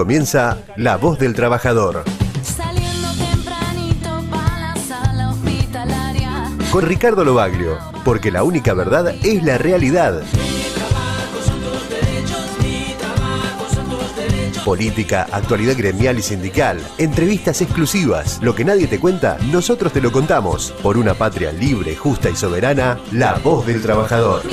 Comienza La Voz del Trabajador. Saliendo tempranito para la sala hospitalaria. Con Ricardo Lobaglio, porque la única verdad es la realidad. Política, actualidad gremial y sindical, entrevistas exclusivas, lo que nadie te cuenta, nosotros te lo contamos. Por una patria libre, justa y soberana, la voz del trabajador.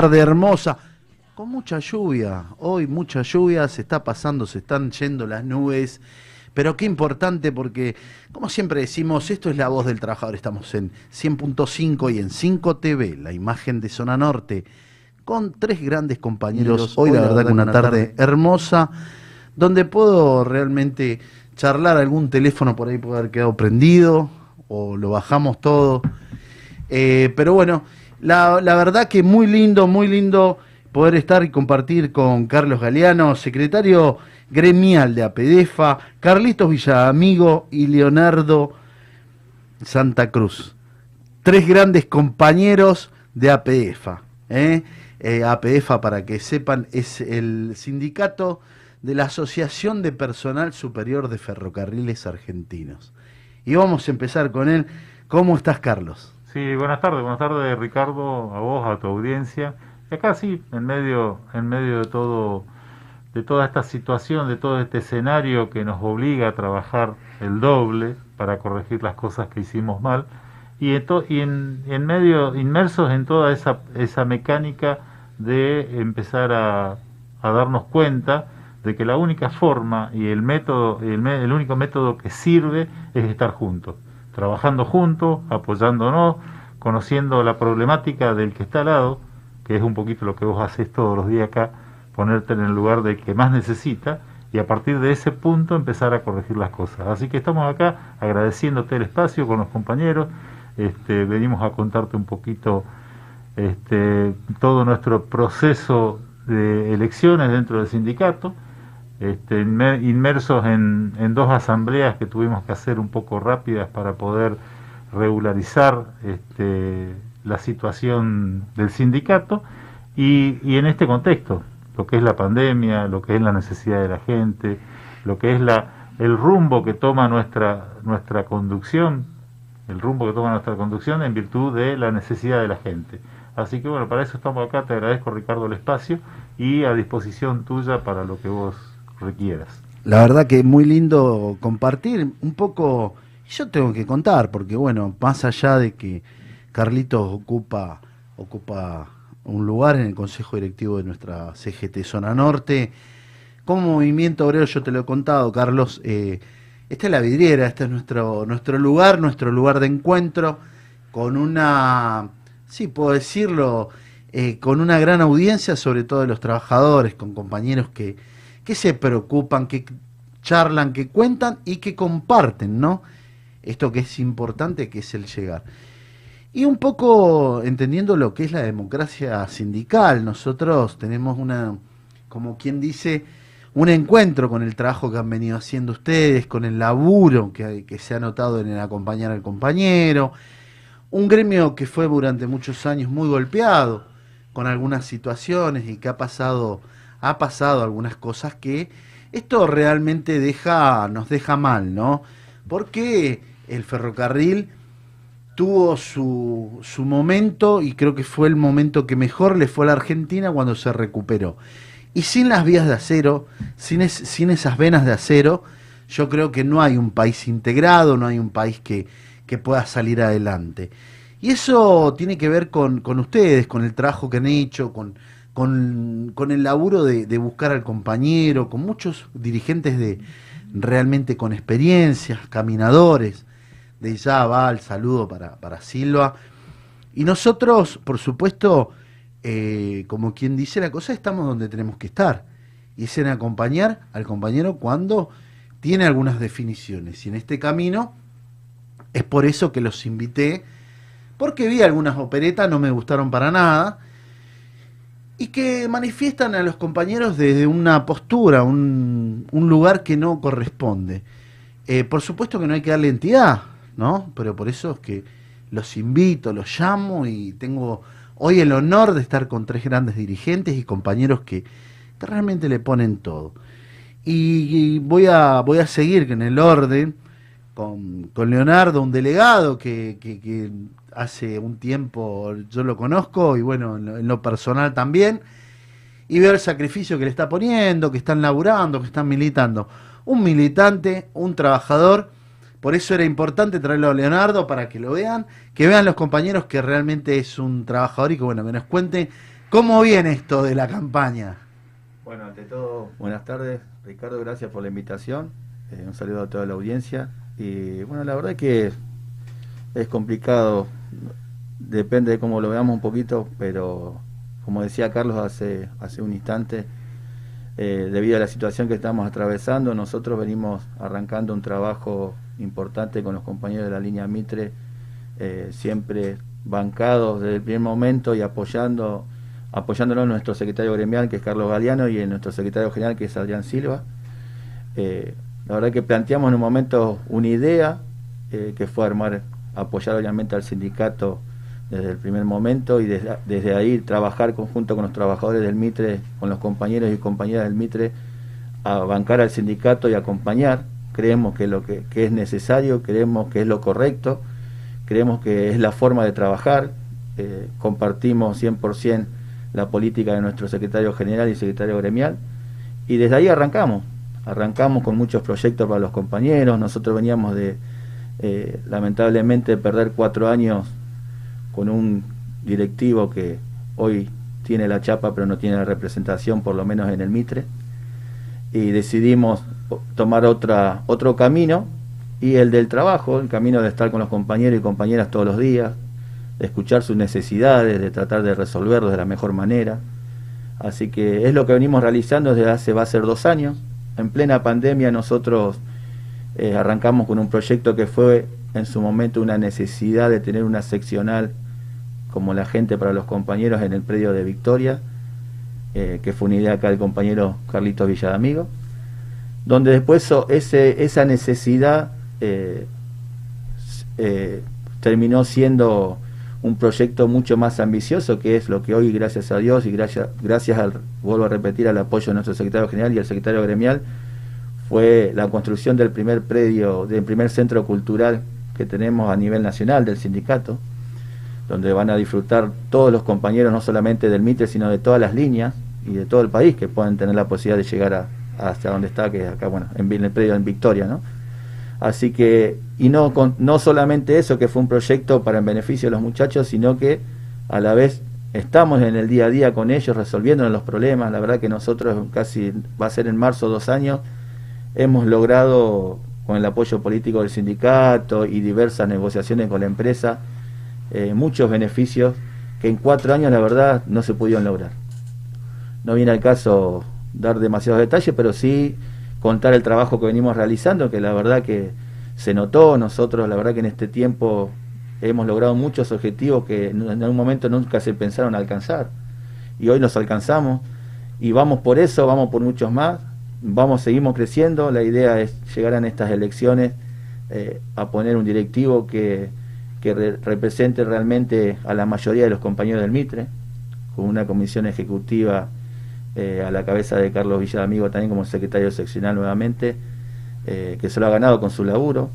Tarde hermosa, con mucha lluvia. Hoy mucha lluvia, se está pasando, se están yendo las nubes. Pero qué importante porque, como siempre decimos, esto es la voz del trabajador. Estamos en 100.5 y en 5 TV, la imagen de Zona Norte, con tres grandes compañeros. Hoy la verdad que una tarde hermosa, donde puedo realmente charlar algún teléfono por ahí puede haber quedado prendido o lo bajamos todo. Eh, pero bueno, la, verdad que muy lindo, muy lindo poder estar y compartir con Carlos Galeano, secretario gremial de APDEFA, Carlitos Villaamigo y Leonardo Santa Cruz. Tres grandes compañeros de APDEFA. ¿eh? Eh, para que sepan, es el sindicato de la Asociación de Personal Superior de Ferrocarriles Argentinos. Y vamos a empezar con él. ¿Cómo estás, Carlos? Sí, buenas tardes, buenas tardes Ricardo, a vos, a tu audiencia. Y acá sí, en medio, en medio de todo, de toda esta situación, de todo este escenario que nos obliga a trabajar el doble para corregir las cosas que hicimos mal, y en, y en, medio, inmersos en toda esa, esa mecánica de empezar a, a darnos cuenta de que la única forma y el método, el, el único método que sirve es estar juntos, trabajando juntos, apoyándonos, conociendo la problemática del que está al lado, que es un poquito lo que vos haces todos los días acá, ponerte en el lugar del que más necesita y a partir de ese punto empezar a corregir las cosas. Así que estamos acá agradeciéndote el espacio con los compañeros, este, venimos a contarte un poquito este, todo nuestro proceso de elecciones dentro del sindicato, este, inmer- inmersos en, en dos asambleas que tuvimos que hacer un poco rápidas para poder regularizar este, la situación del sindicato y, y en este contexto, lo que es la pandemia, lo que es la necesidad de la gente, lo que es la el rumbo que toma nuestra, nuestra conducción, el rumbo que toma nuestra conducción en virtud de la necesidad de la gente. Así que bueno, para eso estamos acá, te agradezco Ricardo el espacio y a disposición tuya para lo que vos requieras. La verdad que es muy lindo compartir un poco, yo tengo que contar, porque bueno, más allá de que Carlitos ocupa, ocupa un lugar en el Consejo Directivo de nuestra CGT Zona Norte, como movimiento obrero, yo te lo he contado, Carlos, eh, esta es la vidriera, este es nuestro, nuestro lugar, nuestro lugar de encuentro, con una, sí, puedo decirlo, eh, con una gran audiencia, sobre todo de los trabajadores, con compañeros que, que se preocupan, que charlan, que cuentan y que comparten, ¿no? Esto que es importante, que es el llegar. Y un poco entendiendo lo que es la democracia sindical, nosotros tenemos una, como quien dice, un encuentro con el trabajo que han venido haciendo ustedes, con el laburo que, se ha notado en el acompañar al compañero, un gremio que fue durante muchos años muy golpeado con algunas situaciones y que ha pasado, ha pasado algunas cosas que esto realmente deja, nos deja mal, ¿no? Porque el ferrocarril tuvo su, su momento y creo que fue el momento que mejor le fue a la Argentina cuando se recuperó. Y sin las vías de acero, sin, es- sin esas venas de acero, yo creo que no hay un país integrado, no hay un país que, que pueda salir adelante. Y eso tiene que ver con, con ustedes, con el trabajo que han hecho, con, con, con el laburo de, de buscar al compañero, con muchos dirigentes de realmente con experiencias, caminadores. De ya va el saludo para, para Silva. Y nosotros, por supuesto, eh, como quien dice la cosa, estamos donde tenemos que estar. Y es en acompañar al compañero cuando tiene algunas definiciones. Y en este camino es por eso que los invité, porque vi algunas operetas, no me gustaron para nada, y que manifiestan a los compañeros desde una postura, un, un lugar que no corresponde. Eh, por supuesto que no hay que darle entidad, ¿no? Pero por eso es que los invito, los llamo y tengo hoy el honor de estar con tres grandes dirigentes y compañeros que, realmente le ponen todo. Y, y voy, a, voy a seguir en el orden con, Leonardo, un delegado que, hace un tiempo yo lo conozco y bueno, en lo, en lo personal también. Y veo el sacrificio que le está poniendo, que están laburando, que están militando. Un militante, un trabajador. Por eso era importante traerlo a Leonardo para que lo vean, que vean los compañeros que realmente es un trabajador y que bueno, que nos cuente cómo viene esto de la campaña. Bueno, ante todo, buenas tardes. Ricardo, gracias por la invitación. Eh, un saludo a toda la audiencia. Y bueno, la verdad es que es complicado, depende de cómo lo veamos un poquito, pero como decía Carlos hace, hace un instante, eh, debido a la situación que estamos atravesando, nosotros venimos arrancando un trabajo importante con los compañeros de la línea Mitre, eh, siempre bancados desde el primer momento y apoyando apoyándolo en nuestro secretario gremial, que es Carlos Galeano, y en nuestro secretario general, que es Adrián Silva. Eh, la verdad que planteamos en un momento una idea, eh, que fue armar, apoyar obviamente al sindicato desde el primer momento y desde, ahí trabajar conjunto con los trabajadores del Mitre, con los compañeros y compañeras del Mitre, a bancar al sindicato y acompañar. Creemos que, lo que, que es necesario, creemos que es lo correcto, creemos que es la forma de trabajar, eh, compartimos 100% la política de nuestro secretario general y secretario gremial, y desde ahí arrancamos. Arrancamos con muchos proyectos para los compañeros, nosotros veníamos de, eh, lamentablemente, perder cuatro años con un directivo que hoy tiene la chapa pero no tiene la representación, por lo menos en el Mitre, y decidimos tomar otra, otro camino, y el del trabajo, el camino de estar con los compañeros y compañeras todos los días, de escuchar sus necesidades, de tratar de resolverlos de la mejor manera. Así que es lo que venimos realizando desde hace, va a ser dos años. En plena pandemia nosotros eh, arrancamos con un proyecto que fue en su momento una necesidad de tener una seccional como la gente para los compañeros en el predio de Victoria, eh, que fue una idea acá del compañero Carlitos Villadamigo, donde después ese, esa necesidad eh, terminó siendo un proyecto mucho más ambicioso, que es lo que hoy, gracias a Dios y gracias, gracias al, vuelvo a repetir, al apoyo de nuestro secretario general y al secretario gremial, fue la construcción del primer predio, del primer centro cultural que tenemos a nivel nacional del sindicato, donde van a disfrutar todos los compañeros, no solamente del Mitre, sino de todas las líneas y de todo el país que puedan tener la posibilidad de llegar a, hasta donde está, que es acá, bueno, en, el predio en Victoria, ¿no? Así que, y no, con, no solamente eso, que fue un proyecto para en beneficio de los muchachos, sino que a la vez estamos en el día a día con ellos, resolviendo los problemas. La verdad que nosotros casi, va a ser en marzo dos años, hemos logrado, con el apoyo político del sindicato y diversas negociaciones con la empresa, eh, muchos beneficios que en cuatro años, la verdad, no se pudieron lograr. No viene al caso dar demasiados detalles, pero sí contar el trabajo que venimos realizando, que la verdad que se notó, nosotros la verdad que en este tiempo hemos logrado muchos objetivos que en algún momento nunca se pensaron alcanzar. Y hoy los alcanzamos y vamos por eso, vamos por muchos más, vamos, seguimos creciendo, la idea es llegar a estas elecciones eh, a poner un directivo que, que re represente realmente a la mayoría de los compañeros del Mitre, con una comisión ejecutiva eh, a la cabeza de Carlos Villamigo también como secretario seccional nuevamente, eh, que se lo ha ganado con su laburo.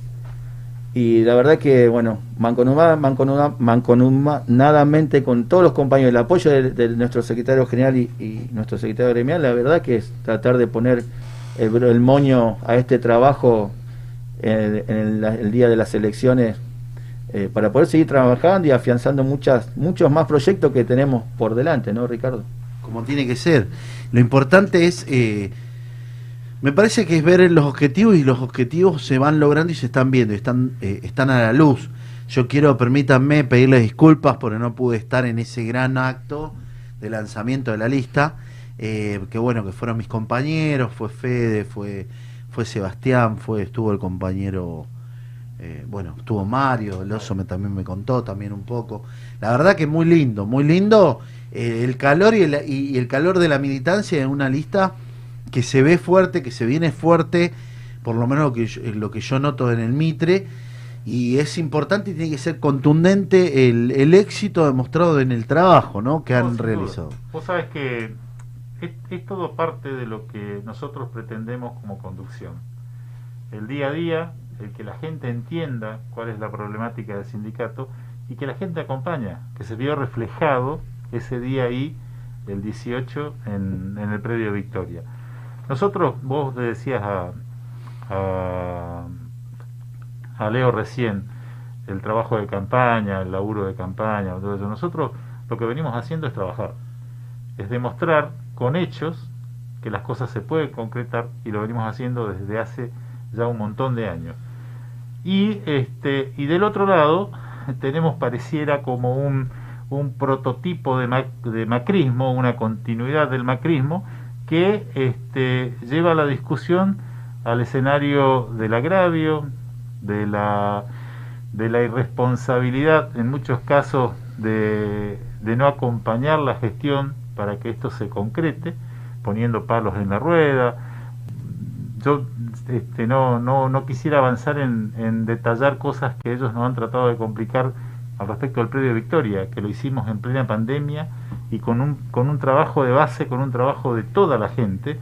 Y la verdad que, bueno, mancomunada, mancomunada, mancomunadamente con todos los compañeros, el apoyo de, nuestro secretario general y, nuestro secretario gremial, la verdad que es tratar de poner el, el moño a este trabajo en, el, día de las elecciones eh, para poder seguir trabajando y afianzando muchas, muchos más proyectos que tenemos por delante, ¿no, Ricardo? Como tiene que ser. Lo importante es... Eh, me parece que es ver los objetivos y los objetivos se van logrando y se están viendo, están, eh, están a la luz. Yo quiero, permítanme, pedirles disculpas porque no pude estar en ese gran acto de lanzamiento de la lista. Eh, que bueno, que fueron mis compañeros, fue Fede, fue, fue Sebastián, fue, estuvo el compañero, eh, bueno, estuvo Mario, el oso me, también me contó también un poco. La verdad que muy lindo, muy lindo eh, el calor y el, y el calor de la militancia en una lista que se ve fuerte, que se viene fuerte, por lo menos lo que yo, lo que yo noto en el Mitre, y es importante y tiene que ser contundente el, el éxito demostrado en el trabajo ¿no? que han realizado. Vos sabés que es, es, todo parte de lo que nosotros pretendemos como conducción. El día a día, el que la gente entienda cuál es la problemática del sindicato y que la gente acompaña, que se vio reflejado ese día ahí, el 18, en, en el predio Victoria. Nosotros, vos le decías a, a, a, Leo recién, el trabajo de campaña, el laburo de campaña, todo eso. Nosotros lo que venimos haciendo es trabajar, es demostrar con hechos que las cosas se pueden concretar y lo venimos haciendo desde hace ya un montón de años. Y, este, y del otro lado tenemos pareciera como un, un prototipo de, mac, de macrismo, una continuidad del macrismo, que este, lleva la discusión al escenario del agravio, de la, de la irresponsabilidad, en muchos casos de, no acompañar la gestión para que esto se concrete, poniendo palos en la rueda. Yo este, no quisiera avanzar en, en detallar cosas que ellos nos han tratado de complicar al respecto del predio Victoria, que lo hicimos en plena pandemia y con un, con un trabajo de base, con un trabajo de toda la gente,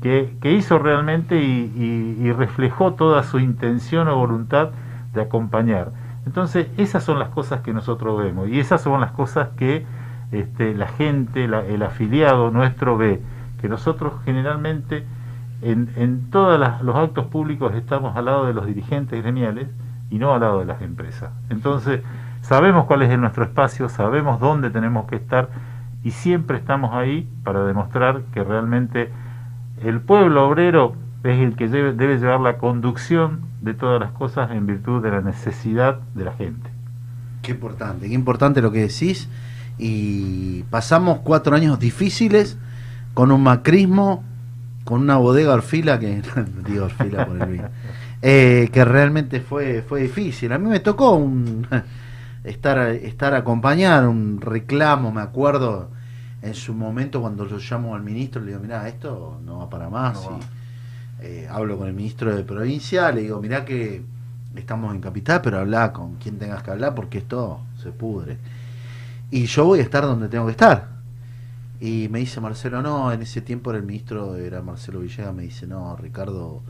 que, que hizo realmente y, reflejó toda su intención o voluntad de acompañar. Entonces, esas son las cosas que nosotros vemos y esas son las cosas que este, la gente, la, el afiliado nuestro ve, que nosotros generalmente en, en todos los actos públicos estamos al lado de los dirigentes gremiales y no al lado de las empresas. Entonces, sabemos cuál es nuestro espacio, sabemos dónde tenemos que estar y siempre estamos ahí para demostrar que realmente el pueblo obrero es el que debe, debe, llevar la conducción de todas las cosas en virtud de la necesidad de la gente. Qué importante, qué importante lo que decís. Y pasamos cuatro años difíciles con un macrismo, con una bodega orfila que digo orfila por el vino, eh, que realmente fue fue difícil. A mí me tocó un estar estar acompañado, un reclamo, me acuerdo en su momento cuando yo llamo al ministro le digo, mira, esto no va para más. No va. Y, eh, hablo con el ministro de provincia, le digo, mira que estamos en capital, pero habla con quien tengas que hablar porque esto se pudre. Y yo voy a estar donde tengo que estar. Y me dice Marcelo, no, en ese tiempo era el ministro, era Marcelo Villegas, me dice, no, Ricardo,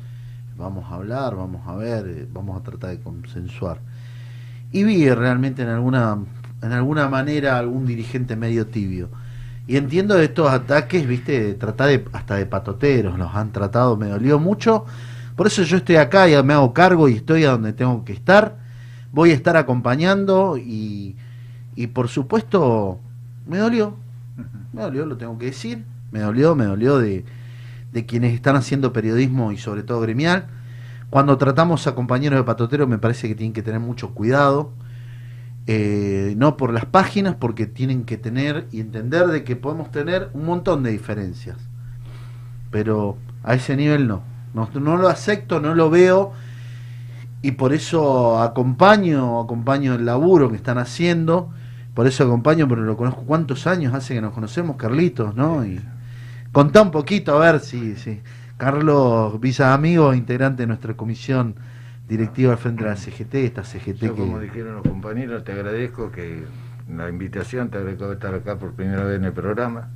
vamos a hablar, vamos a ver, eh, vamos a tratar de consensuar. Y vi realmente en alguna, en alguna manera algún dirigente medio tibio. Y entiendo de estos ataques, viste, tratar de, hasta de patoteros, los han tratado, me dolió mucho. Por eso yo estoy acá, ya me hago cargo y estoy a donde tengo que estar. Voy a estar acompañando y, y por supuesto me dolió, me dolió, lo tengo que decir, me dolió, me dolió de, de quienes están haciendo periodismo y sobre todo gremial. Cuando tratamos a compañeros de patotero me parece que tienen que tener mucho cuidado, eh, no por las páginas, porque tienen que tener y entender de que podemos tener un montón de diferencias, pero a ese nivel no, no, no lo acepto, no lo veo y por eso acompaño, acompaño el laburo que están haciendo, por eso acompaño, pero lo conozco. Cuántos años hace que nos conocemos, Carlitos, ¿no? Y contá un poquito, a ver si, si Carlos Visa Amigo, integrante de nuestra comisión directiva al frente de la CGT, esta CGT Yo, como que... dijeron los compañeros, te agradezco que la invitación, te agradezco de estar acá por primera vez en el programa.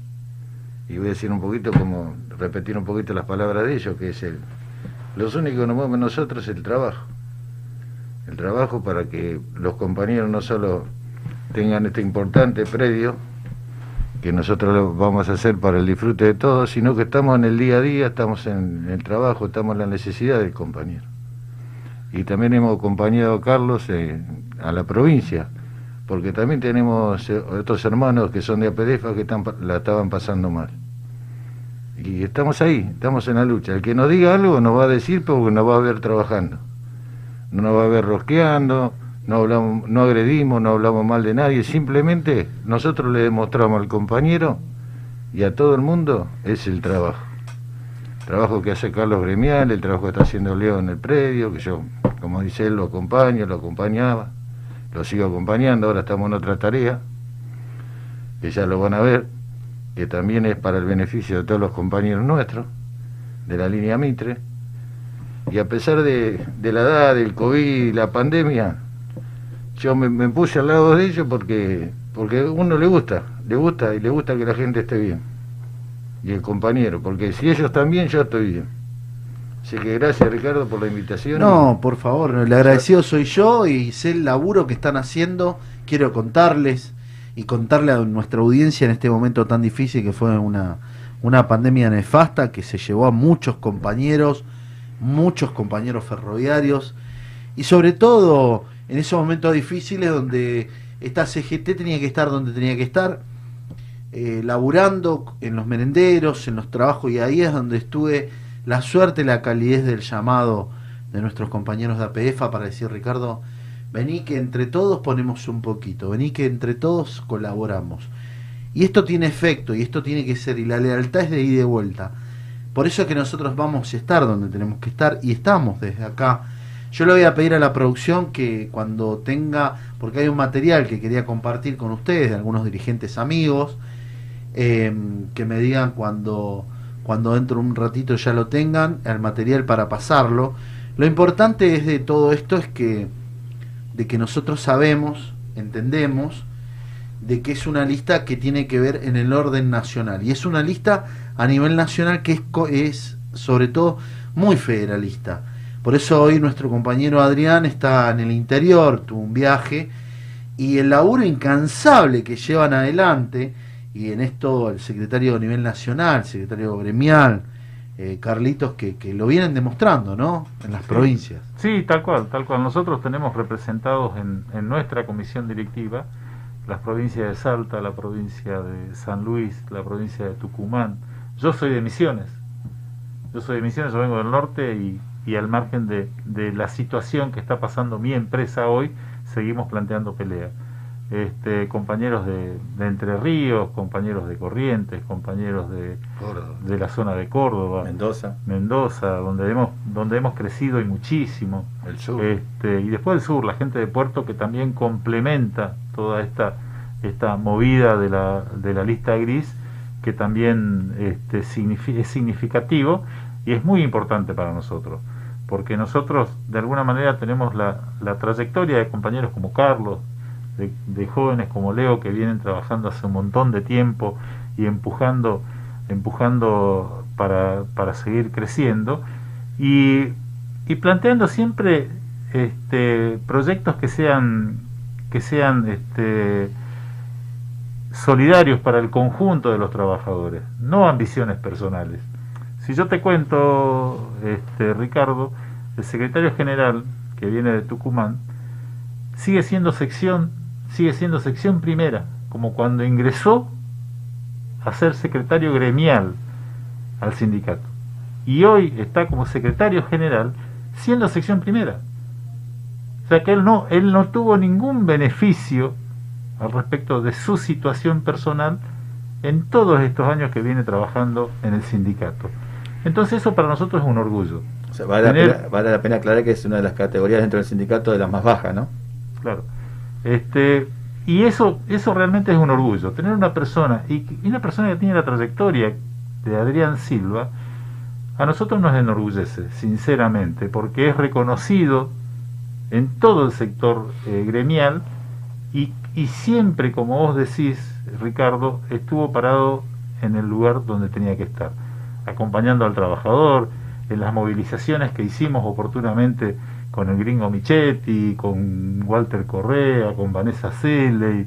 Y voy a decir un poquito, como repetir un poquito las palabras de ellos, que es el. Los únicos que nos mueven nosotros es el trabajo. El trabajo para que los compañeros no solo tengan este importante predio, que nosotros lo vamos a hacer para el disfrute de todos, sino que estamos en el día a día, estamos en el trabajo, estamos en la necesidad del compañero. Y también hemos acompañado a Carlos a la provincia, porque también tenemos eh, otros hermanos que son de APDEFA que están, la estaban pasando mal. Y estamos ahí, estamos en la lucha. El que nos diga algo nos va a decir porque nos va a ver trabajando. No nos va a ver rosqueando, no, hablamos, no agredimos, no hablamos mal de nadie. Simplemente nosotros le demostramos al compañero y a todo el mundo es el trabajo. El trabajo que hace Carlos Gremial, el trabajo que está haciendo Leo en el predio, que yo, como dice él, lo acompaño, lo acompañaba, lo sigo acompañando, ahora estamos en otra tarea, que ya lo van a ver, que también es para el beneficio de todos los compañeros nuestros, de la línea Mitre. Y a pesar de, de la edad, del COVID y la pandemia, yo me, puse al lado de ellos porque, porque uno le gusta, le gusta y le gusta que la gente esté bien. Y el compañero, porque si ellos están bien, yo estoy bien. Así que gracias Ricardo por la invitación. No, por favor, el agradecido soy yo y sé el laburo que están haciendo. Quiero contarles y contarle a nuestra audiencia en este momento tan difícil que fue una, una pandemia nefasta que se llevó a muchos compañeros, muchos compañeros ferroviarios y sobre todo en esos momentos difíciles donde esta CGT tenía que estar donde tenía que estar, eh, laburando en los merenderos, en los trabajos y ahí es donde estuve la suerte, la calidez del llamado de nuestros compañeros de APF para decir, Ricardo, vení que entre todos ponemos un poquito, vení que entre todos colaboramos. Y esto tiene efecto, y esto tiene que ser, y la lealtad es de ida y de vuelta. Por eso es que nosotros vamos a estar donde tenemos que estar, y estamos desde acá. Yo le voy a pedir a la producción que cuando tenga, porque hay un material que quería compartir con ustedes, de algunos dirigentes amigos, eh, que me digan cuando, cuando dentro de un ratito ya lo tengan, el material para pasarlo. Lo importante es de todo esto es que, de que nosotros sabemos, entendemos, de que es una lista que tiene que ver en el orden nacional. Y es una lista a nivel nacional que es, es sobre todo muy federalista. Por eso hoy nuestro compañero Adrián está en el interior, tuvo un viaje, y el laburo incansable que llevan adelante, y en esto el secretario a nivel nacional, secretario gremial, eh, Carlitos, que, que lo vienen demostrando, ¿no? En las Sí. provincias. Sí, tal cual, tal cual. Nosotros tenemos representados en, en nuestra comisión directiva las provincias de Salta, la provincia de San Luis, la provincia de Tucumán. Yo soy de Misiones. Yo soy de Misiones, yo vengo del norte y, y al margen de, de la situación que está pasando mi empresa hoy, seguimos planteando pelea. Este, compañeros de, de Entre Ríos, compañeros de Corrientes, compañeros de, de la zona de Córdoba, Mendoza. Mendoza, donde hemos, donde hemos crecido y muchísimo. El sur. Este, y después del sur, la gente de Puerto que también complementa toda esta, esta movida de la, de la lista gris, que también este, signifi- es significativo y es muy importante para nosotros, porque nosotros de alguna manera tenemos la, trayectoria de compañeros como Carlos, de, de jóvenes como Leo que vienen trabajando hace un montón de tiempo y empujando, empujando para, para seguir creciendo y, y planteando siempre este, proyectos que sean que sean este, solidarios para el conjunto de los trabajadores, no ambiciones personales. Si yo te cuento, este, Ricardo, el secretario general que viene de Tucumán sigue siendo sección, sigue siendo sección primera, como cuando ingresó a ser secretario gremial al sindicato. Y hoy está como secretario general siendo sección primera. O sea que él no, él no tuvo ningún beneficio al respecto de su situación personal en todos estos años que viene trabajando en el sindicato. Entonces eso para nosotros es un orgullo. O sea, vale, Tener- la pena, vale la pena aclarar que es una de las categorías dentro del sindicato de las más bajas, ¿no? Claro. Este, y eso, eso realmente es un orgullo. Tener una persona, y, y una persona que tiene la trayectoria de Adrián Silva, a nosotros nos enorgullece, sinceramente, porque es reconocido en todo el sector eh, gremial y, y siempre, como vos decís, Ricardo, estuvo parado en el lugar donde tenía que estar, acompañando al trabajador, en las movilizaciones que hicimos oportunamente con el gringo Michetti, con Walter Correa, con Vanessa Silley,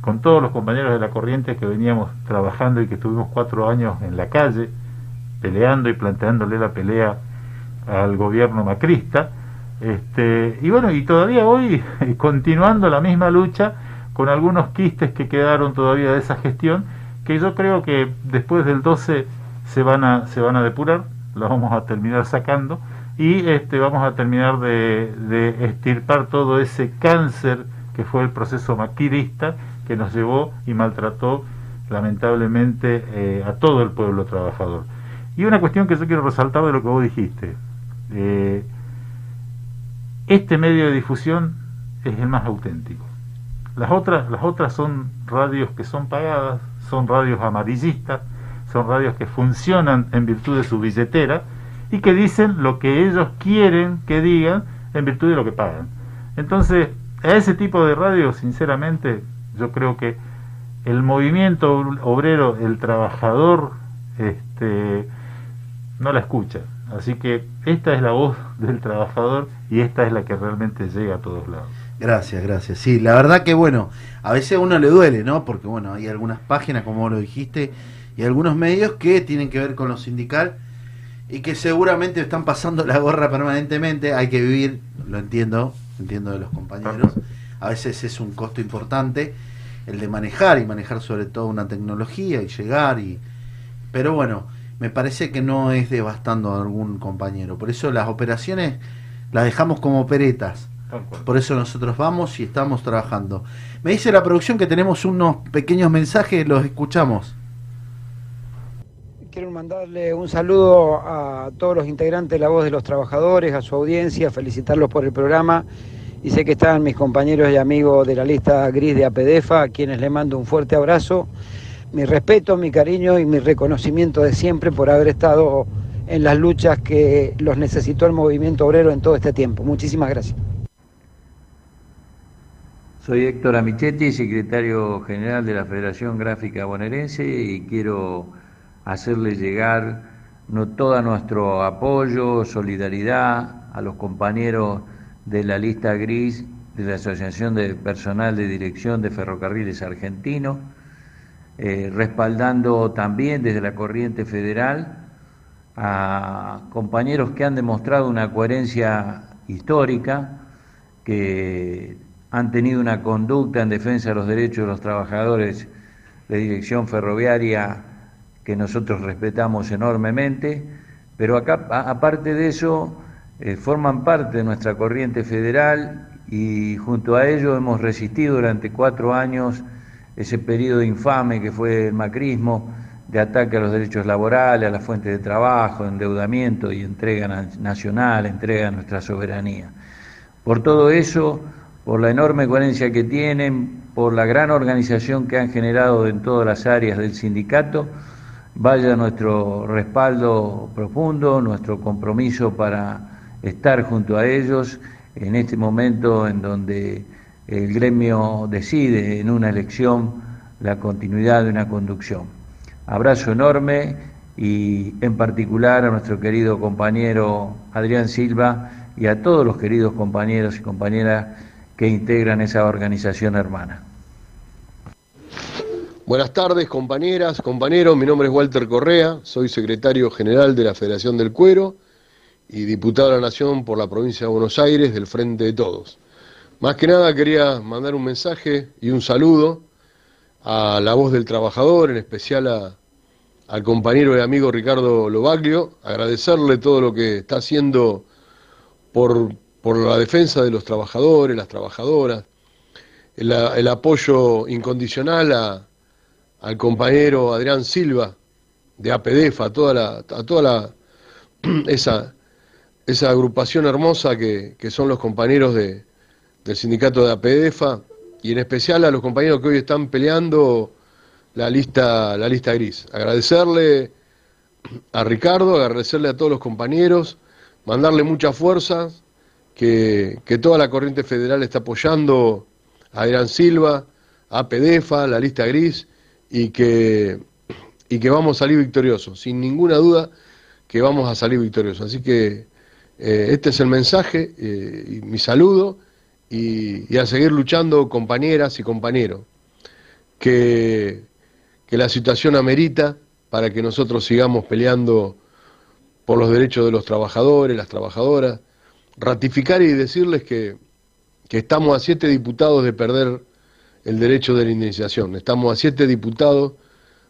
con todos los compañeros de la corriente que veníamos trabajando y que estuvimos cuatro años en la calle, peleando y planteándole la pelea al gobierno macrista. Este, y bueno, y todavía hoy continuando la misma lucha con algunos quistes que quedaron todavía de esa gestión, que yo creo que después del 12 se van a, se van a depurar, los vamos a terminar sacando y este, vamos a terminar de, de extirpar todo ese cáncer que fue el proceso maquirista que nos llevó y maltrató lamentablemente eh, a todo el pueblo trabajador. Y una cuestión que yo quiero resaltar de lo que vos dijiste. Eh, este medio de difusión es el más auténtico. Las otras, las otras son radios que son pagadas, son radios amarillistas, son radios que funcionan en virtud de su billetera y que dicen lo que ellos quieren que digan en virtud de lo que pagan. Entonces, a ese tipo de radio, sinceramente, yo creo que el movimiento obrero, el trabajador, este, no la escucha. Así que esta es la voz del trabajador y esta es la que realmente llega a todos lados. Gracias, gracias. Sí, la verdad que bueno, a veces a uno le duele, ¿no? Porque bueno, hay algunas páginas, como lo dijiste, y algunos medios que tienen que ver con lo sindical y que seguramente están pasando la gorra permanentemente. Hay que vivir, lo entiendo, entiendo de los compañeros. A veces es un costo importante el de manejar y manejar sobre todo una tecnología y llegar y pero bueno, me parece que no es devastando a algún compañero. Por eso las operaciones las dejamos como cual. Por eso nosotros vamos y estamos trabajando. Me dice la producción que tenemos unos pequeños mensajes, los escuchamos. Quiero mandarle un saludo a todos los integrantes de La Voz de los Trabajadores, a su audiencia, felicitarlos por el programa. Y sé que están mis compañeros y amigos de la lista gris de APDEFA, a quienes le mando un fuerte abrazo. Mi respeto, mi cariño y mi reconocimiento de siempre por haber estado en las luchas que los necesitó el movimiento obrero en todo este tiempo. Muchísimas gracias. Soy Héctor Amichetti, secretario general de la Federación Gráfica Bonaerense y quiero hacerle llegar no, todo nuestro apoyo, solidaridad a los compañeros de la lista gris de la Asociación de Personal de Dirección de Ferrocarriles Argentinos, eh, respaldando también desde la corriente federal a compañeros que han demostrado una coherencia histórica, que han tenido una conducta en defensa de los derechos de los trabajadores de dirección ferroviaria que nosotros respetamos enormemente, pero acá, aparte de eso, eh, forman parte de nuestra corriente federal y junto a ello hemos resistido durante cuatro años ese periodo infame que fue el macrismo de ataque a los derechos laborales, a las fuentes de trabajo, endeudamiento y entrega na- nacional, entrega a nuestra soberanía. Por todo eso, por la enorme coherencia que tienen, por la gran organización que han generado en todas las áreas del sindicato, vaya nuestro respaldo profundo, nuestro compromiso para estar junto a ellos en este momento en donde el gremio decide en una elección la continuidad de una conducción. Abrazo enorme y en particular a nuestro querido compañero Adrián Silva y a todos los queridos compañeros y compañeras que integran esa organización hermana. Buenas tardes, compañeras, compañeros. Mi nombre es Walter Correa, soy secretario general de la Federación del Cuero y diputado de la Nación por la provincia de Buenos Aires del Frente de Todos. Más que nada quería mandar un mensaje y un saludo a la voz del trabajador, en especial a, al compañero y amigo Ricardo Lobaglio, agradecerle todo lo que está haciendo por, por la defensa de los trabajadores, las trabajadoras, el, el apoyo incondicional a, al compañero Adrián Silva de APDEF, a toda la, a toda la esa, esa agrupación hermosa que, que son los compañeros de, del sindicato de APDEFA y en especial a los compañeros que hoy están peleando la lista, la lista gris. Agradecerle a Ricardo, agradecerle a todos los compañeros, mandarle mucha fuerza, que, que toda la corriente federal está apoyando a Adrián Silva, a APDEFA, la lista gris, y que, y que vamos a salir victoriosos, sin ninguna duda que vamos a salir victoriosos. Así que eh, este es el mensaje eh, y mi saludo y, y, a seguir luchando compañeras y compañeros, que, que la situación amerita para que nosotros sigamos peleando por los derechos de los trabajadores, las trabajadoras, ratificar y decirles que, que estamos a siete diputados de perder el derecho de la indemnización. Estamos a siete diputados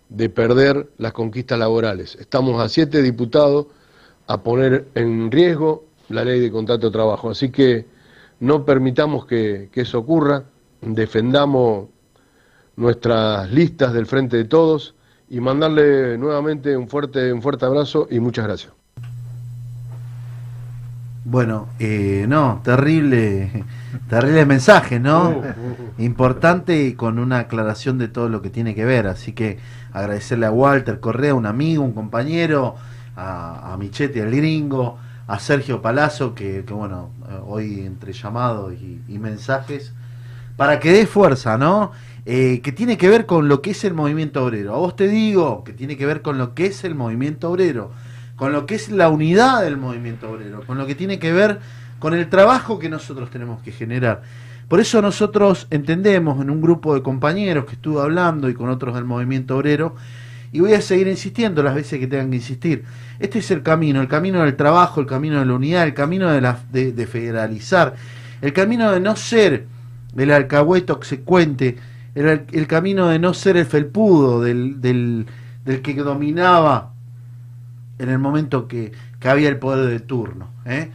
de perder las conquistas laborales. Estamos a siete diputados a poner en riesgo la ley de contrato de trabajo. Así que no permitamos que, que eso ocurra, defendamos nuestras listas del frente de todos y mandarle nuevamente un fuerte, un fuerte abrazo y muchas gracias. Bueno, eh, no, terrible, terrible mensaje, ¿no? Importante y con una aclaración de todo lo que tiene que ver. Así que agradecerle a Walter Correa, un amigo, un compañero, a, a Michetti, al gringo, a Sergio Palazzo, que, que bueno, hoy entre llamados y, y, mensajes, para que dé fuerza, ¿no? Eh, que tiene que ver con lo que es el movimiento obrero. A vos te digo que tiene que ver con lo que es el movimiento obrero con lo que es la unidad del movimiento obrero, con lo que tiene que ver con el trabajo que nosotros tenemos que generar. Por eso nosotros entendemos en un grupo de compañeros que estuve hablando y con otros del movimiento obrero, y voy a seguir insistiendo las veces que tengan que insistir, este es el camino, el camino del trabajo, el camino de la unidad, el camino de, federalizar, el camino de no ser el alcahueto obsecuente, el, el camino de no ser el felpudo del, del, del que dominaba en el momento que, que había el poder de turno. ¿eh?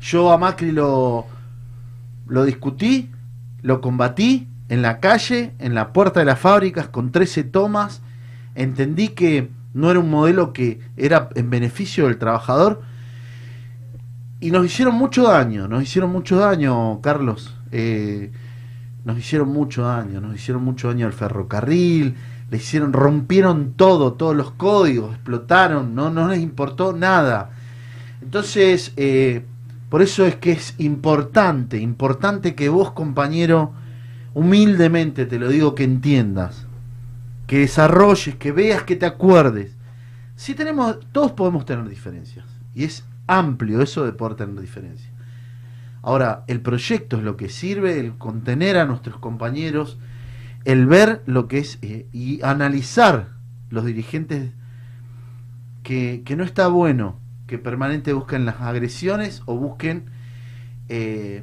Yo a Macri lo, lo discutí, lo combatí en la calle, en la puerta de las fábricas, con 13 tomas. Entendí que no era un modelo que era en beneficio del trabajador. Y nos hicieron mucho daño, nos hicieron mucho daño, Carlos. Eh, nos hicieron mucho daño, nos hicieron mucho daño al ferrocarril, le hicieron, rompieron todo, todos los códigos, explotaron, no, no les importó nada. Entonces, eh, por eso es que es importante, importante que vos, compañero, humildemente te lo digo, que entiendas, que desarrolles, que veas, que te acuerdes. Si tenemos, todos podemos tener diferencias, y es amplio eso de poder tener diferencias. Ahora, el proyecto es lo que sirve, el contener a nuestros compañeros, el ver lo que es eh, y analizar los dirigentes que, que, no está bueno que permanente busquen las agresiones o busquen eh,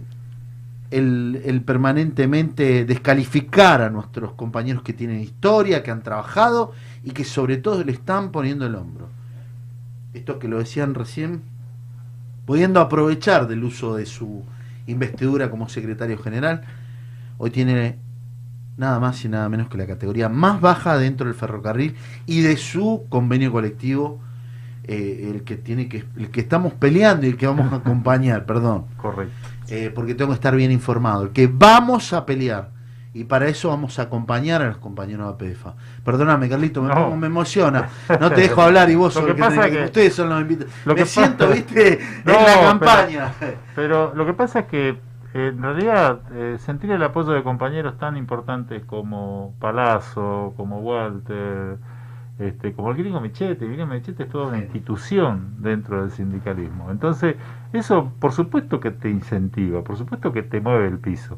el, el, permanentemente descalificar a nuestros compañeros que tienen historia, que han trabajado y que sobre todo le están poniendo el hombro. Esto que lo decían recién, pudiendo aprovechar del uso de su investidura como secretario general, hoy tiene nada más y nada menos que la categoría más baja dentro del ferrocarril y de su convenio colectivo, eh, el que tiene que, el que estamos peleando y el que vamos a acompañar, perdón. Correcto. Eh, porque tengo que estar bien informado, el que vamos a pelear. Y para eso vamos a acompañar a los compañeros de APEFA. Perdóname, Carlito, me, no. me emociona. No te dejo hablar y vos lo que, pasa que, que, ustedes son los invitados. Lo me que siento, pasa... viste, no, en la campaña. Pero, pero, lo que pasa es que en realidad eh, sentir el apoyo de compañeros tan importantes como Palazzo, como Walter, Este, como el gringo Michete, el gringo Michete es toda una institución dentro del sindicalismo. Entonces, eso por supuesto que te incentiva, por supuesto que te mueve el piso.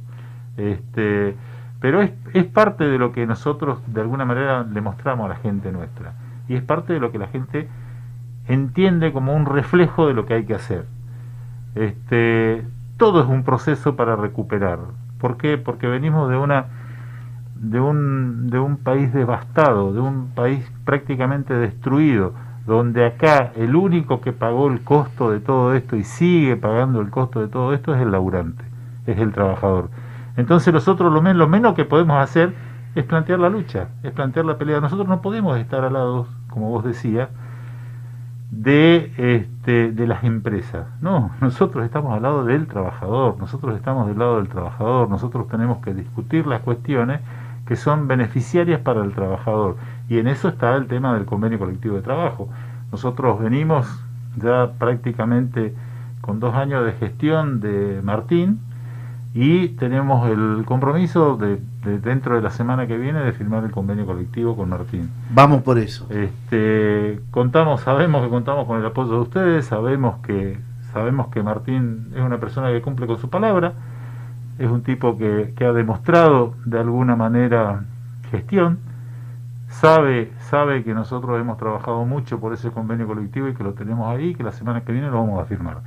Este, pero es, es parte de lo que nosotros de alguna manera le mostramos a la gente nuestra. Y es parte de lo que la gente entiende como un reflejo de lo que hay que hacer. Este, todo es un proceso para recuperar. ¿Por qué? Porque venimos de una de un, de un país devastado, de un país prácticamente destruido, donde acá el único que pagó el costo de todo esto y sigue pagando el costo de todo esto es el laburante, es el trabajador. Entonces nosotros lo, men lo menos que podemos hacer es plantear la lucha, es plantear la pelea. Nosotros no podemos estar al lado, como vos decías, de, este, de las empresas. No, nosotros estamos al lado del trabajador, nosotros estamos del lado del trabajador, nosotros tenemos que discutir las cuestiones que son beneficiarias para el trabajador. Y en eso está el tema del convenio colectivo de trabajo. Nosotros venimos ya prácticamente con dos años de gestión de Martín y tenemos el compromiso de, de dentro de la semana que viene de firmar el convenio colectivo con Martín. Vamos por eso. Este, contamos, sabemos que contamos con el apoyo de ustedes, sabemos que sabemos que Martín es una persona que cumple con su palabra, es un tipo que, que ha demostrado de alguna manera gestión, sabe, sabe que nosotros hemos trabajado mucho por ese convenio colectivo y que lo tenemos ahí, que la semana que viene lo vamos a firmar.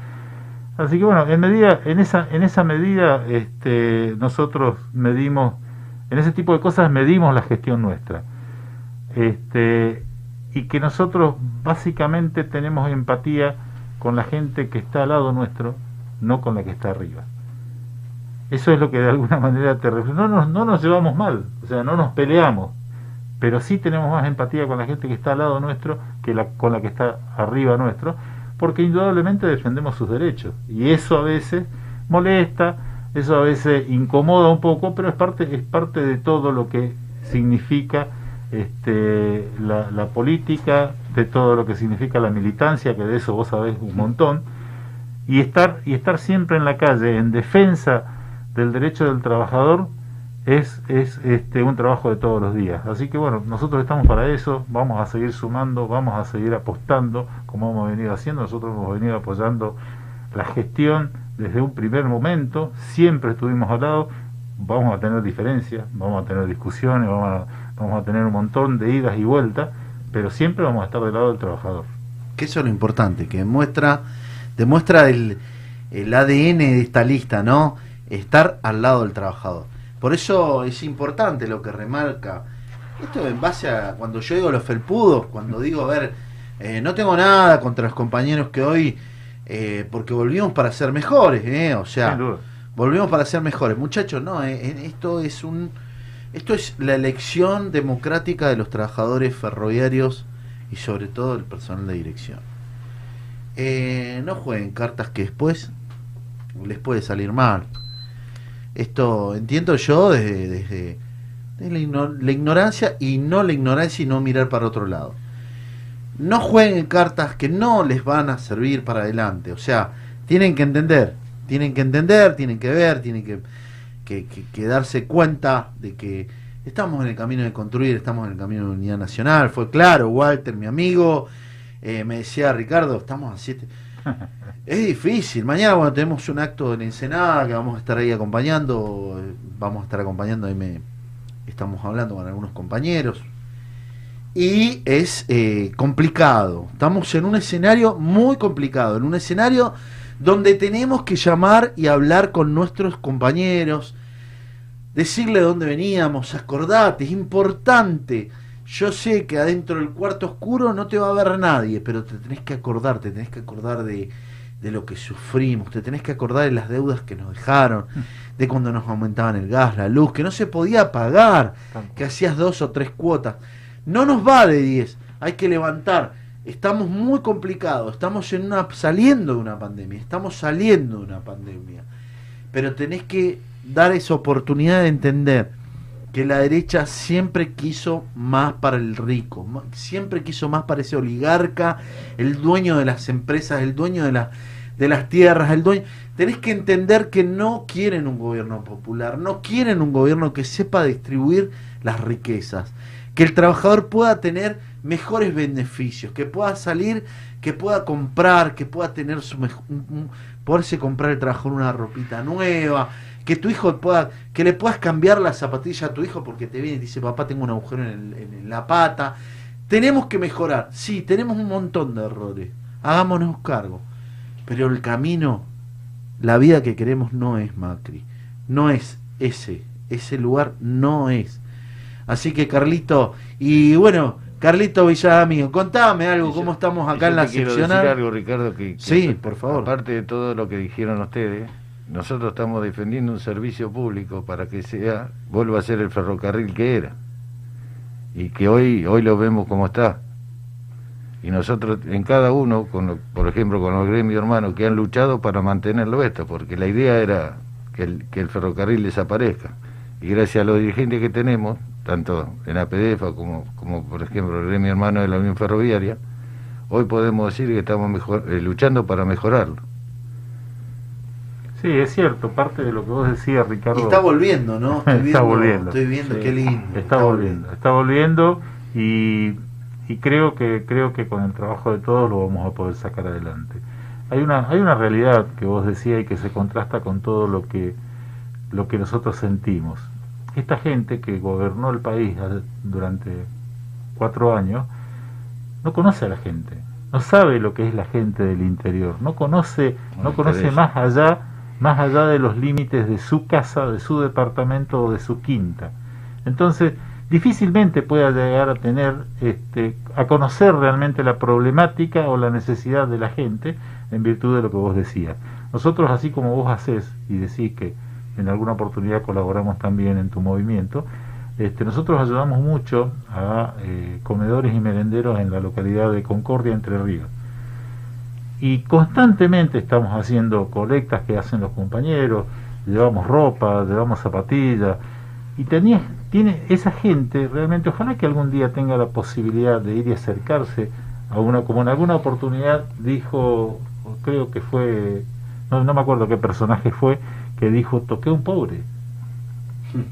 Así que bueno, en medida, en esa, en esa medida, este, nosotros medimos, en ese tipo de cosas medimos la gestión nuestra. Este, y que nosotros básicamente tenemos empatía con la gente que está al lado nuestro, no con la que está arriba. Eso es lo que de alguna manera te. No nos, no nos llevamos mal, o sea, no nos peleamos, pero sí tenemos más empatía con la gente que está al lado nuestro que la, con la que está arriba nuestro, porque indudablemente defendemos sus derechos. Y eso a veces molesta, eso a veces incomoda un poco, pero es parte, es parte de todo lo que significa este, la, la política, de todo lo que significa la militancia, que de eso vos sabés un montón, y estar, y estar siempre en la calle en defensa del derecho del trabajador es, es este, un trabajo de todos los días. Así que bueno, nosotros estamos para eso, vamos a seguir sumando, vamos a seguir apostando, como hemos venido haciendo, nosotros hemos venido apoyando la gestión desde un primer momento, siempre estuvimos al lado, vamos a tener diferencias, vamos a tener discusiones, vamos a, vamos a tener un montón de idas y vueltas, pero siempre vamos a estar del lado del trabajador. Que eso es lo importante, que demuestra, demuestra el, el ADN de esta lista, ¿no? Estar al lado del trabajador. Por eso es importante lo que remarca. Esto en base a cuando yo digo los felpudos, cuando digo, a ver, eh, no tengo nada contra los compañeros que hoy, eh, porque volvimos para ser mejores, ¿eh? O sea, volvimos para ser mejores. Muchachos, no, eh, esto es un... Esto es la elección democrática de los trabajadores ferroviarios y sobre todo del personal de dirección. Eh, no jueguen cartas que después les puede salir mal. Esto entiendo yo desde, desde- la, igno- la ignorancia y no la ignorancia y no mirar para otro lado. No jueguen cartas que no les van a servir para adelante. O sea, tienen que entender, tienen que entender, tienen que ver, tienen que, que- que- que darse cuenta de que estamos en el camino de construir, estamos en el camino de unidad nacional. Fue claro, Walter, mi amigo, eh, me decía Ricardo, estamos a siete. Es difícil. Mañana, bueno, tenemos un acto en Ensenada que vamos a estar ahí acompañando. Vamos a estar acompañando, ahí me estamos hablando con algunos compañeros. Y es eh, complicado. Estamos en un escenario muy complicado. En un escenario donde tenemos que llamar y hablar con nuestros compañeros. Decirle de dónde veníamos. Acordate, es importante. Yo sé que adentro del cuarto oscuro no te va a ver nadie, pero te tenés que acordar, te tenés que acordar de, de lo que sufrimos, te tenés que acordar de las deudas que nos dejaron, de cuando nos aumentaban el gas, la luz, que no se podía pagar, que hacías dos o tres cuotas. No nos va de 10, hay que levantar. Estamos muy complicados, estamos en una, saliendo de una pandemia, estamos saliendo de una pandemia. Pero tenés que dar esa oportunidad de entender que la derecha siempre quiso más para el rico, siempre quiso más para ese oligarca, el dueño de las empresas, el dueño de, la- de las tierras, el dueño... Tenés que entender que no quieren un gobierno popular, no quieren un gobierno que sepa distribuir las riquezas, que el trabajador pueda tener mejores beneficios, que pueda salir, que pueda comprar, que pueda tener su mej- un- un- poderse comprar el trabajador una ropita nueva, que tu hijo pueda, que le puedas cambiar la zapatilla a tu hijo porque te viene y dice, papá, tengo un agujero en, el- en- la pata. Tenemos que mejorar, sí, tenemos un montón de errores, hagámonos cargo, pero el camino, la vida que queremos no es Macri, no es ese, ese lugar no es. Así que Carlito, y bueno, Carlito Villamío, contame algo, yo- cómo estamos acá yo en la te quiero seccional. decir algo, Ricardo, que, que Sí, por favor. Aparte de todo lo que dijeron ustedes, nosotros estamos defendiendo un servicio público para que sea, vuelva a ser el ferrocarril que era. Y que hoy, hoy lo vemos como está. Y nosotros, en cada uno, por ejemplo, con los gremios hermanos que han luchado para mantenerlo esto, porque la idea era que el, que el ferrocarril desaparezca. Y gracias a los dirigentes que tenemos, tanto en APDEFA como, como por ejemplo el gremio hermano de la Unión Ferroviaria, hoy podemos decir que estamos mejor, eh, luchando para mejorarlo. Sí, es cierto, parte de lo que vos decías, Y Ricardo. está volviendo, ¿no? Estoy está viendo, volviendo. Estoy viendo, Sí, qué lindo. Está, volviendo, está volviendo y, y creo que creo que con el trabajo de todos lo vamos a poder sacar adelante. Hay una hay una realidad que vos decías y que se contrasta con todo lo que lo que nosotros sentimos. Esta gente que gobernó el país durante cuatro años no conoce a la gente, no sabe lo que es la gente del interior, no conoce No conoce más allá más allá de los límites de su casa, de su departamento o de su quinta. Entonces, difícilmente pueda llegar a tener, este, a conocer realmente la problemática o la necesidad de la gente en virtud de lo que vos decías. Nosotros, así como vos hacés y decís que en alguna oportunidad colaboramos también en tu movimiento, este, nosotros ayudamos mucho a eh, comedores y merenderos en la localidad de Concordia, Entre Ríos y constantemente estamos haciendo colectas que hacen los compañeros, llevamos ropa, llevamos zapatillas, y tenía, tiene esa gente realmente, ojalá que algún día tenga la posibilidad de ir y acercarse a una, como en alguna oportunidad dijo, creo que fue, no, no me acuerdo qué personaje fue, que dijo, toqué un pobre.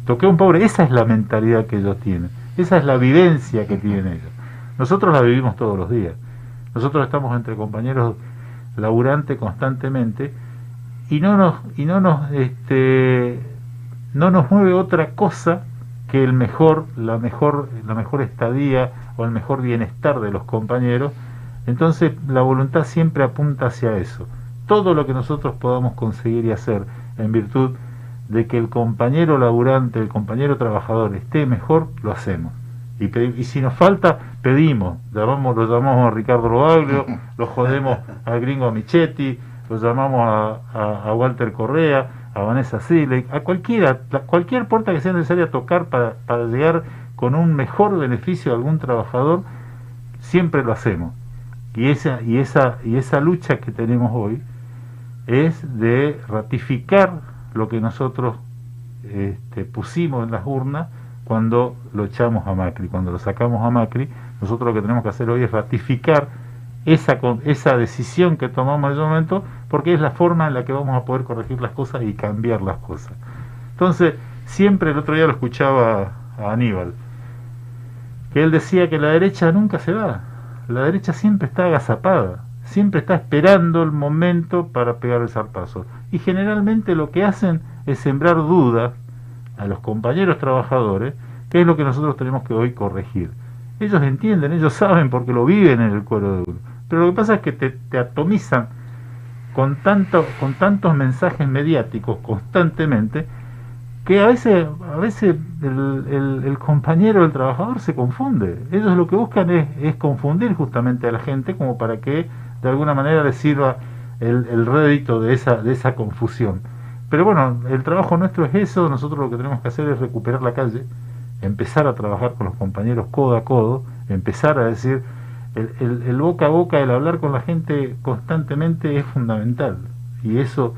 Toqué un pobre, esa es la mentalidad que ellos tienen, esa es la vivencia que tienen ellos. Nosotros la vivimos todos los días. Nosotros estamos entre compañeros laburantes constantemente y no nos y no nos este no nos mueve otra cosa que el mejor la mejor la mejor estadía o el mejor bienestar de los compañeros. Entonces la voluntad siempre apunta hacia eso. Todo lo que nosotros podamos conseguir y hacer en virtud de que el compañero laburante el compañero trabajador esté mejor lo hacemos y, si nos falta, pedimos. Llamamos, lo llamamos a Ricardo Robaglio, lo jodemos al gringo Michetti, lo llamamos a, a- a Walter Correa, a Vanessa Silek, a cualquiera, cualquier puerta que sea necesaria tocar para, para llegar con un mejor beneficio a algún trabajador, siempre lo hacemos. Y esa, y esa, y esa lucha que tenemos hoy es de ratificar lo que nosotros este, pusimos en las urnas cuando lo echamos a Macri, cuando lo sacamos a Macri, nosotros lo que tenemos que hacer hoy es ratificar esa, esa decisión que tomamos en ese momento, porque es la forma en la que vamos a poder corregir las cosas y cambiar las cosas. Entonces, siempre el otro día lo escuchaba a Aníbal, que él decía que la derecha nunca se va, la derecha siempre está agazapada, siempre está esperando el momento para pegar el zarpazo. Y generalmente lo que hacen es sembrar dudas a los compañeros trabajadores, que es lo que nosotros tenemos que hoy corregir. Ellos entienden, ellos saben porque lo viven en el cuero de uno. Pero lo que pasa es que te, atomizan con, tanto, con tantos mensajes mediáticos constantemente que a veces, a veces el, compañero, el trabajador se confunde. Ellos lo que buscan es, es confundir justamente a la gente como para que de alguna manera les sirva el, el rédito de esa, de esa confusión. Pero bueno, el trabajo nuestro es eso, nosotros lo que tenemos que hacer es recuperar la calle, empezar a trabajar con los compañeros codo a codo, empezar a decir, el, boca a boca, el hablar con la gente constantemente es fundamental. Y eso,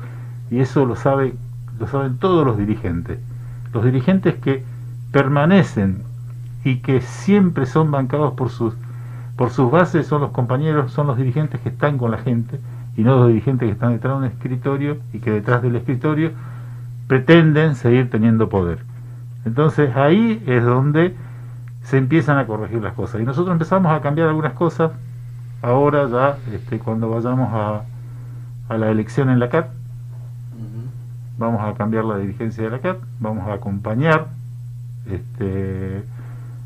y eso lo sabe, lo saben todos los dirigentes. Los dirigentes que permanecen y que siempre son bancados por sus por sus bases son los compañeros, son los dirigentes que están con la gente y no los dirigentes que están detrás de un escritorio y que detrás del escritorio pretenden seguir teniendo poder. Entonces ahí es donde se empiezan a corregir las cosas. Y nosotros empezamos a cambiar algunas cosas ahora ya este, cuando vayamos a, a la elección en la CAT, vamos a cambiar la dirigencia de la CAT, vamos a acompañar este,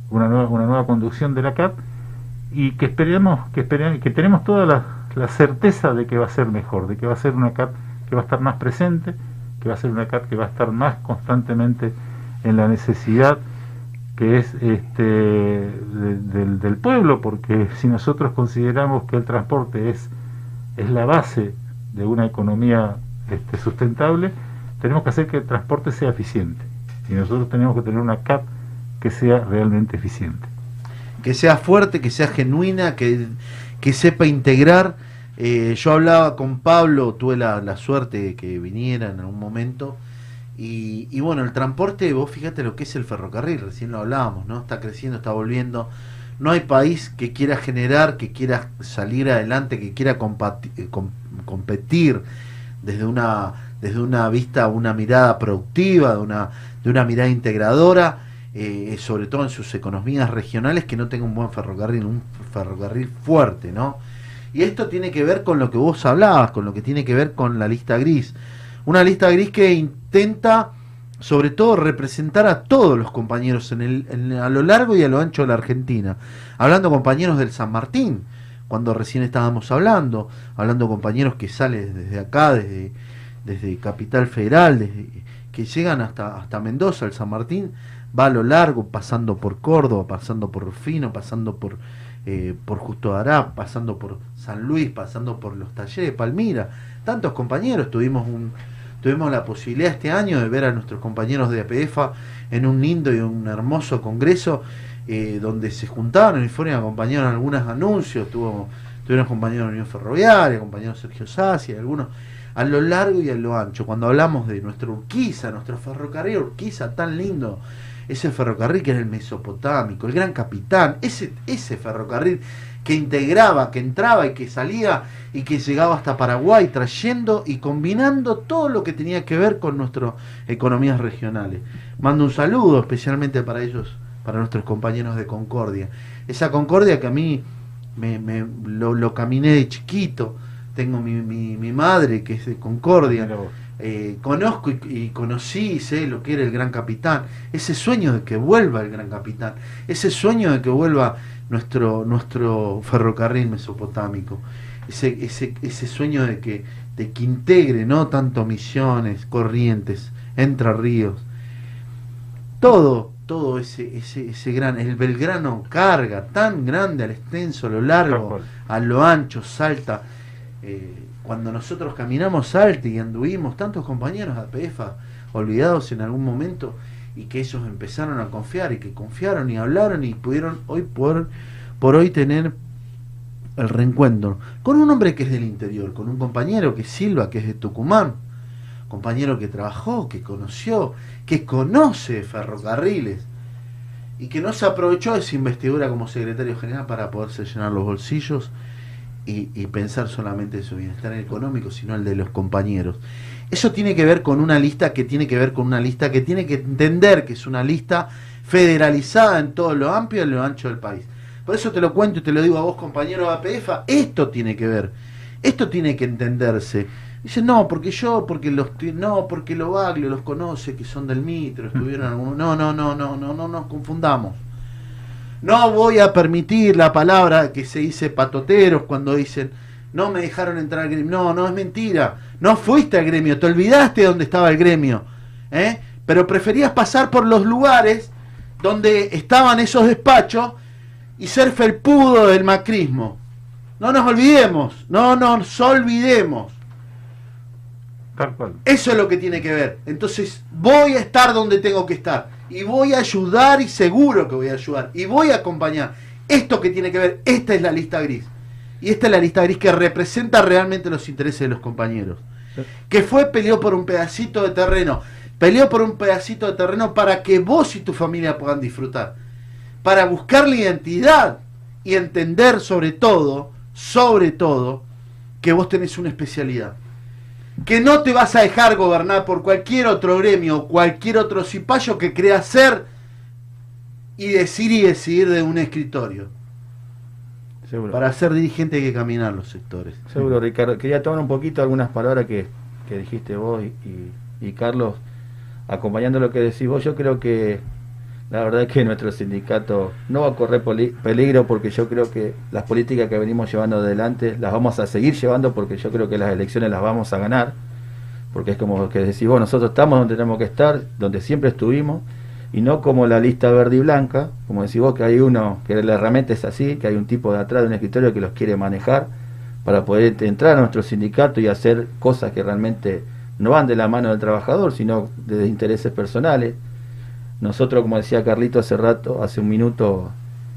una, nueva, una nueva conducción de la CAT y que esperemos, que esperemos, que tenemos toda la, la certeza de que va a ser mejor, de que va a ser una CAT que va a estar más presente, que va a ser una CAT que va a estar más constantemente en la necesidad que es este, de- del, del pueblo, porque si nosotros consideramos que el transporte es, es la base de una economía este, sustentable, tenemos que hacer que el transporte sea eficiente. Y nosotros tenemos que tener una CAP que sea realmente eficiente. que sea fuerte, que sea genuina, que, que sepa integrar. Eh, yo hablaba con Pablo, tuve la, suerte de que viniera en algún momento. Y, y bueno, el transporte, vos fíjate lo que es el ferrocarril, recién lo hablábamos, ¿no? Está creciendo, está volviendo. No hay país que quiera generar, que quiera salir adelante, que quiera eh, com- competir desde una, desde una vista, una mirada productiva, de una, de una mirada integradora, eh, sobre todo en sus economías regionales, que no tenga un buen ferrocarril, un ferrocarril fuerte, ¿no? Y esto tiene que ver con lo que vos hablabas, con lo que tiene que ver con la lista gris. Una lista gris que intenta, sobre todo, representar a todos los compañeros en el, a lo largo y a lo ancho de la Argentina. Hablando compañeros del San Martín, cuando recién estábamos hablando, hablando compañeros que salen desde acá, desde, desde Capital Federal, desde, que llegan hasta, hasta Mendoza, el San Martín, va a lo largo, pasando por Córdoba, pasando por Rufino, pasando por, eh, por Justo Ará, pasando por San Luis, pasando por los talleres Palmira. Tantos compañeros, tuvimos tuvimos la posibilidad este año de ver a nuestros compañeros de APEFA en un lindo y un hermoso congreso eh, donde se juntaron y fueron y acompañaron algunos anuncios, tuvo, tuvieron compañeros de Unión Ferroviaria, compañeros Sergio Sassi, algunos a lo largo y a lo ancho. Cuando hablamos de nuestro Urquiza, nuestro ferrocarril Urquiza tan lindo, ese ferrocarril que era el mesopotámico, el gran capitán, ese, ese ferrocarril que integraba, que entraba y que salía y que llegaba hasta Paraguay trayendo y combinando todo lo que tenía que ver con nuestras economías regionales. Mando un saludo especialmente para ellos, para nuestros compañeros de Concordia. Esa Concordia que a mí me, me- lo, lo caminé de chiquito, tengo mi, mi, mi madre que es de Concordia, eh, conozco y, y conocí y sé lo que era el gran capitán, ese sueño de que vuelva el gran capitán, ese sueño de que vuelva nuestro, nuestro ferrocarril mesopotámico, ese, ese, ese sueño de que, de que integre no tanto misiones, corrientes, entre ríos, todo, todo ese, ese, ese gran, el Belgrano carga tan grande al extenso, a lo largo, a lo ancho, salta. Eh, cuando nosotros caminamos salta y anduvimos, tantos compañeros de APEFA olvidados en algún momento y que ellos empezaron a confiar y que confiaron y hablaron y pudieron hoy por, por hoy tener el reencuentro con un hombre que es del interior, con un compañero que es Silva, que es de Tucumán, compañero que trabajó, que conoció, que conoce ferrocarriles y que no se aprovechó de esa investidura como secretario general para poderse llenar los bolsillos y, y pensar solamente en su bienestar económico, sino el de los compañeros. Eso tiene que ver con una lista que tiene que ver con una lista que tiene que entender que es una lista federalizada en todo lo amplio y en lo ancho del país. Por eso te lo cuento y te lo digo a vos, compañero de APF, esto tiene que ver, esto tiene que entenderse. Dice, no, porque yo, porque los, no, porque lo Baglio los conoce, que son del Mitro, estuvieron algún... No, no, no, no, no, no nos confundamos. No voy a permitir la palabra que se dice patoteros cuando dicen no me dejaron entrar al gremio. No, no es mentira. No fuiste al gremio, te olvidaste de dónde estaba el gremio. ¿eh? Pero preferías pasar por los lugares donde estaban esos despachos y ser felpudo del macrismo. No nos olvidemos, no nos olvidemos. Tal cual. Eso es lo que tiene que ver. Entonces voy a estar donde tengo que estar. Y voy a ayudar y seguro que voy a ayudar. Y voy a acompañar. Esto que tiene que ver, esta es la lista gris. Y esta es la lista gris que representa realmente los intereses de los compañeros. Que fue, peleó por un pedacito de terreno. Peleó por un pedacito de terreno para que vos y tu familia puedan disfrutar. Para buscar la identidad y entender sobre todo, sobre todo, que vos tenés una especialidad que no te vas a dejar gobernar por cualquier otro gremio o cualquier otro cipayo que crea ser y decir y decidir de un escritorio. Seguro. Para ser dirigente hay que caminar los sectores. Seguro, Ricardo. Quería tomar un poquito algunas palabras que, que dijiste vos y, y- y Carlos, acompañando lo que decís vos. Yo creo que la verdad es que nuestro sindicato no va a correr peligro porque yo creo que las políticas que venimos llevando adelante las vamos a seguir llevando porque yo creo que las elecciones las vamos a ganar. Porque es como que decís vos, nosotros estamos donde tenemos que estar, donde siempre estuvimos, y no como la lista verde y blanca, como decís vos, que hay uno, que la herramienta es así, que hay un tipo de atrás de un escritorio que los quiere manejar para poder entrar a nuestro sindicato y hacer cosas que realmente no van de la mano del trabajador, sino de intereses personales. Nosotros, como decía Carlito hace rato, hace un minuto,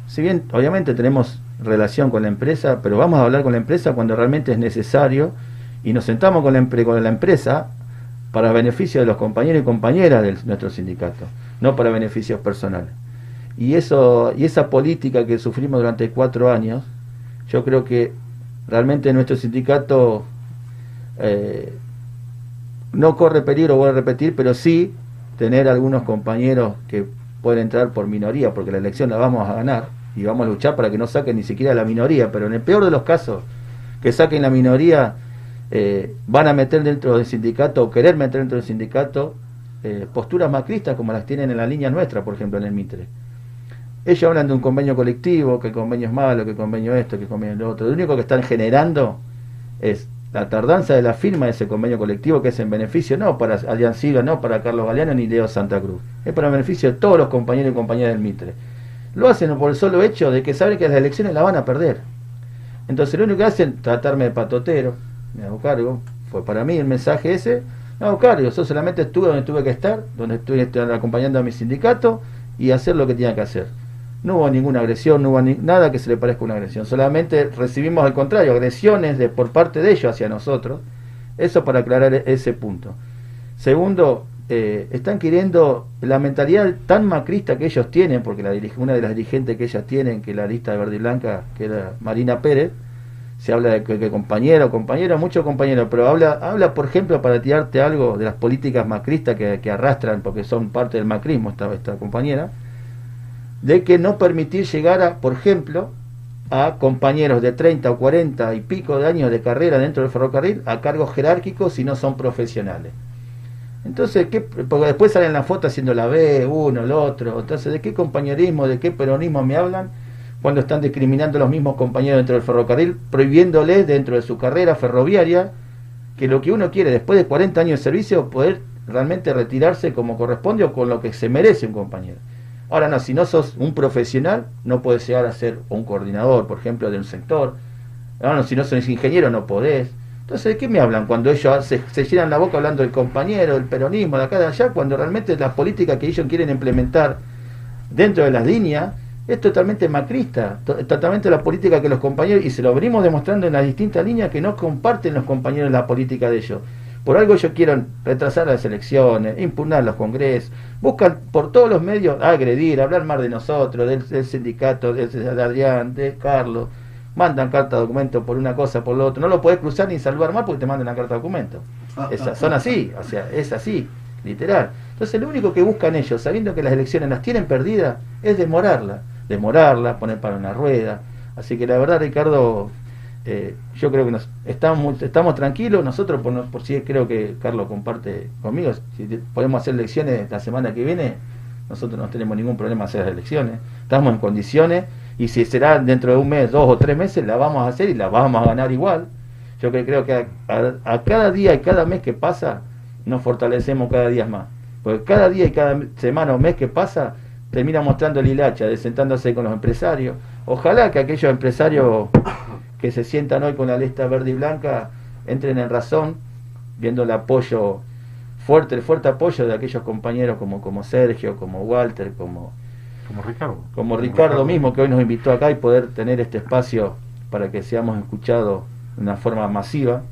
si bien obviamente tenemos relación con la empresa, pero vamos a hablar con la empresa cuando realmente es necesario y nos sentamos con la, con la empresa para beneficio de los compañeros y compañeras de nuestro sindicato, no para beneficios personales. Y eso y esa política que sufrimos durante cuatro años, yo creo que realmente nuestro sindicato eh, no corre peligro, voy a repetir, pero sí tener algunos compañeros que pueden entrar por minoría, porque la elección la vamos a ganar y vamos a luchar para que no saquen ni siquiera la minoría, pero en el peor de los casos, que saquen la minoría, eh, van a meter dentro del sindicato o querer meter dentro del sindicato eh, posturas macristas como las tienen en la línea nuestra, por ejemplo, en el Mitre. Ellos hablan de un convenio colectivo, que el convenio es malo, que el convenio esto, que el convenio lo otro. Lo único que están generando es la tardanza de la firma de ese convenio colectivo que es en beneficio no para Adrián Silva, no para Carlos Galeano ni Leo Santa Cruz. Es para beneficio de todos los compañeros y compañeras del Mitre. Lo hacen por el solo hecho de que saben que las elecciones la van a perder. Entonces lo único que hacen tratarme de patotero, me hago cargo, fue para mí el mensaje ese, me hago cargo, yo solamente estuve donde tuve que estar, donde estuve acompañando a mi sindicato y hacer lo que tenía que hacer. No hubo ninguna agresión, no hubo ni- nada que se le parezca una agresión. Solamente recibimos al contrario, agresiones de, por parte de ellos hacia nosotros. Eso para aclarar e- ese punto. Segundo, eh, están queriendo la mentalidad tan macrista que ellos tienen, porque la una de las dirigentes que ellas tienen, que la lista de verde y blanca, que era Marina Pérez, se habla de que, que compañero, compañero, mucho compañero, pero habla, habla, por ejemplo, para tirarte algo de las políticas macristas que, que arrastran, porque son parte del macrismo esta, esta compañera, de que no permitir llegar a, por ejemplo, a compañeros de 30 o 40 y pico de años de carrera dentro del ferrocarril a cargos jerárquicos si no son profesionales. Entonces, ¿qué? porque después salen las fotos haciendo la B, uno, el otro. Entonces, ¿de qué compañerismo, de qué peronismo me hablan cuando están discriminando a los mismos compañeros dentro del ferrocarril, prohibiéndoles dentro de su carrera ferroviaria que lo que uno quiere después de 40 años de servicio, poder realmente retirarse como corresponde o con lo que se merece un compañero? Ahora no, si no sos un profesional, no puedes llegar a ser un coordinador, por ejemplo, de un sector. Ahora no, si no sos ingeniero, no podés. Entonces, ¿de qué me hablan cuando ellos se, llenan la boca hablando del compañero, del peronismo, de acá de allá, cuando realmente la política que ellos quieren implementar dentro de las líneas es totalmente macrista, to- totalmente la política que los compañeros, y se lo venimos demostrando en las distintas líneas que no comparten los compañeros la política de ellos. Por algo ellos quieren retrasar las elecciones, impugnar los congresos, buscan por todos los medios agredir, hablar mal de nosotros, del, sindicato, de, Adrián, de Carlos, mandan carta de documento por una cosa, por lo otro, no lo podés cruzar ni salvar más porque te mandan la carta de documento. Esas, son así, o sea, es así, literal. Entonces lo único que buscan ellos, sabiendo que las elecciones las tienen perdidas, es demorarla, demorarla, poner para una rueda. Así que la verdad, Ricardo, eh, yo creo que estamos tranquilos, nosotros por, por si creo que Carlos comparte conmigo, si podemos hacer elecciones la semana que viene, nosotros no tenemos ningún problema hacer elecciones, estamos en condiciones y si será dentro de un mes, dos o tres meses, la vamos a hacer y la vamos a ganar igual. Yo creo que a, a- a cada día y cada mes que pasa, nos fortalecemos cada día más. Porque cada día y cada semana o mes que pasa, termina mostrando el hilacha, de sentándose con los empresarios. Ojalá que aquellos empresarios que se sientan hoy con la lista verde y blanca entren en razón, viendo el apoyo fuerte, el fuerte apoyo de aquellos compañeros como, como Sergio, como Walter, como, Como Ricardo. como Ricardo mismo, que hoy nos invitó acá y poder tener este espacio para que seamos escuchados de una forma masiva,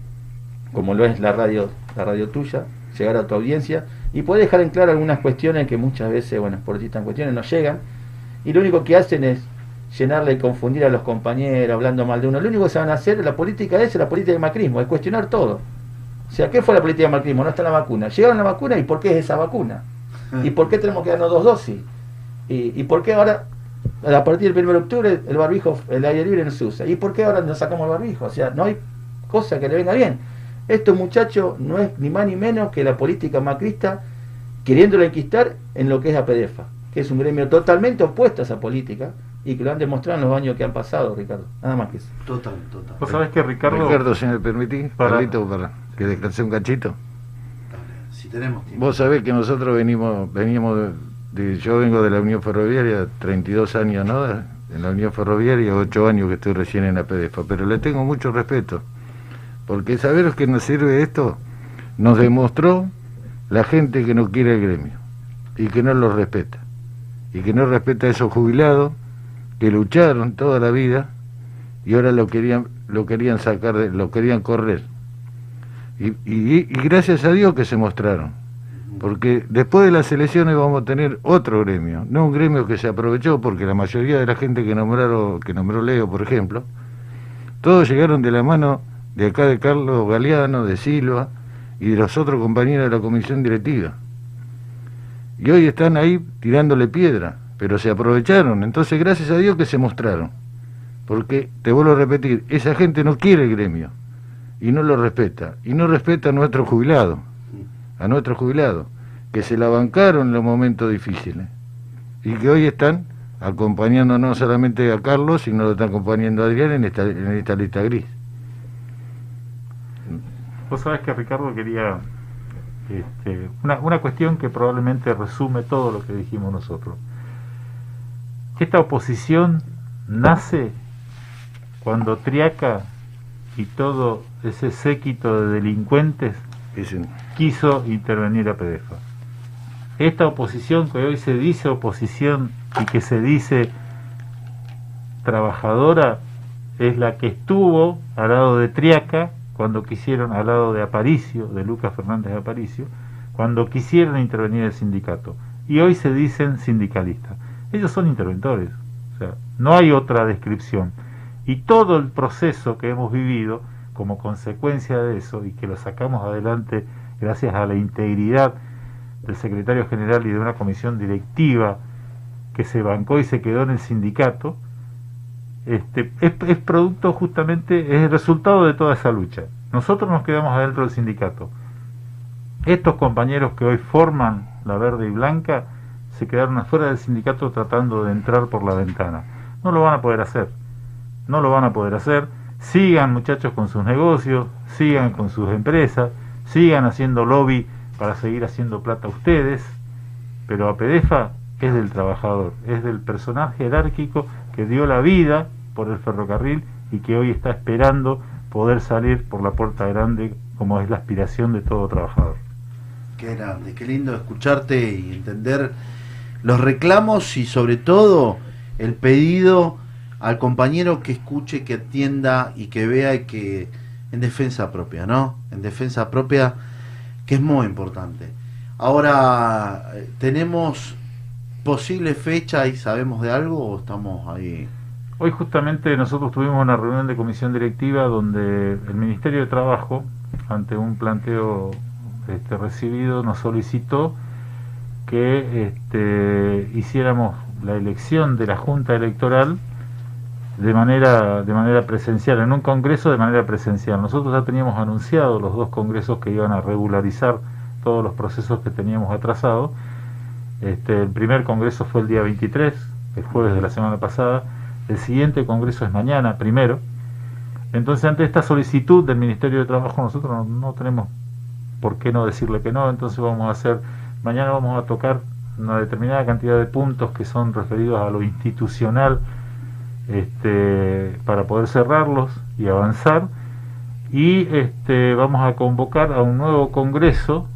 como lo es la radio, la radio tuya, llegar a tu audiencia. Y poder dejar en claro algunas cuestiones que muchas veces, bueno, por distintas cuestiones no llegan. Y lo único que hacen es llenarle y confundir a los compañeros, hablando mal de uno. Lo único que se van a hacer, la política es la política del macrismo, es cuestionar todo. O sea, ¿qué fue la política del macrismo? No está la vacuna. Llegaron la vacuna y ¿por qué es esa vacuna? ¿Y por qué tenemos que darnos dos dosis? ¿Y, y por qué ahora, a partir del 1 de octubre, el barbijo, el aire libre no se usa? ¿Y por qué ahora nos sacamos el barbijo? O sea, no hay cosa que le venga bien. Esto, muchachos, no es ni más ni menos que la política macrista queriéndolo enquistar en lo que es APDEFA, que es un gremio totalmente opuesto a esa política y que lo han demostrado en los años que han pasado, Ricardo. Nada más que eso. Total, total. Vos sabés que Ricardo, Ricardo, si me permitís, Para- Carlito, para que descanse un cachito. Si tenemos tiempo. Vos sabés que nosotros venimos, veníamos de, de- yo vengo de la Unión Ferroviaria, 32 años, ¿no? En la Unión Ferroviaria, 8 años que estoy recién en la PDFA, pero le tengo mucho respeto, porque saber que nos sirve esto, nos demostró la gente que no quiere el gremio y que no lo respeta, y que no respeta a esos jubilados que lucharon toda la vida y ahora lo querían, lo querían sacar, de, lo querían correr. Y, gracias a Dios que se mostraron. Porque después de las elecciones vamos a tener otro gremio, no un gremio que se aprovechó, porque la mayoría de la gente que nombraron, que nombró Leo, por ejemplo, todos llegaron de la mano de acá de Carlos Galeano, de Silva y de los otros compañeros de la comisión directiva. Y hoy están ahí tirándole piedra, pero se aprovecharon. Entonces, gracias a Dios que se mostraron. Porque, te vuelvo a repetir, esa gente no quiere el gremio y no lo respeta. Y no respeta a nuestros jubilados, a nuestros jubilados, que se la bancaron en los momentos difíciles y que hoy están acompañando no solamente a Carlos, sino lo están acompañando a Adrián en esta, en esta lista gris. vos sabés que Ricardo quería este, una, una cuestión que probablemente resume todo lo que dijimos nosotros. Esta oposición nace cuando Triaca y todo ese séquito de delincuentes quiso intervenir a PDFA. Esta oposición que hoy se dice oposición y que se dice trabajadora es la que estuvo al lado de Triaca cuando quisieron, al lado de Aparicio, de Lucas Fernández de Aparicio, cuando quisieron intervenir el sindicato. Y hoy se dicen sindicalistas. Ellos son interventores, o sea, no hay otra descripción. Y todo el proceso que hemos vivido como consecuencia de eso y que lo sacamos adelante gracias a la integridad del secretario general y de una comisión directiva que se bancó y se quedó en el sindicato, este, es, es producto justamente, es el resultado de toda esa lucha. Nosotros nos quedamos adentro del sindicato. Estos compañeros que hoy forman la verde y blanca se quedaron afuera del sindicato tratando de entrar por la ventana. No lo van a poder hacer. No lo van a poder hacer. Sigan muchachos con sus negocios, sigan con sus empresas, sigan haciendo lobby para seguir haciendo plata ustedes, pero APDEFA es del trabajador, es del personal jerárquico que dio la vida por el ferrocarril y que hoy está esperando poder salir por la puerta grande como es la aspiración de todo trabajador. Qué grande, qué lindo escucharte y entender los reclamos y sobre todo el pedido al compañero que escuche, que atienda y que vea y que en defensa propia, ¿no? En defensa propia, que es muy importante. Ahora, ¿tenemos posible fecha y sabemos de algo o estamos ahí? Hoy justamente nosotros tuvimos una reunión de comisión directiva donde el Ministerio de Trabajo, ante un planteo este, recibido, nos solicitó que este, hiciéramos la elección de la Junta Electoral de manera, de manera presencial, en un congreso de manera presencial. Nosotros ya teníamos anunciado los dos congresos que iban a regularizar todos los procesos que teníamos atrasados. Este, el primer congreso fue el día 23, el jueves de la semana pasada. El siguiente congreso es mañana, primero. Entonces, ante esta solicitud del Ministerio de Trabajo, nosotros no, no tenemos por qué no decirle que no. Entonces, vamos a hacer, mañana vamos a tocar una determinada cantidad de puntos que son referidos a lo institucional este, para poder cerrarlos y avanzar. Y este, vamos a convocar a un nuevo congreso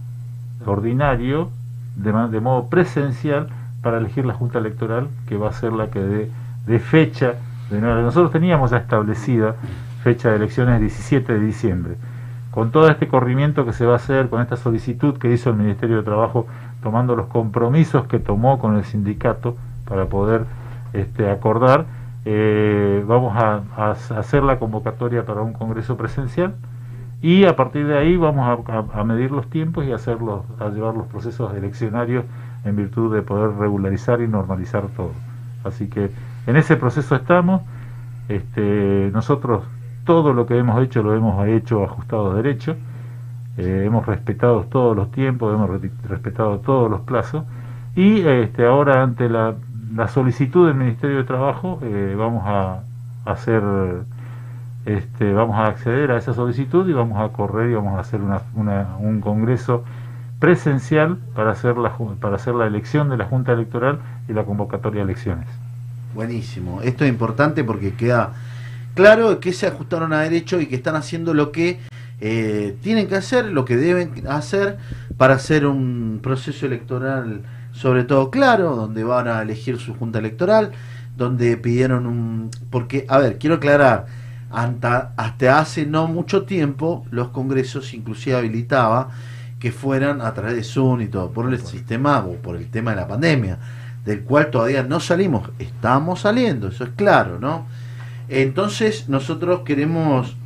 ordinario de, de modo presencial para elegir la Junta Electoral que va a ser la que dé de fecha de nuevo. Nosotros teníamos ya establecida fecha de elecciones 17 de diciembre. Con todo este corrimiento que se va a hacer, con esta solicitud que hizo el Ministerio de Trabajo, tomando los compromisos que tomó con el sindicato para poder este, acordar, eh, vamos a, hacer la convocatoria para un congreso presencial y a partir de ahí vamos a, medir los tiempos y a, hacer los- a llevar los procesos eleccionarios en virtud de poder regularizar y normalizar todo. Así que en ese proceso estamos. Este, nosotros todo lo que hemos hecho lo hemos hecho ajustado derecho. Eh, hemos respetado todos los tiempos, hemos re- respetado todos los plazos y este, ahora ante la, solicitud del Ministerio de Trabajo eh, vamos a hacer, este, vamos a acceder a esa solicitud y vamos a correr y vamos a hacer un congreso presencial para hacer, para hacer la elección de la Junta Electoral y la convocatoria de elecciones. Buenísimo. Esto es importante porque queda claro que se ajustaron a derecho y que están haciendo lo que eh, tienen que hacer, lo que deben hacer para hacer un proceso electoral sobre todo claro, donde van a elegir su junta electoral, donde pidieron un... Porque, a ver, quiero aclarar, hasta, hasta hace no mucho tiempo los congresos inclusive habilitaba que fueran a través de Zoom y todo, por el sistema o por el tema de la pandemia, del cual todavía no salimos, estamos saliendo, eso es claro, ¿no? Entonces nosotros queremos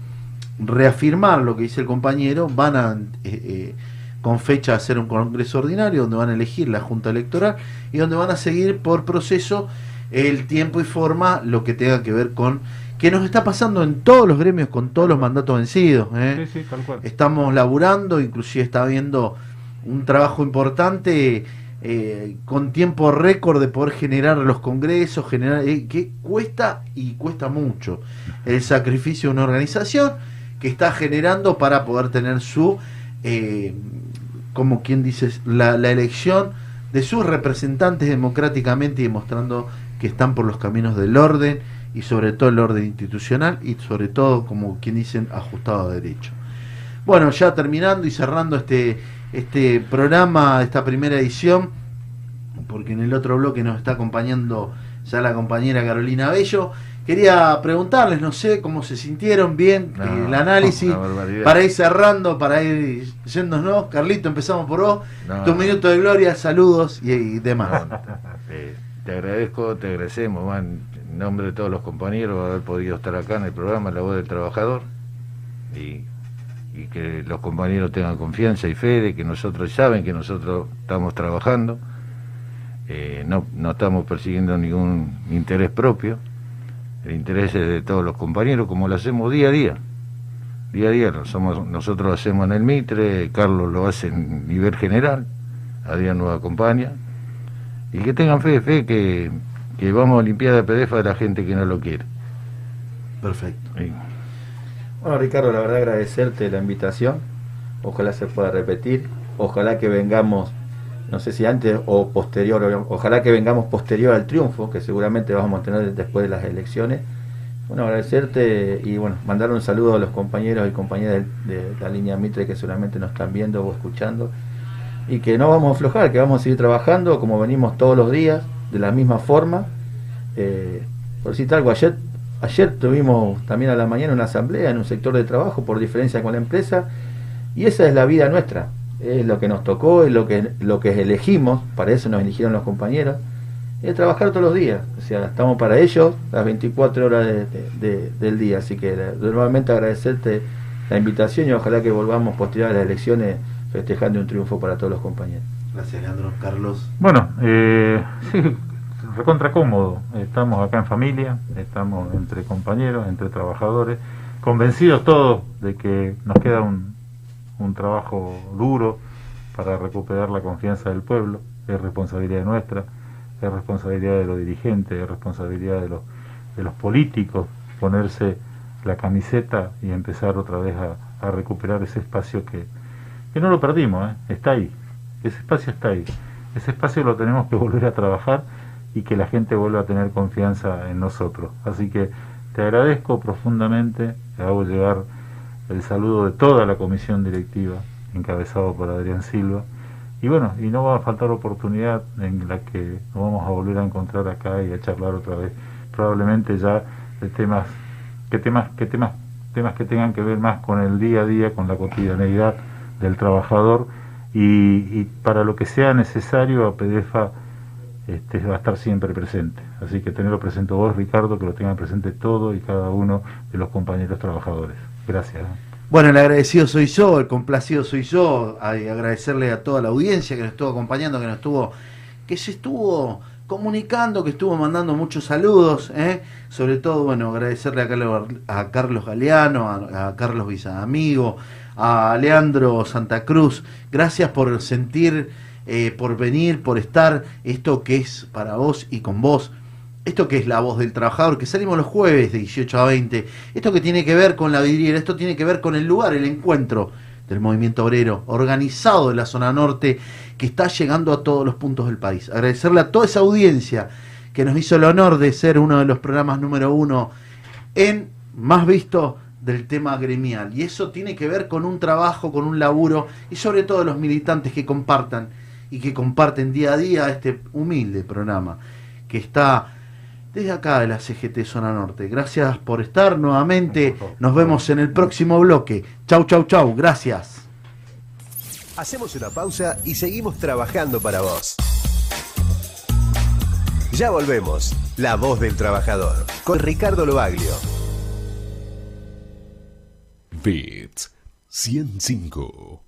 reafirmar lo que dice el compañero, van a, eh, eh, con fecha a hacer un congreso ordinario donde van a elegir la Junta Electoral y donde van a seguir por proceso el tiempo y forma lo que tenga que ver con que nos está pasando en todos los gremios con todos los mandatos vencidos. ¿eh? Sí, sí, tal cual. Estamos laburando, inclusive está habiendo un trabajo importante eh, con tiempo récord de poder generar los congresos, generar eh, que cuesta y cuesta mucho el sacrificio de una organización que está generando para poder tener su, eh, como quien dice, la, la elección de sus representantes democráticamente y demostrando que están por los caminos del orden y sobre todo el orden institucional y sobre todo, como quien dicen, ajustado a derecho. Bueno, ya terminando y cerrando este, este programa, esta primera edición, porque en el otro bloque nos está acompañando ya la compañera Carolina Bello. Quería preguntarles, no sé cómo se sintieron, bien, No, el análisis, para ir cerrando, para ir yéndonos. Carlito, empezamos por vos. No, tu minuto de gloria, saludos y, y demás. Eh, te agradezco, te agradecemos, man, en nombre de todos los compañeros, haber podido estar acá en el programa La Voz del Trabajador y, y que los compañeros tengan confianza y fe de que nosotros saben que nosotros estamos trabajando, eh, no, no estamos persiguiendo ningún interés propio, el interés es de todos los compañeros, como lo hacemos día a día. Día a día somos, nosotros lo hacemos en el Mitre, Carlos lo hace en nivel general, Adrián nos acompaña, y que tengan fe, fe que, que vamos a limpiar la PDFA de la gente que no lo quiere. Perfecto. Bueno, Ricardo, la verdad agradecerte la invitación. Ojalá se pueda repetir. Ojalá que vengamos, no sé si antes o posterior, ojalá que vengamos posterior al triunfo, que seguramente vamos a tener después de las elecciones. Bueno, agradecerte y bueno, mandar un saludo a los compañeros y compañeras de, la línea Mitre que seguramente nos están viendo o escuchando. Y que no vamos a aflojar, que vamos a seguir trabajando como venimos todos los días, de la misma forma. Eh, por decirte algo, ayer, ayer tuvimos también a la mañana una asamblea en un sector de trabajo por diferencia con la empresa y esa es la vida nuestra, es lo que nos tocó, es lo que, lo que elegimos, para eso nos eligieron los compañeros, es trabajar todos los días, o sea, estamos para ellos las 24 horas de- de- de- del día, así que eh, nuevamente agradecerte la invitación y ojalá que volvamos posterior a las elecciones festejando un triunfo para todos los compañeros. Gracias, Leandro. Carlos. Bueno, eh, sí, recontra cómodo. Estamos acá en familia, estamos entre compañeros, entre trabajadores, convencidos todos de que nos queda un, un trabajo duro para recuperar la confianza del pueblo. Es responsabilidad nuestra, es responsabilidad de los dirigentes, es responsabilidad de los, de los políticos ponerse la camiseta y empezar otra vez a, a recuperar ese espacio que, que no lo perdimos, ¿eh? está ahí. Ese espacio está ahí. Ese espacio lo tenemos que volver a trabajar y que la gente vuelva a tener confianza en nosotros. Así que te agradezco profundamente, te hago llegar el saludo de toda la comisión directiva, encabezado por Adrián Silva. Y bueno, y no va a faltar oportunidad en la que nos vamos a volver a encontrar acá y a charlar otra vez, probablemente ya de temas, que temas, que temas, temas que tengan que ver más con el día a día, con la cotidianeidad del trabajador y, y para lo que sea necesario a PDFA este, va a estar siempre presente. Así que tenerlo presente vos, Ricardo, que lo tengan presente todo y cada uno de los compañeros trabajadores. Gracias. Bueno, el agradecido soy yo, el complacido soy yo. Agradecerle a toda la audiencia que nos estuvo acompañando, que nos estuvo que se estuvo comunicando, que estuvo mandando muchos saludos, ¿eh? sobre todo, bueno, agradecerle a Carlos, a Carlos Galeano, a, a Carlos Villamigo, a Leandro Santa Cruz, gracias por sentir, eh, por venir, por estar, esto que es para vos y con vos, esto que es la voz del trabajador, que salimos los jueves de 18 a 20, esto que tiene que ver con la vidriera, esto tiene que ver con el lugar, el encuentro del movimiento obrero organizado de la zona norte que está llegando a todos los puntos del país. Agradecerle a toda esa audiencia que nos hizo el honor de ser uno de los programas número uno en más visto del tema gremial. Y eso tiene que ver con un trabajo, con un laburo y sobre todo los militantes que compartan y que comparten día a día este humilde programa que está desde acá de la CGT Zona Norte. Gracias por estar nuevamente. Nos vemos en el próximo bloque. Chau, chau, chau. Gracias. Hacemos una pausa y seguimos trabajando para vos. Ya volvemos. La voz del trabajador. Con Ricardo Lobaglio. Bits 105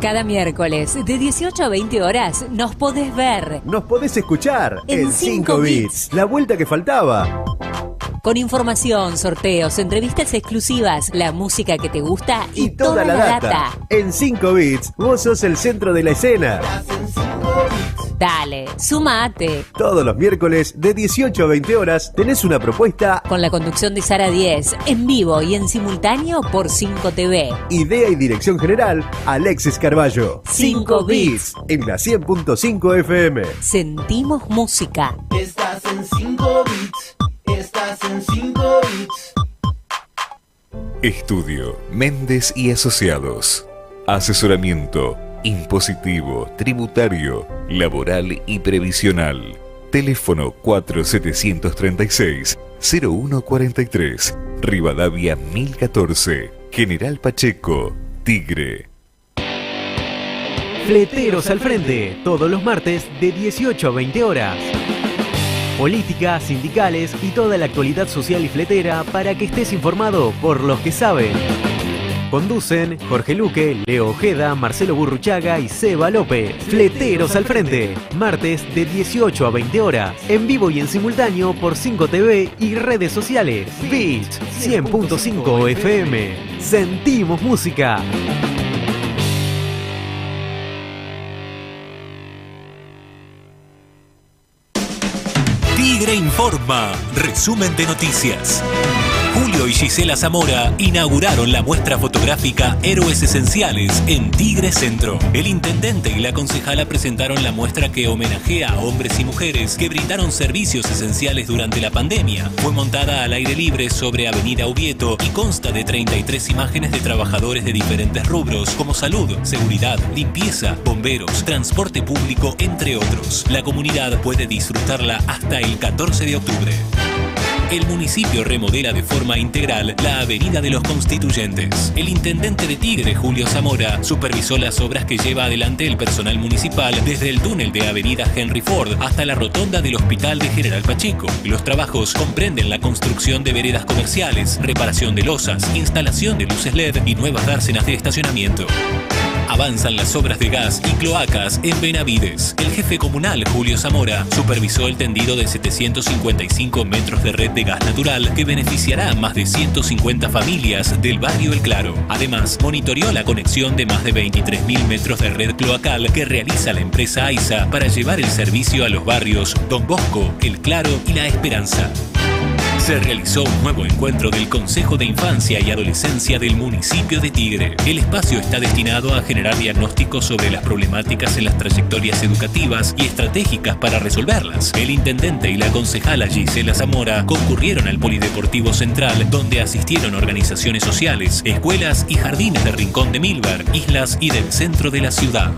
Cada miércoles de 18 a 20 horas nos podés ver Nos podés escuchar En en 5 cinco bits. La vuelta que faltaba. Con información, sorteos, entrevistas exclusivas, la música que te gusta y, Toda la data. En 5 bits, vos sos el centro de la escena. Dale, sumate. Todos los miércoles de 18 a 20 horas tenés una propuesta, Con la conducción de Sara 10, en vivo y en simultáneo por 5 TV. idea y dirección general, Alexis Carballo. Cinco bits. En la 100.5 FM. Sentimos música. Estás en 5 bits. Estás en 5 bits. Estudio Méndez y Asociados. Asesoramiento impositivo, tributario, laboral y previsional. Teléfono 4736-0143. Rivadavia 1014. General Pacheco. Tigre. Fleteros al frente, todos los martes de 18 a 20 horas. Política, sindicales y toda la actualidad social y fletera para que estés informado por los que saben. Conducen Jorge Luque, Leo Ojeda, Marcelo Burruchaga y Seba López. Fleteros al frente, martes de 18 a 20 horas. En vivo y en simultáneo por 5 TV y redes sociales. Beach 100.5 FM. Sentimos música. Informa, resumen de noticias. Julio y Gisela Zamora inauguraron la muestra fotográfica Héroes Esenciales en Tigre Centro. El intendente y la concejala presentaron la muestra que homenajea a hombres y mujeres que brindaron servicios esenciales durante la pandemia. Fue montada al aire libre sobre Avenida Ubieto y consta de 33 imágenes de trabajadores de diferentes rubros como salud, seguridad, limpieza, bomberos, transporte público, entre otros. La comunidad puede disfrutarla hasta el 14 de octubre. El municipio remodela de forma integral la Avenida de los Constituyentes. El intendente de Tigre, Julio Zamora, supervisó las obras que lleva adelante el personal municipal desde el túnel de Avenida Henry Ford hasta la rotonda del Hospital de General Pacheco. Los trabajos comprenden la construcción de veredas comerciales, reparación de losas, instalación de luces LED y nuevas dársenas de estacionamiento. Avanzan las obras de gas y cloacas en Benavides. El jefe comunal, Julio Zamora, supervisó el tendido de 755 metros de red de gas natural que beneficiará a más de 150 familias del barrio El Claro. Además, monitoreó la conexión de más de 23.000 metros de red cloacal que realiza la empresa AISA para llevar el servicio a los barrios Don Bosco, El Claro y La Esperanza. Se realizó un nuevo encuentro del Consejo de Infancia y Adolescencia del municipio de Tigre. El espacio está destinado a generar diagnósticos sobre las problemáticas en las trayectorias educativas y estratégicas para resolverlas. El intendente y la concejala Gisela Zamora concurrieron al Polideportivo Central, donde asistieron organizaciones sociales, escuelas y jardines de Rincón de Milbar, islas y del centro de la ciudad.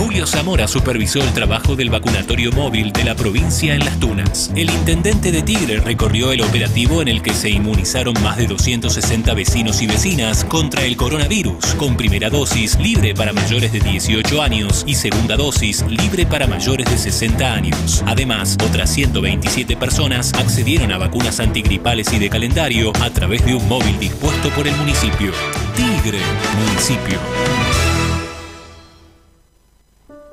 Julio Zamora supervisó el trabajo del vacunatorio móvil de la provincia en Las Tunas. El intendente de Tigre recorrió el operativo en el que se inmunizaron más de 260 vecinos y vecinas contra el coronavirus, con primera dosis libre para mayores de 18 años y segunda dosis libre para mayores de 60 años. Además, otras 127 personas accedieron a vacunas antigripales y de calendario a través de un móvil dispuesto por el municipio. Tigre, municipio.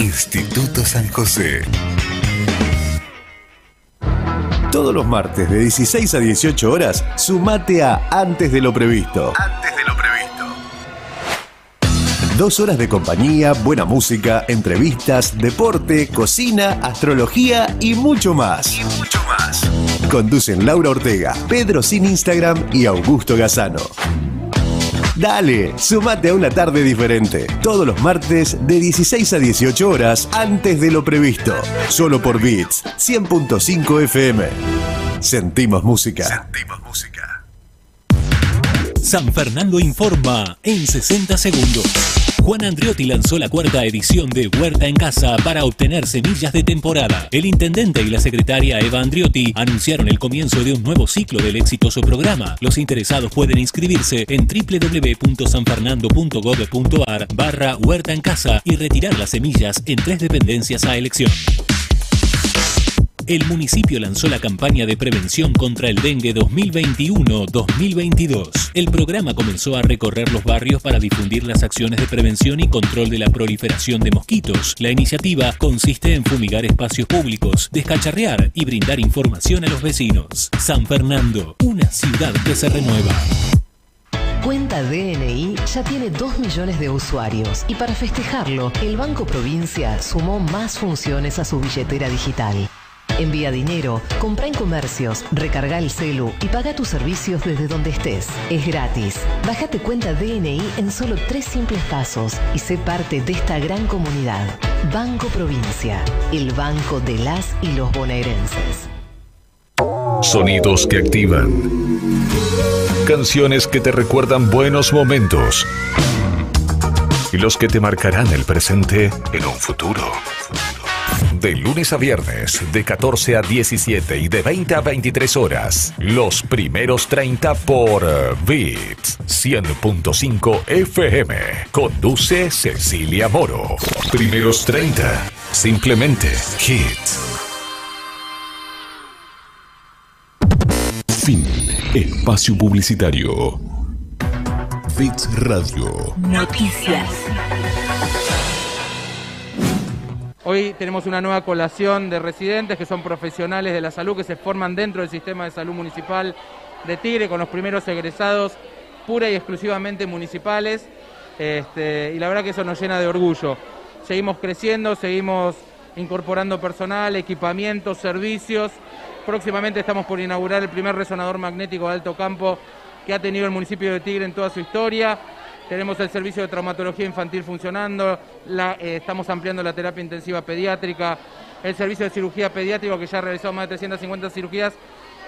Instituto San José. Todos los martes de 16 a 18 horas, sumate a Antes de lo previsto. Antes de lo previsto. Dos horas de compañía, buena música, entrevistas, deporte, cocina, astrología y mucho más. Y mucho más. Conducen Laura Ortega, Pedro Sin Instagram y Augusto Gazano. Dale, sumate a una tarde diferente. Todos los martes de 16 a 18 horas antes de lo previsto. Solo por Beats 100.5 FM. Sentimos música. Sentimos música. San Fernando informa en 60 segundos. Juan Andriotti lanzó la cuarta edición de Huerta en Casa para obtener semillas de temporada. El intendente y la secretaria Eva Andriotti anunciaron el comienzo de un nuevo ciclo del exitoso programa. Los interesados pueden inscribirse en www.sanfernando.gov.ar barra Huerta en Casa y retirar las semillas en tres dependencias a elección. El municipio lanzó la campaña de prevención contra el dengue 2021-2022. El programa comenzó a recorrer los barrios para difundir las acciones de prevención y control de la proliferación de mosquitos. La iniciativa consiste en fumigar espacios públicos, descacharrear y brindar información a los vecinos. San Fernando, una ciudad que se renueva. Cuenta DNI ya tiene 2 millones de usuarios y para festejarlo, el Banco Provincia sumó más funciones a su billetera digital. Envía dinero, compra en comercios, recarga el celu y paga tus servicios desde donde estés. Es gratis. Bájate cuenta DNI en solo tres simples pasos y sé parte de esta gran comunidad. Banco Provincia, el banco de las y los bonaerenses. Sonidos que activan. Canciones que te recuerdan buenos momentos. Y los que te marcarán el presente en un futuro. De lunes a viernes, de 14 a 17 y de 20 a 23 horas. Los primeros 30 por Beats 100.5 FM. Conduce Cecilia Moro. Primeros 30. Simplemente hits. Fin. Espacio publicitario. Bits Radio. Noticias. Hoy tenemos una nueva colación de residentes que son profesionales de la salud que se forman dentro del sistema de salud municipal de Tigre con los primeros egresados pura y exclusivamente municipales. Este, y la verdad que eso nos llena de orgullo. Seguimos creciendo, seguimos incorporando personal, equipamientos, servicios. Próximamente estamos por inaugurar el primer resonador magnético de alto campo que ha tenido el municipio de Tigre en toda su historia. Tenemos el servicio de traumatología infantil funcionando, eh, estamos ampliando la terapia intensiva pediátrica, el servicio de cirugía pediátrica que ya ha realizado más de 350 cirugías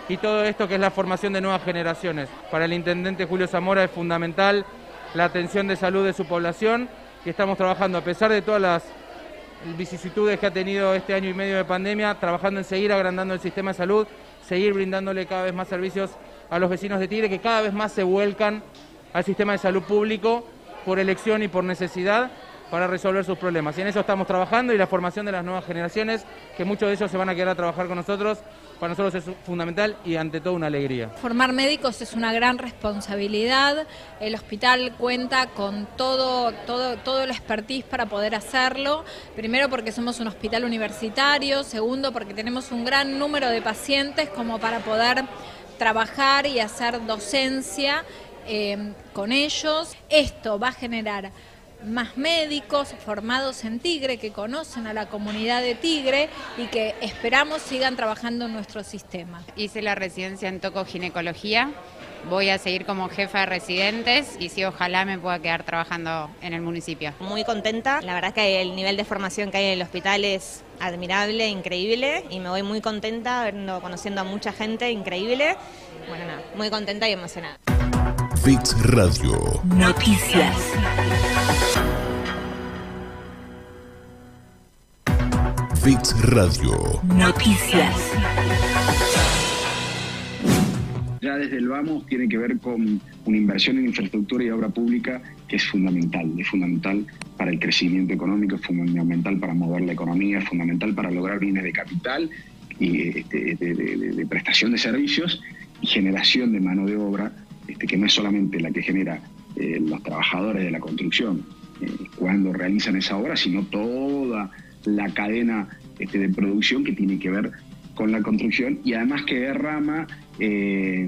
y todo esto que es la formación de nuevas generaciones. Para el intendente Julio Zamora es fundamental la atención de salud de su población y estamos trabajando, a pesar de todas las vicisitudes que ha tenido este año y medio de pandemia, trabajando en seguir agrandando el sistema de salud, seguir brindándole cada vez más servicios a los vecinos de Tigre que cada vez más se vuelcan al sistema de salud público por elección y por necesidad para resolver sus problemas. Y en eso estamos trabajando y la formación de las nuevas generaciones, que muchos de ellos se van a quedar a trabajar con nosotros, para nosotros es fundamental y ante todo una alegría. Formar médicos es una gran responsabilidad. El hospital cuenta con todo, todo, todo el expertise para poder hacerlo. Primero porque somos un hospital universitario, segundo porque tenemos un gran número de pacientes como para poder trabajar y hacer docencia eh, con ellos. Esto va a generar más médicos formados en Tigre que conocen a la comunidad de Tigre y que esperamos sigan trabajando en nuestro sistema. Hice la residencia en tocoginecología, voy a seguir como jefa de residentes y sí, ojalá me pueda quedar trabajando en el municipio. Muy contenta, la verdad que el nivel de formación que hay en el hospital es admirable, increíble y me voy muy contenta, conociendo a mucha gente increíble. Bueno, nada, muy contenta y emocionada. Bits Radio. Noticias. Bits Radio. Noticias. Ya desde el vamos tiene que ver con una inversión en infraestructura y obra pública que es fundamental, es fundamental para el crecimiento económico, es fundamental para mover la economía, es fundamental para lograr bienes de capital y este, de, de- de- de prestación de servicios y generación de mano de obra, este, que no es solamente la que genera eh, los trabajadores de la construcción eh, cuando realizan esa obra, sino toda la cadena este, de producción que tiene que ver con la construcción y además que derrama eh,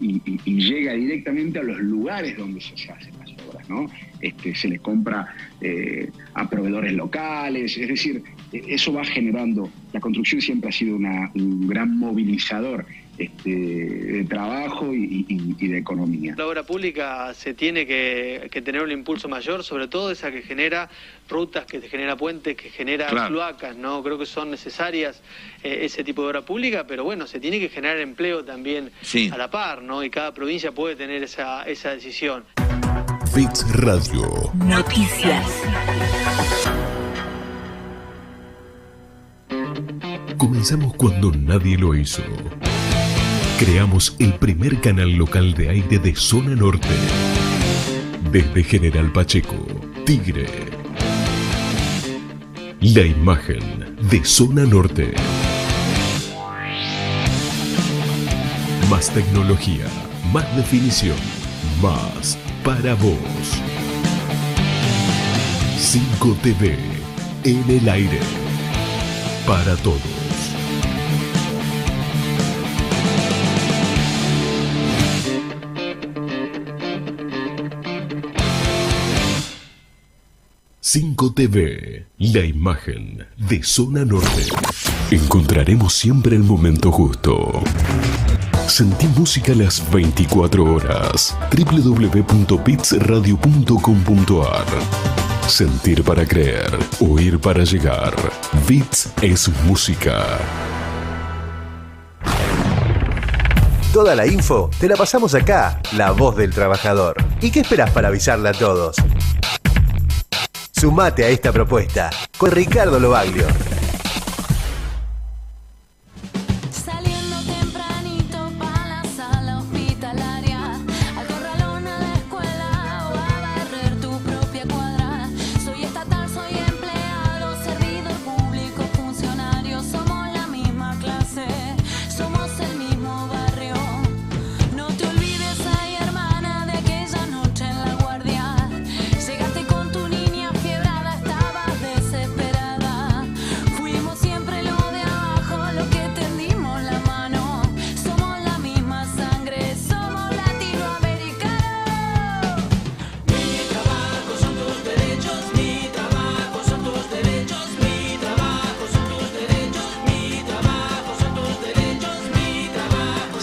y, llega directamente a los lugares donde se, hacen las obras, ¿no? Este, se le compra eh, a proveedores locales, es decir, eh, eso va generando, la construcción siempre ha sido un gran movilizador este, de trabajo y- y- y de economía. La obra pública se tiene que, que tener un impulso mayor, sobre todo esa que genera rutas, que genera puentes, que genera Claro. cloacas, ¿no? Creo que son necesarias eh, ese tipo de obra pública, pero bueno, se tiene que generar empleo también Sí. a la par, ¿no? Y cada provincia puede tener esa, esa decisión. Bits Radio. Noticias. Comenzamos cuando nadie lo hizo. Creamos el primer canal local de aire de zona norte. Desde General Pacheco, Tigre. La imagen de zona norte. Más tecnología, más definición, más para vos. 5 TV en el aire. Para todos. Cinco TV, la imagen de Zona Norte. Encontraremos siempre el momento justo. Sentí música las 24 horas. www.bitsradio.com.ar Sentir para creer, oír para llegar. Bits es música. Toda la info te la pasamos acá, la voz del trabajador. ¿Y qué esperas para avisarle a todos? Sumate a esta propuesta con Ricardo Lobaglio.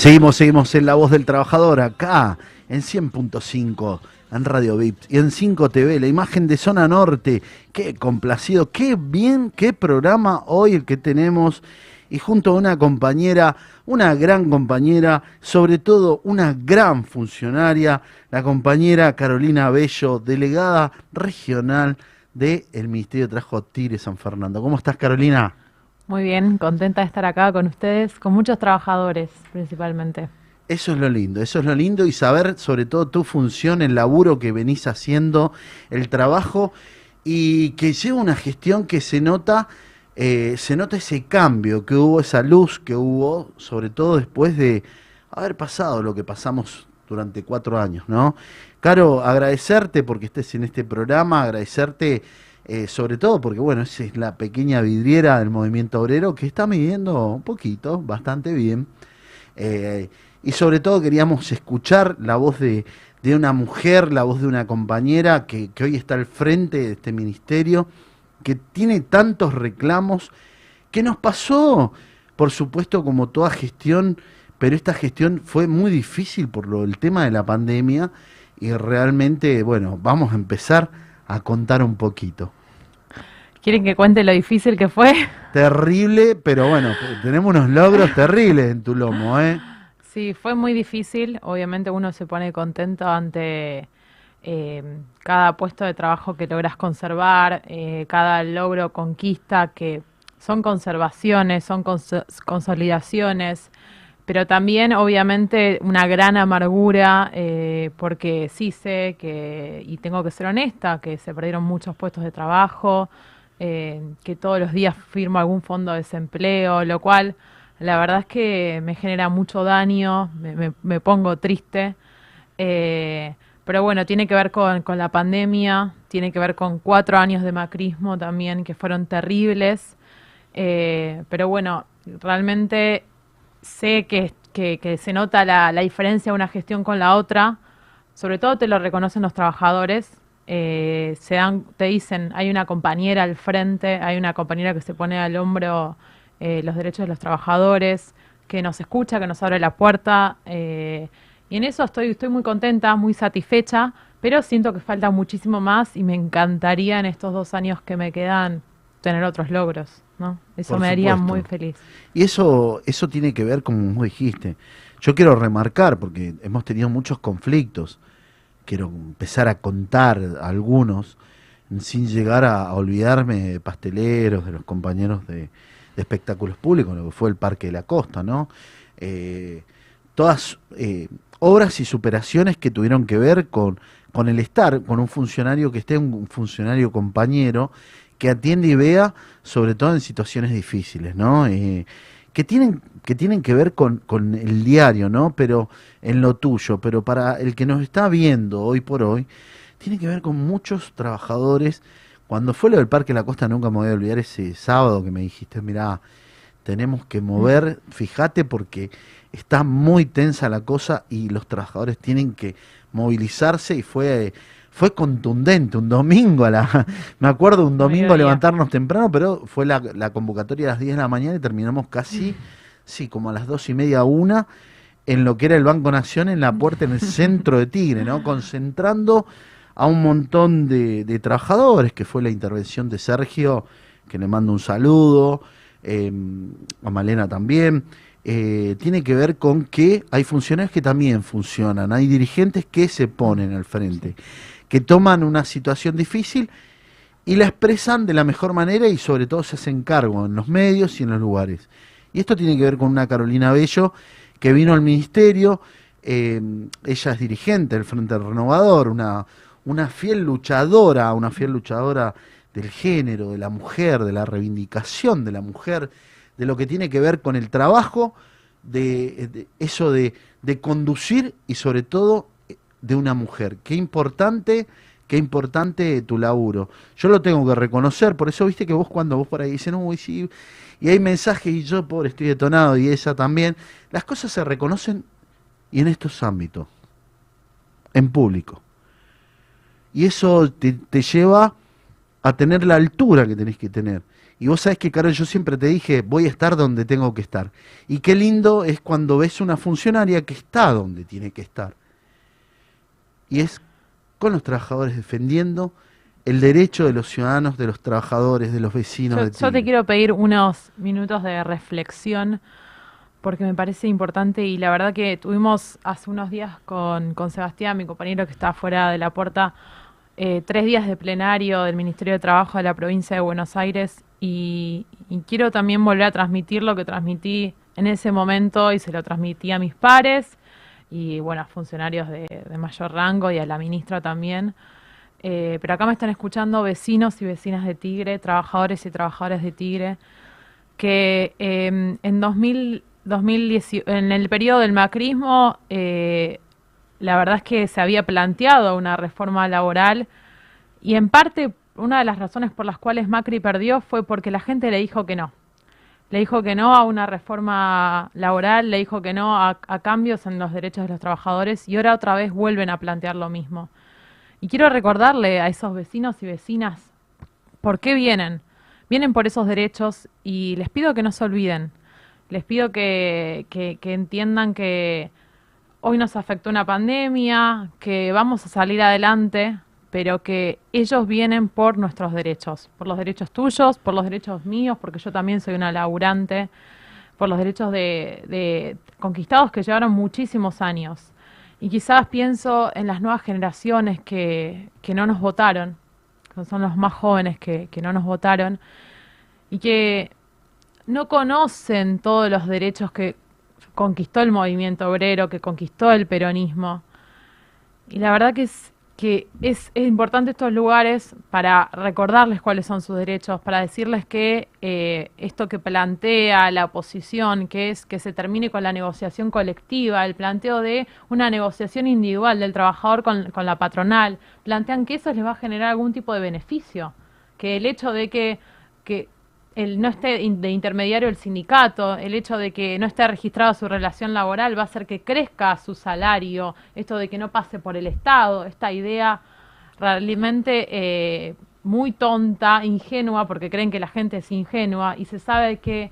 Seguimos, seguimos en La Voz del Trabajador, acá en 100.5, en Radio VIP y en 5 TV, la imagen de Zona Norte. Qué complacido, qué bien, qué programa hoy el que tenemos. Y junto a una compañera, una gran compañera, sobre todo una gran funcionaria, la compañera Carolina Bello, delegada regional del Ministerio de Trabajo Tigre San Fernando. ¿Cómo estás, Carolina? Muy bien, contenta de estar acá con ustedes, con muchos trabajadores principalmente. Eso es lo lindo, eso es lo lindo y saber sobre todo tu función, el laburo que venís haciendo, el trabajo y que lleva una gestión que se nota, eh, se nota ese cambio que hubo, esa luz que hubo, sobre todo después de haber pasado lo que pasamos durante cuatro años, ¿no? Caro, agradecerte porque estés en este programa, agradecerte eh, sobre todo porque, bueno, esa es la pequeña vidriera del movimiento obrero que está midiendo un poquito, bastante bien. Eh, y sobre todo queríamos escuchar la voz de, de una mujer, la voz de una compañera que, que hoy está al frente de este ministerio, que tiene tantos reclamos, que nos pasó, por supuesto, como toda gestión, pero esta gestión fue muy difícil por lo, el tema de la pandemia y realmente, bueno, vamos a empezar a contar un poquito. ¿Quieren que cuente lo difícil que fue? Terrible, pero bueno, tenemos unos logros terribles en tu lomo, ¿eh? Sí, fue muy difícil. Obviamente uno se pone contento ante eh, cada puesto de trabajo que logras conservar, eh, cada logro, conquista, que son conservaciones, son cons- consolidaciones, pero también obviamente una gran amargura, eh, porque sí sé que, y tengo que ser honesta, que se perdieron muchos puestos de trabajo, eh, que todos los días firmo algún fondo de desempleo, lo cual la verdad es que me genera mucho daño, me, pongo triste. eh, pero bueno, tiene que ver con, con la pandemia, tiene que ver con cuatro años de macrismo también, que fueron terribles. eh, pero bueno, realmente sé que, que- que se nota la, la diferencia de una gestión con la otra. Sobre todo te lo reconocen los trabajadores. Eh, se dan, te dicen, hay una compañera al frente, hay una compañera que se pone al hombro eh, los derechos de los trabajadores, que nos escucha, que nos abre la puerta. eh, y en eso estoy, estoy muy contenta, muy satisfecha, pero siento que falta muchísimo más y me encantaría en estos dos años que me quedan tener otros logros, ¿no? Eso Por me haría supuesto. muy feliz. Y eso, eso tiene que ver, como vos dijiste. Yo quiero remarcar, porque hemos tenido muchos conflictos, quiero empezar a contar algunos, sin llegar a, olvidarme de pasteleros, de los compañeros de, espectáculos públicos, lo que fue el Parque de la Costa, ¿no? Eh, todas eh, obras y superaciones que tuvieron que ver con, con el estar, con un funcionario que esté, un funcionario compañero, que atiende y vea, sobre todo en situaciones difíciles, ¿no? Eh, que tienen que tienen que ver con, con el diario, ¿no? Pero en lo tuyo, pero para el que nos está viendo hoy por hoy, tiene que ver con muchos trabajadores. Cuando fue lo del Parque La Costa, nunca me voy a olvidar ese sábado que me dijiste, mira, tenemos que mover, fíjate porque está muy tensa la cosa y los trabajadores tienen que movilizarse y fue fue contundente un domingo a la me acuerdo un domingo levantarnos temprano pero fue la, la convocatoria a las 10 de la mañana y terminamos casi sí como a las dos y media una en lo que era el Banco Nación en la puerta en el centro de Tigre no concentrando a un montón de, trabajadores que fue la intervención de Sergio que le mando un saludo eh, a Malena también eh, tiene que ver con que hay funcionarios que también funcionan, hay dirigentes que se ponen al frente, que toman una situación difícil y la expresan de la mejor manera y sobre todo se hacen cargo en los medios y en los lugares. Y esto tiene que ver con una Carolina Bello que vino al ministerio, eh, ella es dirigente del Frente Renovador, una, fiel luchadora, una fiel luchadora del género, de la mujer, de la reivindicación de la mujer, de lo que tiene que ver con el trabajo, de, eso de, de conducir y sobre todo de una mujer. Qué importante, qué importante tu laburo. Yo lo tengo que reconocer, por eso viste que vos cuando vos por ahí dicen, uy, sí, y hay mensajes y yo, pobre, estoy detonado y ella también, las cosas se reconocen y en estos ámbitos, en público. Y eso te, te lleva a tener la altura que tenés que tener. Y vos sabés que, Carol, yo siempre te dije, voy a estar donde tengo que estar. Y qué lindo es cuando ves una funcionaria que está donde tiene que estar. Y es con los trabajadores defendiendo el derecho de los ciudadanos, de los trabajadores, de los vecinos. Yo, de yo te quiero pedir unos minutos de reflexión porque me parece importante y la verdad que tuvimos hace unos días con, con Sebastián, mi compañero que está fuera de la puerta, eh, tres días de plenario del Ministerio de Trabajo de la provincia de Buenos Aires y, y quiero también volver a transmitir lo que transmití en ese momento y se lo transmití a mis pares y bueno, a funcionarios de, de mayor rango y a la ministra también. Eh, pero acá me están escuchando vecinos y vecinas de Tigre, trabajadores y trabajadoras de Tigre, que eh, en 2000, 2010, en el periodo del macrismo, eh, la verdad es que se había planteado una reforma laboral y en parte una de las razones por las cuales Macri perdió fue porque la gente le dijo que no. Le dijo que no a una reforma laboral, le dijo que no a cambios en los derechos de los trabajadores y ahora otra vez vuelven a plantear lo mismo. Y quiero recordarle a esos vecinos y vecinas por qué vienen. Vienen por esos derechos y les pido que no se olviden. Les pido que, que- entiendan que hoy nos afectó una pandemia, que vamos a salir adelante, pero que ellos vienen por nuestros derechos, por los derechos tuyos, por los derechos míos, porque yo también soy una laburante, por los derechos de, de conquistados que llevaron muchísimos años. Y quizás pienso en las nuevas generaciones que, que no nos votaron, que son los más jóvenes que, que no nos votaron, y que no conocen todos los derechos que conquistó el movimiento obrero, que conquistó el peronismo. Y la verdad que es que es, importante estos lugares para recordarles cuáles son sus derechos, para decirles que eh, esto que plantea la oposición, que es que se termine con la negociación colectiva, el planteo de una negociación individual del trabajador con, con la patronal, plantean que eso les va a generar algún tipo de beneficio, que el hecho de que, que el no esté de intermediario el sindicato, el hecho de que no esté registrada su relación laboral va a hacer que crezca su salario, esto de que no pase por el Estado, esta idea realmente eh, muy tonta, ingenua, porque creen que la gente es ingenua y se sabe que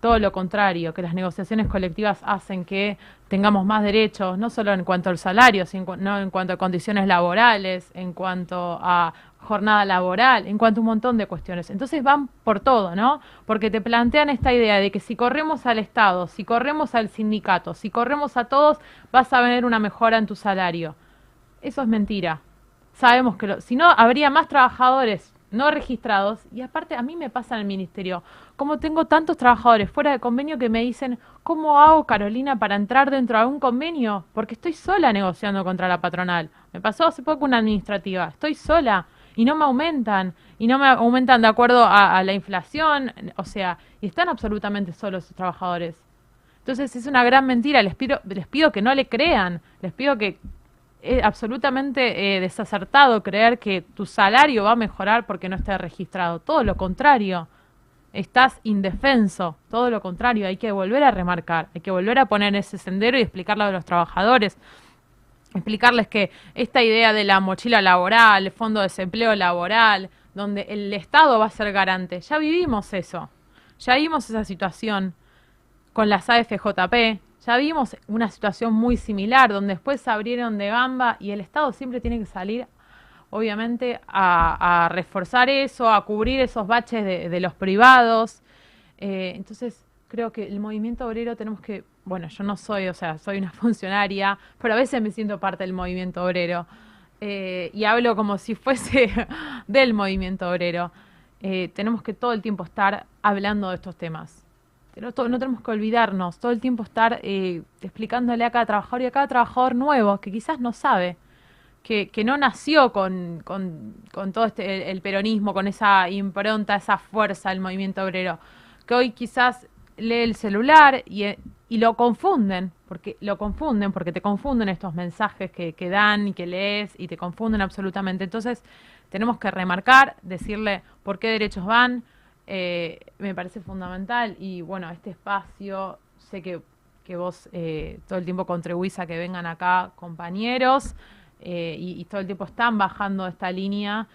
todo lo contrario, que las negociaciones colectivas hacen que tengamos más derechos, no solo en cuanto al salario, sino en cuanto a condiciones laborales, en cuanto a jornada laboral, en cuanto a un montón de cuestiones. Entonces van por todo, ¿no? Porque te plantean esta idea de que si corremos al Estado, si corremos al sindicato, si corremos a todos, vas a ver una mejora en tu salario. Eso es mentira. Sabemos que lo- si no, habría más trabajadores no registrados. Y aparte, a mí me pasa en el ministerio, como tengo tantos trabajadores fuera de convenio que me dicen, ¿cómo hago, Carolina, para entrar dentro de algún convenio? Porque estoy sola negociando contra la patronal. Me pasó hace poco una administrativa. Estoy sola y no me aumentan. Y no me aumentan de acuerdo a, la inflación. O sea, y están absolutamente solos esos trabajadores. Entonces es una gran mentira. Les pido, les pido que no le crean. Les pido que es absolutamente eh, desacertado creer que tu salario va a mejorar porque no esté registrado. Todo lo contrario. Estás indefenso. Todo lo contrario. Hay que volver a remarcar. Hay que volver a poner ese sendero y explicarlo a los trabajadores. Explicarles que esta idea de la mochila laboral, el fondo de desempleo laboral, donde el Estado va a ser garante. Ya vivimos eso. Ya vimos esa situación con las AFJP. Ya vimos una situación muy similar, donde después se abrieron de gamba y el Estado siempre tiene que salir, obviamente, a, reforzar eso, a cubrir esos baches de, de los privados. Eh, entonces, creo que el movimiento obrero tenemos que, bueno, yo no soy, o sea, soy una funcionaria, pero a veces me siento parte del movimiento obrero. Eh, y hablo como si fuese del movimiento obrero. Eh, tenemos que todo el tiempo estar hablando de estos temas. Pero to- no tenemos que olvidarnos, todo el tiempo estar eh, explicándole a cada trabajador y a cada trabajador nuevo que quizás no sabe, que, que no nació con, con, con todo este, el, peronismo, con esa impronta, esa fuerza del movimiento obrero, que hoy quizás lee el celular y, y lo confunden, porque lo confunden, porque te confunden estos mensajes que, que dan y que lees y te confunden absolutamente. Entonces, tenemos que remarcar, decirle por qué derechos van, eh, me parece fundamental y bueno, este espacio, sé que, que vos eh, todo el tiempo contribuís a que vengan acá compañeros eh, y, y todo el tiempo están bajando esta línea.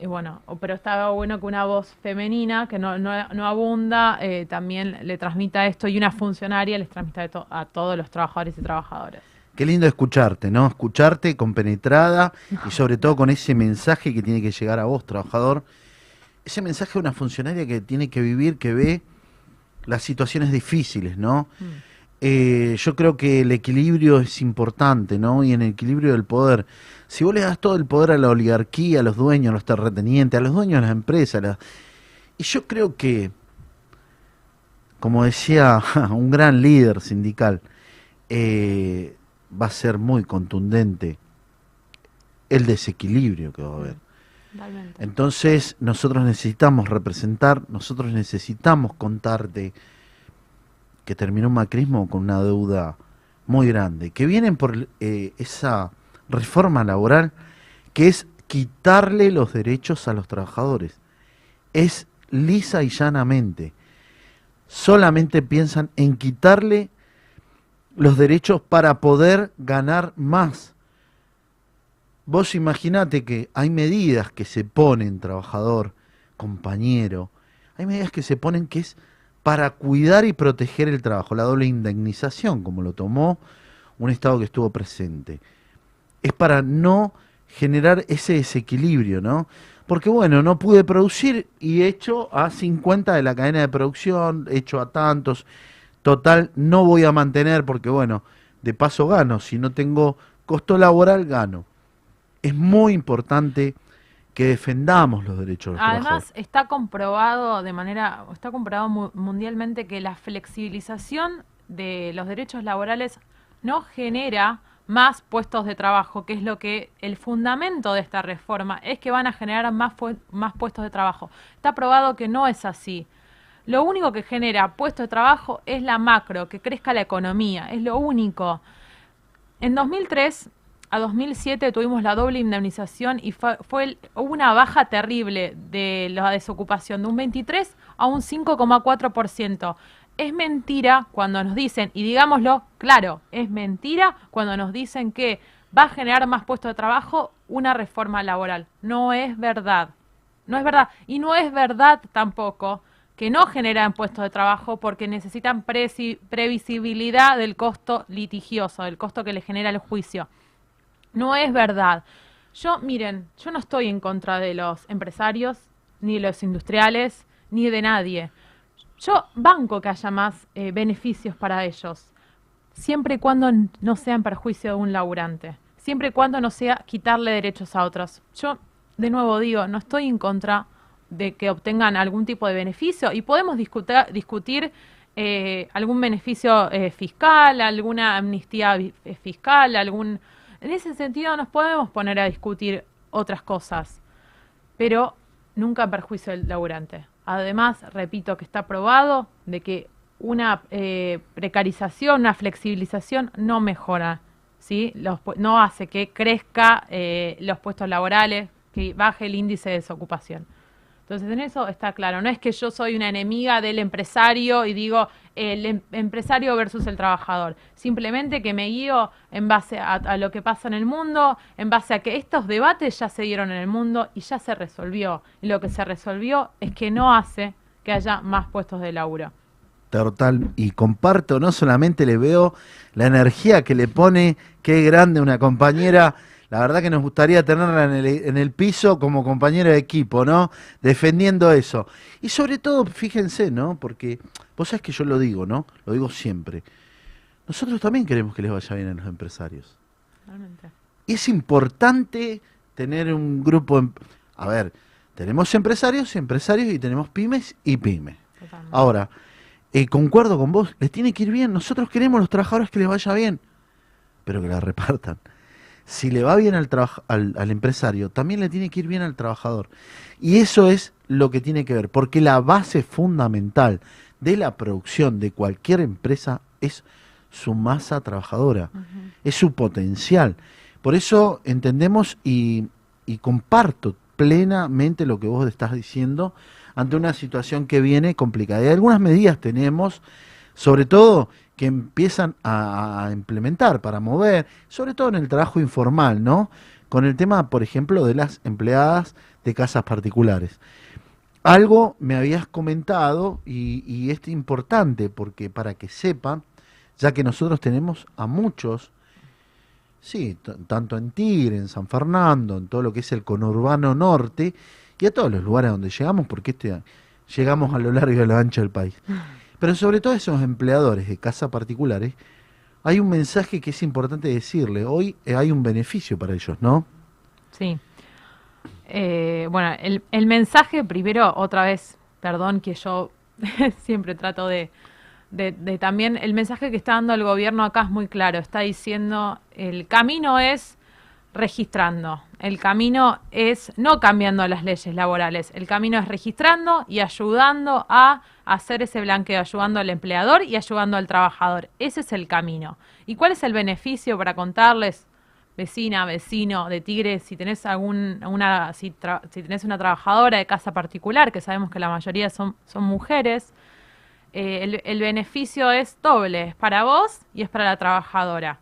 Eh, bueno, pero estaba bueno que una voz femenina, que no, no, no abunda, eh, también le transmita esto y una funcionaria les transmita esto a todos los trabajadores y trabajadoras. Qué lindo escucharte, ¿no? Escucharte compenetrada y sobre todo con ese mensaje que tiene que llegar a vos, trabajador. Ese mensaje de una funcionaria que tiene que vivir, que ve las situaciones difíciles, ¿no? Eh, yo creo que el equilibrio es importante, ¿no? Y en el equilibrio del poder. Si vos le das todo el poder a la oligarquía, a los dueños, a los terratenientes, a los dueños de las empresas, la- y yo creo que, como decía un gran líder sindical, eh, va a ser muy contundente el desequilibrio que va a haber. Entonces, nosotros necesitamos representar, nosotros necesitamos contarte que terminó un macrismo con una deuda muy grande, que vienen por eh, esa reforma laboral que es quitarle los derechos a los trabajadores. Es lisa y llanamente. Solamente piensan en quitarle los derechos para poder ganar más. Vos imaginate que hay medidas que se ponen, trabajador, compañero, hay medidas que se ponen que es para cuidar y proteger el trabajo, la doble indemnización, como lo tomó un Estado que estuvo presente. Es para no generar ese desequilibrio, ¿no? Porque bueno, no pude producir y hecho a 50 de la cadena de producción, hecho a tantos, total, no voy a mantener porque bueno, de paso gano, si no tengo costo laboral, gano. Es muy importante que defendamos los derechos de los trabajadores. Además, está comprobado de manera, está comprobado mu- mundialmente que la flexibilización de los derechos laborales no genera más puestos de trabajo, que es lo que el fundamento de esta reforma es que van a generar más, más puestos de trabajo. Está probado que no es así. Lo único que genera puestos de trabajo es la macro, que crezca la economía, es lo único. En 2003 a 2007 tuvimos la doble indemnización y fue, fue una baja terrible de la desocupación, de un 23 a un 5,4%. Es mentira cuando nos dicen, y digámoslo claro, es mentira cuando nos dicen que va a generar más puestos de trabajo una reforma laboral. No es verdad. No es verdad. Y no es verdad tampoco que no generan puestos de trabajo porque necesitan previsibilidad del costo litigioso, del costo que le genera el juicio. No es verdad. Yo, miren, yo no estoy en contra de los empresarios, ni de los industriales, ni de nadie. Yo banco que haya más eh, beneficios para ellos, siempre y cuando no sea en perjuicio de un laburante, siempre y cuando no sea quitarle derechos a otros. Yo, de nuevo digo, no estoy en contra de que obtengan algún tipo de beneficio y podemos discutir eh, algún beneficio eh, fiscal, alguna amnistía eh, fiscal, algún... En ese sentido nos podemos poner a discutir otras cosas, pero nunca perjuicio del laburante. Además, repito que está probado de que una eh, precarización, una flexibilización no mejora, ¿sí? Los no hace que crezca eh, los puestos laborales, que baje el índice de desocupación. Entonces, en eso está claro. No es que yo soy una enemiga del empresario y digo el em- empresario versus el trabajador. Simplemente que me guío en base a, a lo que pasa en el mundo, en base a que estos debates ya se dieron en el mundo y ya se resolvió. Y lo que se resolvió es que no hace que haya más puestos de laburo. Total, y comparto, no solamente le veo la energía que le pone, qué grande una compañera, la verdad que nos gustaría tenerla en el, en el piso como compañera de equipo, ¿no? Defendiendo eso. Y sobre todo, fíjense, ¿no? Porque vos sabés que yo lo digo, ¿no? Lo digo siempre. Nosotros también queremos que les vaya bien a los empresarios. Y es importante tener un grupo, em- a ver, tenemos empresarios, empresarios y tenemos pymes y pymes. Ahora, eh, concuerdo con vos, les tiene que ir bien. Nosotros queremos los trabajadores que les vaya bien, pero que la repartan. Si le va bien al, al, al empresario, también le tiene que ir bien al trabajador. Y eso es lo que tiene que ver, porque la base fundamental de la producción de cualquier empresa es su masa trabajadora, es su potencial. Por eso entendemos y, y comparto plenamente lo que vos estás diciendo ante una situación que viene complicada. Y algunas medidas tenemos, sobre todo que empiezan a, implementar para mover, sobre todo en el trabajo informal, ¿no? Con el tema, por ejemplo, de las empleadas de casas particulares. Algo me habías comentado y, es importante porque para que sepan, ya que nosotros tenemos a muchos, sí, tanto en Tigre, en San Fernando, en todo lo que es el conurbano norte y a todos los lugares donde llegamos, porque este, llegamos a lo largo y a lo ancho del país. Pero sobre todo esos empleadores de casas particulares, hay un mensaje que es importante decirle. Hoy eh, hay un beneficio para ellos, ¿no? Sí. Eh, bueno, el, el mensaje primero, otra vez, perdón que yo siempre trato de, de, de también, el mensaje que está dando el gobierno acá es muy claro, está diciendo, el camino es registrando. El camino es no cambiando las leyes laborales, el camino es registrando y ayudando a hacer ese blanqueo, ayudando al empleador y ayudando al trabajador. Ese es el camino. ¿Y cuál es el beneficio para contarles, vecina, vecino de Tigre, si tenés algún, una, si, tenés una trabajadora de casa particular, que sabemos que la mayoría son, son mujeres, eh, el, el beneficio es doble, es para vos y es para la trabajadora.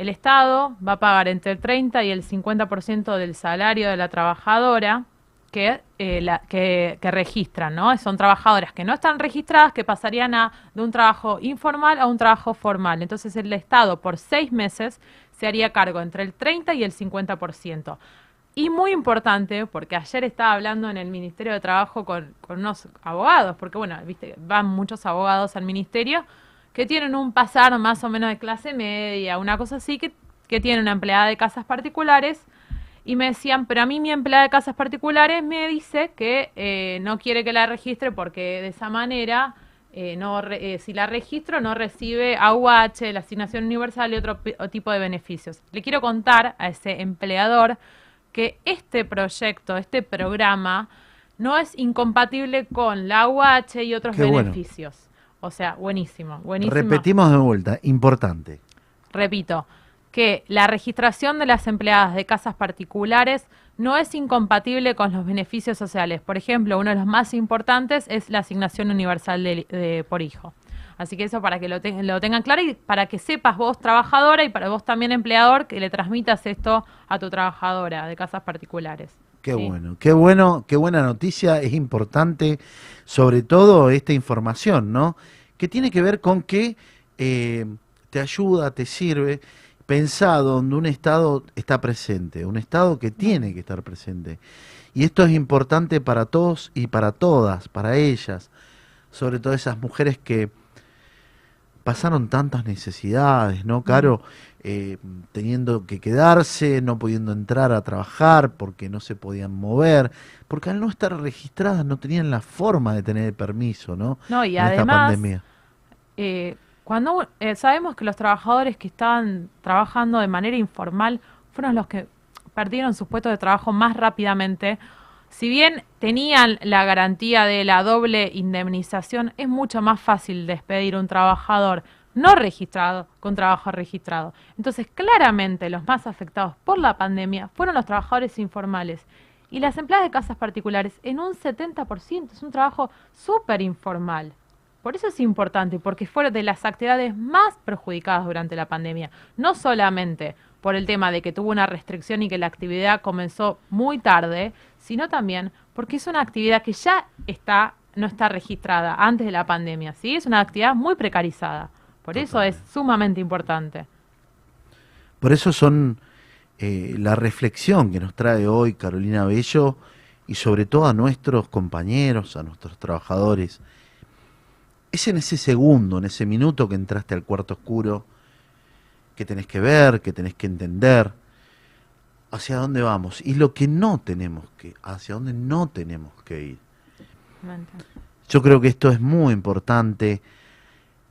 El Estado va a pagar entre el 30 y el 50% del salario de la trabajadora que, eh, la- que, registran, ¿no? Son trabajadoras que no están registradas, que pasarían a, de un trabajo informal a un trabajo formal. Entonces el Estado por seis meses se haría cargo entre el 30 y el 50%. Y muy importante, porque ayer estaba hablando en el Ministerio de Trabajo con, con unos abogados, porque bueno, viste, van muchos abogados al ministerio que tienen un pasar más o menos de clase media, una cosa así, que, que tienen una empleada de casas particulares, y me decían, pero a mí mi empleada de casas particulares me dice que eh, no quiere que la registre porque de esa manera, eh, no re- eh, si la registro, no recibe AUH, la asignación universal y otro tipo de beneficios. Le quiero contar a ese empleador que este proyecto, este programa, no es incompatible con la AUH y otros Qué bueno. O sea, buenísimo, buenísimo. Repetimos de vuelta, importante. Repito, que la registración de las empleadas de casas particulares no es incompatible con los beneficios sociales. Por ejemplo, uno de los más importantes es la asignación universal de- de- por hijo. Así que eso para que lo, te- lo tengan claro y para que sepas vos trabajadora y para vos también empleador que le transmitas esto a tu trabajadora de casas particulares. Qué Sí. bueno, qué bueno, qué buena noticia, es importante, sobre todo esta información, ¿no? Que tiene que ver con que eh, te ayuda, te sirve, pensado donde un Estado está presente, un Estado que tiene que estar presente. Y esto es importante para todos y para todas, para ellas, sobre todo esas mujeres que pasaron tantas necesidades, ¿no, Caro? Eh, teniendo que quedarse, no pudiendo entrar a trabajar porque no se podían mover, porque al no estar registradas no tenían la forma de tener el permiso, ¿no? No, y en esta además, pandemia. eh, cuando eh, sabemos que los trabajadores que estaban trabajando de manera informal fueron los que perdieron sus puestos de trabajo más rápidamente, si bien tenían la garantía de la doble indemnización, es mucho más fácil despedir un trabajador no registrado con trabajo registrado. Entonces, claramente los más afectados por la pandemia fueron los trabajadores informales. Y las empleadas de casas particulares en un 70%, es un trabajo súper informal. Por eso es importante, porque fueron de las actividades más perjudicadas durante la pandemia. No solamente por el tema de que tuvo una restricción y que la actividad comenzó muy tarde, sino también porque es una actividad que ya está, no está registrada antes de la pandemia, ¿sí? Es una actividad muy precarizada. Por eso es sumamente importante. Por eso son eh, la reflexión que nos trae hoy Carolina Bello y sobre todo a nuestros compañeros, a nuestros trabajadores. Es en ese segundo, en ese minuto que entraste al cuarto oscuro, que tenés que ver, que tenés que entender hacia dónde vamos y lo que no tenemos que, hacia dónde no tenemos que ir. Yo creo que esto es muy importante.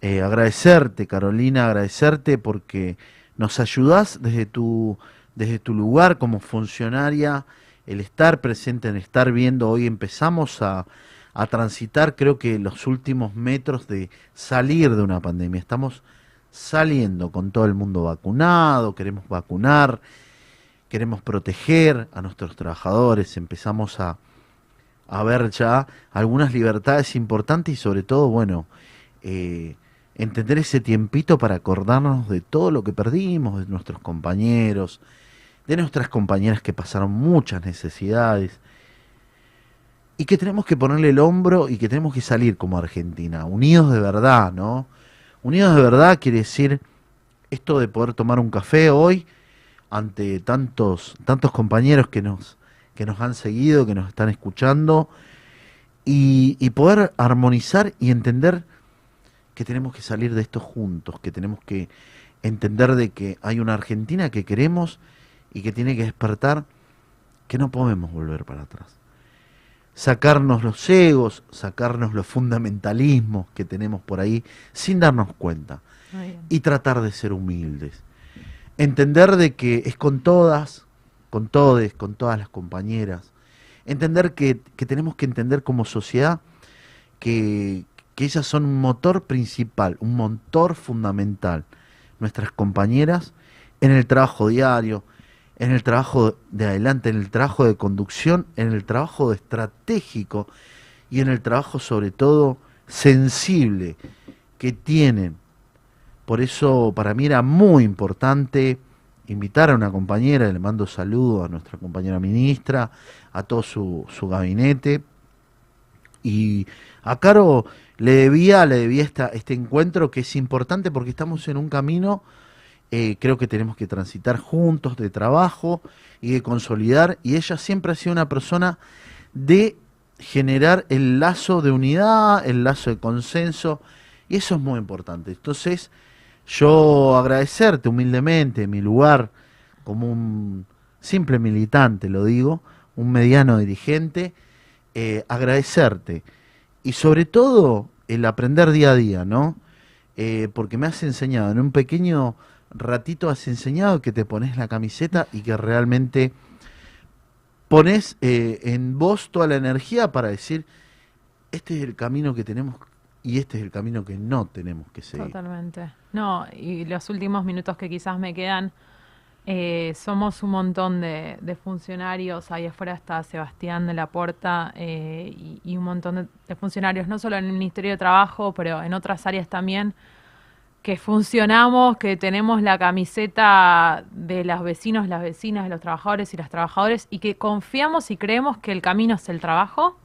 Eh, agradecerte, Carolina, agradecerte porque nos ayudás desde tu, desde tu lugar como funcionaria, el estar presente, el estar viendo. Hoy empezamos a, a transitar, creo que los últimos metros de salir de una pandemia. Estamos saliendo con todo el mundo vacunado, queremos vacunar, queremos proteger a nuestros trabajadores, empezamos a, a ver ya algunas libertades importantes y sobre todo, bueno, eh, entender ese tiempito para acordarnos de todo lo que perdimos, de nuestros compañeros, de nuestras compañeras que pasaron muchas necesidades y que tenemos que ponerle el hombro y que tenemos que salir como Argentina, unidos de verdad, ¿no? Unidos de verdad quiere decir esto de poder tomar un café hoy ante tantos, tantos compañeros que nos, que nos han seguido, que nos están escuchando, y, y poder armonizar y entender que tenemos que salir de esto juntos, que tenemos que entender de que hay una Argentina que queremos y que tiene que despertar, que no podemos volver para atrás. Sacarnos los egos, sacarnos los fundamentalismos que tenemos por ahí sin darnos cuenta y tratar de ser humildes. Entender de que es con todas, con todos, con todas las compañeras. Entender que, que tenemos que entender como sociedad que, que ellas son un motor principal, un motor fundamental. Nuestras compañeras en el trabajo diario, en el trabajo de adelante, en el trabajo de conducción, en el trabajo estratégico y en el trabajo sobre todo sensible que tienen. Por eso para mí era muy importante invitar a una compañera, le mando saludo a nuestra compañera ministra, a todo su, su gabinete. Y a Caro le debía, le debía esta, este encuentro que es importante porque estamos en un camino, eh, creo que tenemos que transitar juntos de trabajo y de consolidar. Y ella siempre ha sido una persona de generar el lazo de unidad, el lazo de consenso, y eso es muy importante. Entonces, yo agradecerte humildemente mi lugar como un simple militante, lo digo, un mediano dirigente, eh, agradecerte y sobre todo el aprender día a día, ¿no? Eh, porque me has enseñado, en un pequeño ratito has enseñado que te pones la camiseta y que realmente pones eh, en vos toda la energía para decir, este es el camino que tenemos y este es el camino que no tenemos que seguir. Totalmente. No, y los últimos minutos que quizás me quedan, eh, somos un montón de, funcionarios, ahí afuera está Sebastián de la Porta eh, y, un montón de funcionarios, no solo en el Ministerio de Trabajo, pero en otras áreas también, que funcionamos, que tenemos la camiseta de los vecinos, las vecinas, de los trabajadores y las trabajadoras, y que confiamos y creemos que el camino es el trabajo,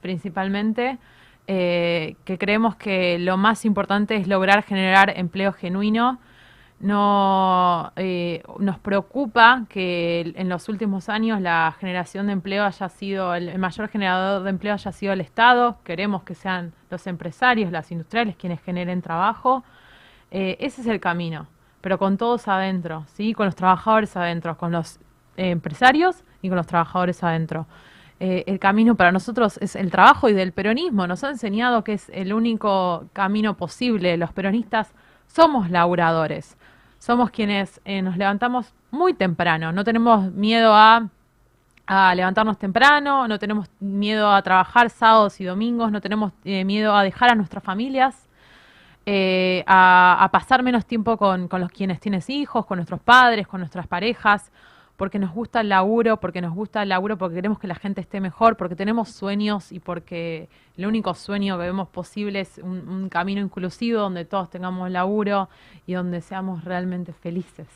principalmente, eh, que creemos que lo más importante es lograr generar empleo genuino. No eh, nos preocupa que en los últimos años la generación de empleo haya sido el, mayor generador de empleo haya sido el Estado. Queremos que sean los empresarios, las industriales quienes generen trabajo. Eh, ese es el camino, pero con todos adentro, ¿sí? con los trabajadores adentro, con los eh, empresarios y con los trabajadores adentro. Eh, el camino para nosotros es el trabajo y del peronismo. Nos ha enseñado que es el único camino posible. Los peronistas somos laburadores, somos quienes eh, nos levantamos muy temprano, no tenemos miedo a levantarnos temprano, no tenemos miedo a trabajar sábados y domingos, no tenemos miedo a dejar a nuestras familias, eh, a, a pasar menos tiempo con, con los quienes tienes hijos, con nuestros padres, con nuestras parejas, porque nos gusta el laburo, porque nos gusta el laburo, porque queremos que la gente esté mejor, porque tenemos sueños y porque el único sueño que vemos posible es un, un camino inclusivo donde todos tengamos laburo y donde seamos realmente felices.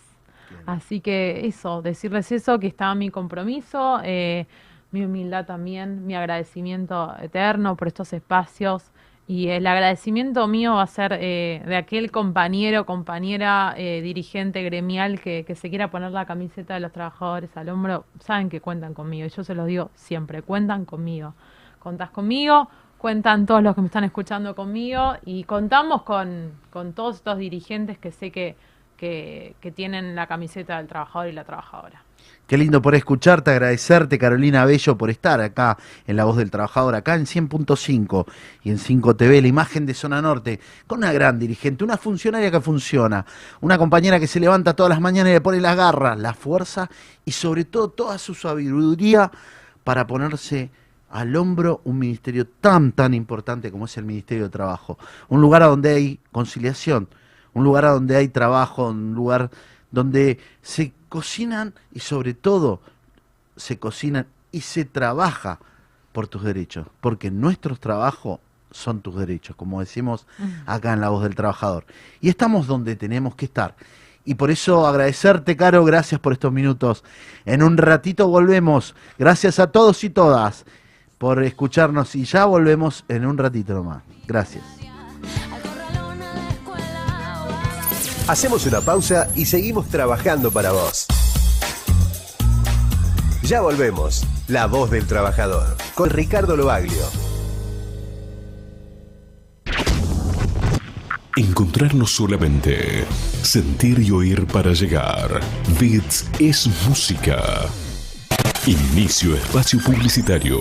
Así que eso, decirles eso, que estaba mi compromiso, eh, mi humildad también, mi agradecimiento eterno por estos espacios. Y el agradecimiento mío va a ser eh, de aquel compañero, compañera, eh, dirigente gremial que, se quiera poner la camiseta de los trabajadores al hombro. Saben que cuentan conmigo, y yo se los digo siempre, cuentan conmigo. Contás conmigo, cuentan todos los que me están escuchando conmigo y contamos con, con todos estos dirigentes que sé que, que, tienen la camiseta del trabajador y la trabajadora. Qué lindo por escucharte, agradecerte Carolina Bello por estar acá en La Voz del Trabajador, acá en 100.5 y en 5 TV, la imagen de Zona Norte, con una gran dirigente, una funcionaria que funciona, una compañera que se levanta todas las mañanas y le pone las garras, la fuerza y sobre todo toda su sabiduría para ponerse al hombro un ministerio tan, tan importante como es el Ministerio de Trabajo. Un lugar donde hay conciliación, un lugar a donde hay trabajo, un lugar donde se cocinan y sobre todo se cocinan y se trabaja por tus derechos, porque nuestros trabajos son tus derechos, como decimos acá en La Voz del Trabajador. Y estamos donde tenemos que estar. Y por eso agradecerte, Caro, gracias por estos minutos. En un ratito volvemos. Gracias a todos y todas por escucharnos y ya volvemos en un ratito nomás. Gracias. Hacemos una pausa y seguimos trabajando para vos. Ya volvemos. La voz del trabajador. Con Ricardo Loaglio. Encontrarnos solamente. Sentir y oír para llegar. Bits es música. Inicio espacio publicitario.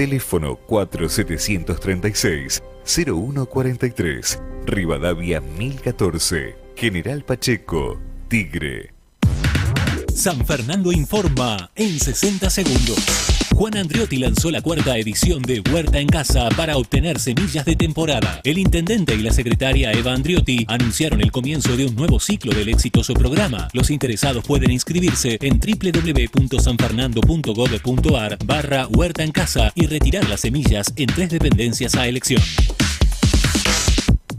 Teléfono 4736-0143. Rivadavia 1014. General Pacheco. Tigre. San Fernando informa en 60 segundos. Juan Andriotti lanzó la cuarta edición de Huerta en Casa para obtener semillas de temporada. El intendente y la secretaria Eva Andriotti anunciaron el comienzo de un nuevo ciclo del exitoso programa. Los interesados pueden inscribirse en www.sanfernando.gov.ar barra Huerta en Casa y retirar las semillas en tres dependencias a elección.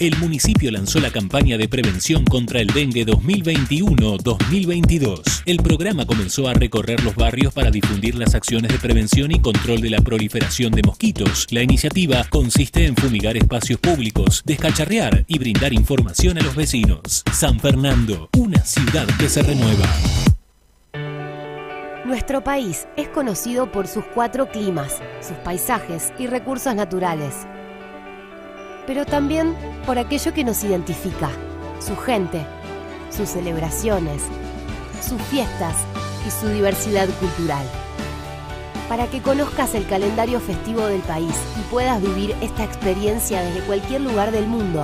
El municipio lanzó la campaña de prevención contra el dengue 2021-2022. El programa comenzó a recorrer los barrios para difundir las acciones de prevención y control de la proliferación de mosquitos. La iniciativa consiste en fumigar espacios públicos, descacharrear y brindar información a los vecinos. San Fernando, una ciudad que se renueva. Nuestro país es conocido por sus cuatro climas, sus paisajes y recursos naturales pero también por aquello que nos identifica, su gente, sus celebraciones, sus fiestas y su diversidad cultural. Para que conozcas el calendario festivo del país y puedas vivir esta experiencia desde cualquier lugar del mundo,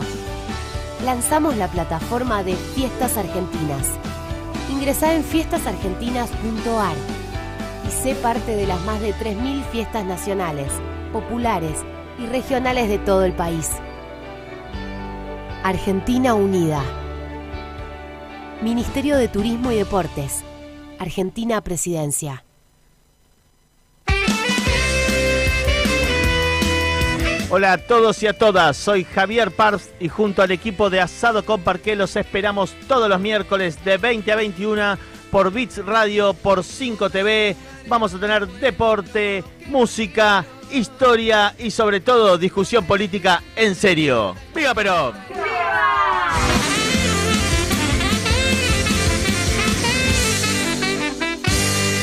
lanzamos la plataforma de Fiestas Argentinas. Ingresá en fiestasargentinas.ar y sé parte de las más de 3.000 fiestas nacionales, populares y regionales de todo el país. Argentina Unida. Ministerio de Turismo y Deportes. Argentina Presidencia. Hola a todos y a todas, soy Javier Parps y junto al equipo de Asado con Parqué los esperamos todos los miércoles de 20 a 21 por Bits Radio, por 5 TV. Vamos a tener deporte, música, historia y sobre todo discusión política en serio. ¡Viva Perón!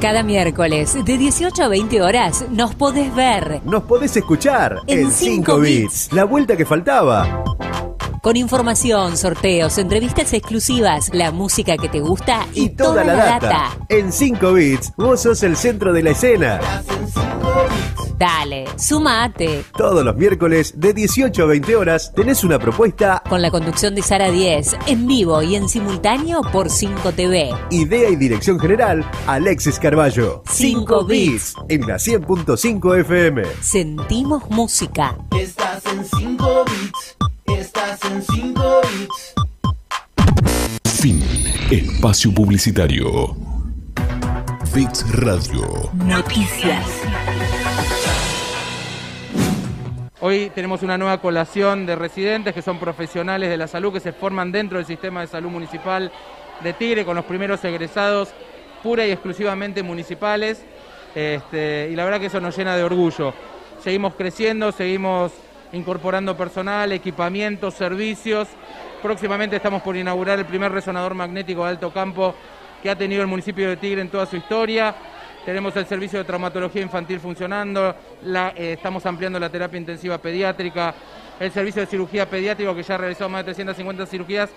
Cada miércoles de 18 a 20 horas nos podés ver Nos podés escuchar En en 5 5 bits. La vuelta que faltaba. Con información, sorteos, entrevistas exclusivas, la música que te gusta y, Toda la data. En 5 bits, vos sos el centro de la escena. Dale, sumate. Todos los miércoles de 18 a 20 horas tenés una propuesta, Con la conducción de Sara 10, en vivo y en simultáneo por 5 TV. idea y dirección general, Alexis Carballo. 5 bits. En la 100.5 FM. Sentimos música. Estás en 5 bits. Estás en 5 bits. Fin. Espacio publicitario. Bits Radio. Noticias. Hoy tenemos una nueva colación de residentes que son profesionales de la salud que se forman dentro del sistema de salud municipal de Tigre con los primeros egresados pura y exclusivamente municipales. Este, y la verdad que eso nos llena de orgullo. Seguimos creciendo, seguimos incorporando personal, equipamientos, servicios. Próximamente estamos por inaugurar el primer resonador magnético de alto campo que ha tenido el municipio de Tigre en toda su historia. Tenemos el servicio de traumatología infantil funcionando, eh, estamos ampliando la terapia intensiva pediátrica, el servicio de cirugía pediátrica que ya ha realizado más de 350 cirugías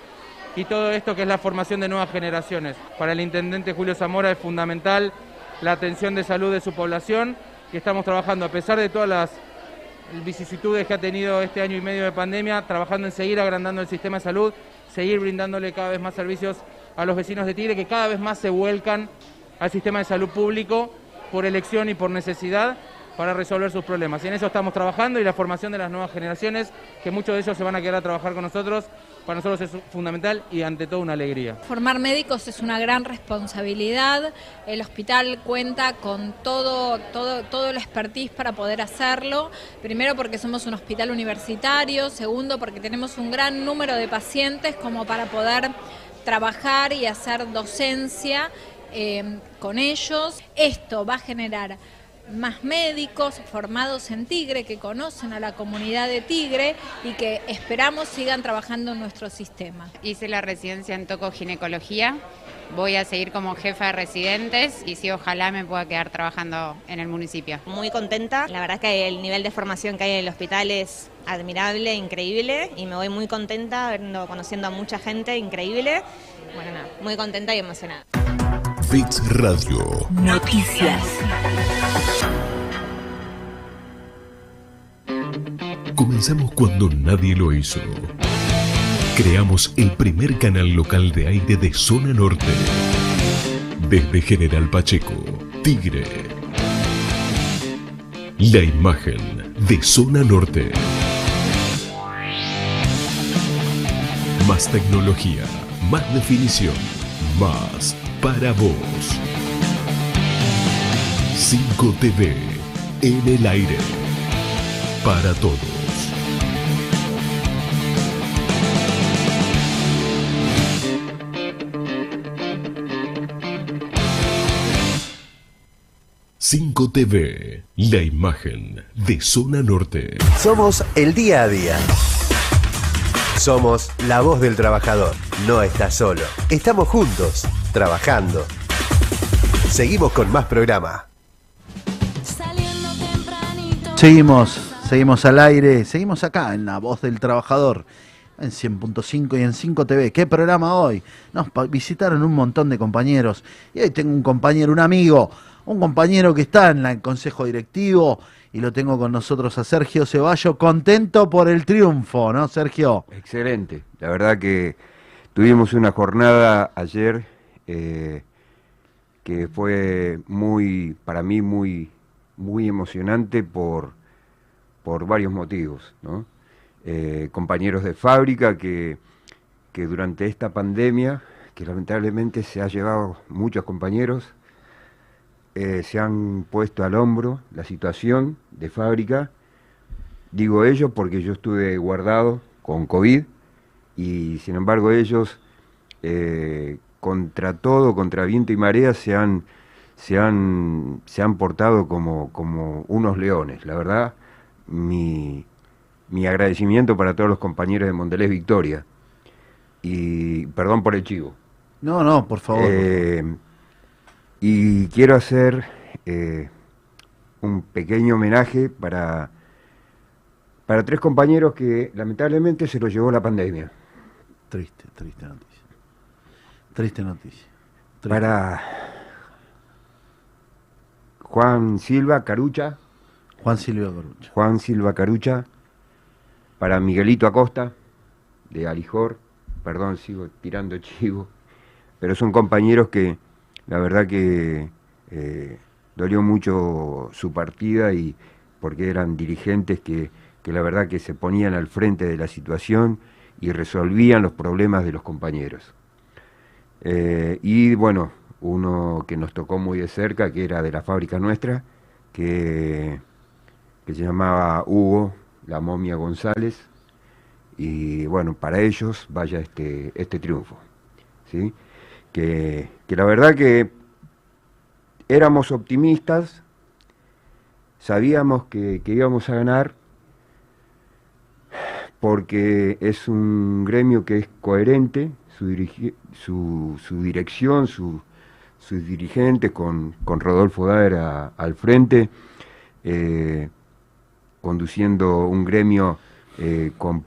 y todo esto que es la formación de nuevas generaciones. Para el intendente Julio Zamora es fundamental la atención de salud de su población y estamos trabajando, a pesar de todas las vicisitudes que ha tenido este año y medio de pandemia, trabajando en seguir agrandando el sistema de salud, seguir brindándole cada vez más servicios a los vecinos de Tigre, que cada vez más se vuelcan al sistema de salud público por elección y por necesidad para resolver sus problemas. Y en eso estamos trabajando y la formación de las nuevas generaciones, que muchos de ellos se van a quedar a trabajar con nosotros, para nosotros es fundamental y ante todo una alegría. Formar médicos es una gran responsabilidad. El hospital cuenta con todo, todo, todo el expertise para poder hacerlo. Primero porque somos un hospital universitario, segundo porque tenemos un gran número de pacientes como para poder trabajar y hacer docencia eh, con ellos. Esto va a generar más médicos formados en Tigre que conocen a la comunidad de Tigre y que esperamos sigan trabajando en nuestro sistema. Hice la residencia en tocoginecología, voy a seguir como jefa de residentes y sí, ojalá me pueda quedar trabajando en el municipio. Muy contenta, la verdad que el nivel de formación que hay en el hospital es admirable, increíble y me voy muy contenta, viendo- conociendo a mucha gente, increíble. Bueno, nada, muy contenta y emocionada. Fix Radio. Noticias. Comenzamos cuando nadie lo hizo. Creamos el primer canal local de aire de zona norte. Desde General Pacheco, Tigre. La imagen de zona norte. Más tecnología, más definición, más para vos. 5 TV en el aire. Para todos. Cinco TV, la imagen de zona norte. Somos el día a día. Somos la voz del trabajador. No estás solo. Estamos juntos, trabajando. Seguimos con más programa. Seguimos, seguimos al aire, seguimos acá en La Voz del Trabajador, en 100.5 y en 5 TV. ¿Qué programa hoy? Nos visitaron un montón de compañeros y hoy tengo un compañero, un amigo, un compañero que está en el consejo directivo y lo tengo con nosotros a Sergio Ceballo, contento por el triunfo, ¿no, Sergio? Excelente. La verdad que tuvimos una jornada ayer eh, que fue muy, para mí, muy, muy emocionante por, por varios motivos. ¿no? Eh, compañeros de fábrica que, que durante esta pandemia, que lamentablemente se ha llevado muchos compañeros, eh, se han puesto al hombro la situación de fábrica. Digo ellos porque yo estuve guardado con COVID y sin embargo ellos, eh, contra todo, contra viento y marea, se han, se han, se han portado como, como unos leones. La verdad, mi, mi agradecimiento para todos los compañeros de Mondelez Victoria. Y perdón por el chivo. No, no, por favor. Eh, y quiero hacer eh, un pequeño homenaje para, para tres compañeros que lamentablemente se los llevó la pandemia. Triste, triste noticia. Triste noticia. Triste. Para Juan Silva Carucha. Juan Silva Carucha. Juan Silva Carucha. Para Miguelito Acosta, de Alijor. Perdón, sigo tirando chivo. Pero son compañeros que la verdad que eh, dolió mucho su partida y porque eran dirigentes que, que la verdad que se ponían al frente de la situación y resolvían los problemas de los compañeros. Eh, y bueno, uno que nos tocó muy de cerca, que era de la fábrica nuestra, que, que se llamaba Hugo, la momia González, y bueno, para ellos vaya este, este triunfo. ¿sí? Que, que la verdad que éramos optimistas, sabíamos que, que íbamos a ganar, porque es un gremio que es coherente, su, su, su dirección, su- sus dirigentes, con, con Rodolfo Daer al frente, eh, conduciendo un gremio eh, con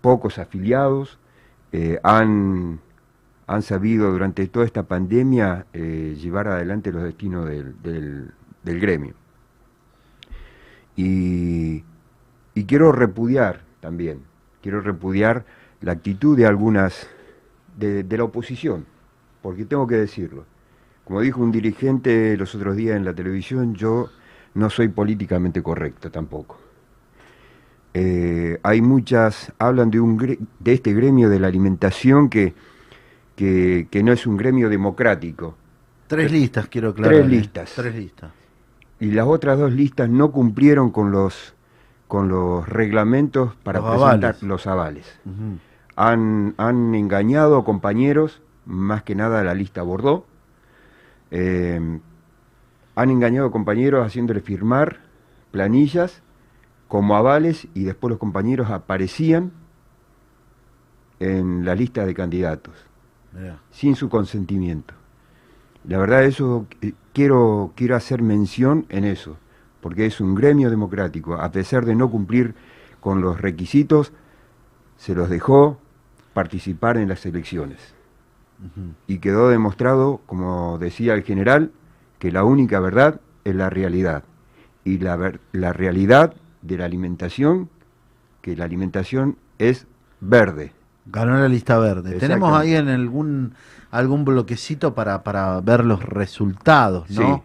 pocos afiliados eh, han, han sabido durante toda esta pandemia llevar adelante los destinos del, del- gremio. Y, y quiero repudiar también, quiero repudiar la actitud de algunas de la oposición, porque tengo que decirlo. Como dijo un dirigente los otros días en la televisión, yo no soy políticamente correcto tampoco. Eh, hay muchas, hablan de, un, de este gremio de la alimentación que, que, que no es un gremio democrático. Tres listas, quiero aclarar. Tres ¿eh? listas. Tres listas. Y las otras dos listas no cumplieron con los, con los reglamentos para Los presentar avales. los avales. Han, han engañado a compañeros, más que nada a la lista Bordeaux. Eh, han engañado a compañeros haciéndoles firmar planillas como avales y después los compañeros aparecían en la lista de candidatos Mirá. sin su consentimiento. La verdad eso eh, quiero quiero hacer mención en eso, porque es un gremio democrático, a pesar de no cumplir con los requisitos, se los dejó participar en las elecciones. Y quedó demostrado, como decía el general, que la única verdad es la realidad. Y la, ver- la realidad de la alimentación, que la alimentación es verde. Ganó la lista verde. Tenemos ahí en algún algún bloquecito para, para ver los resultados, ¿no? Sí.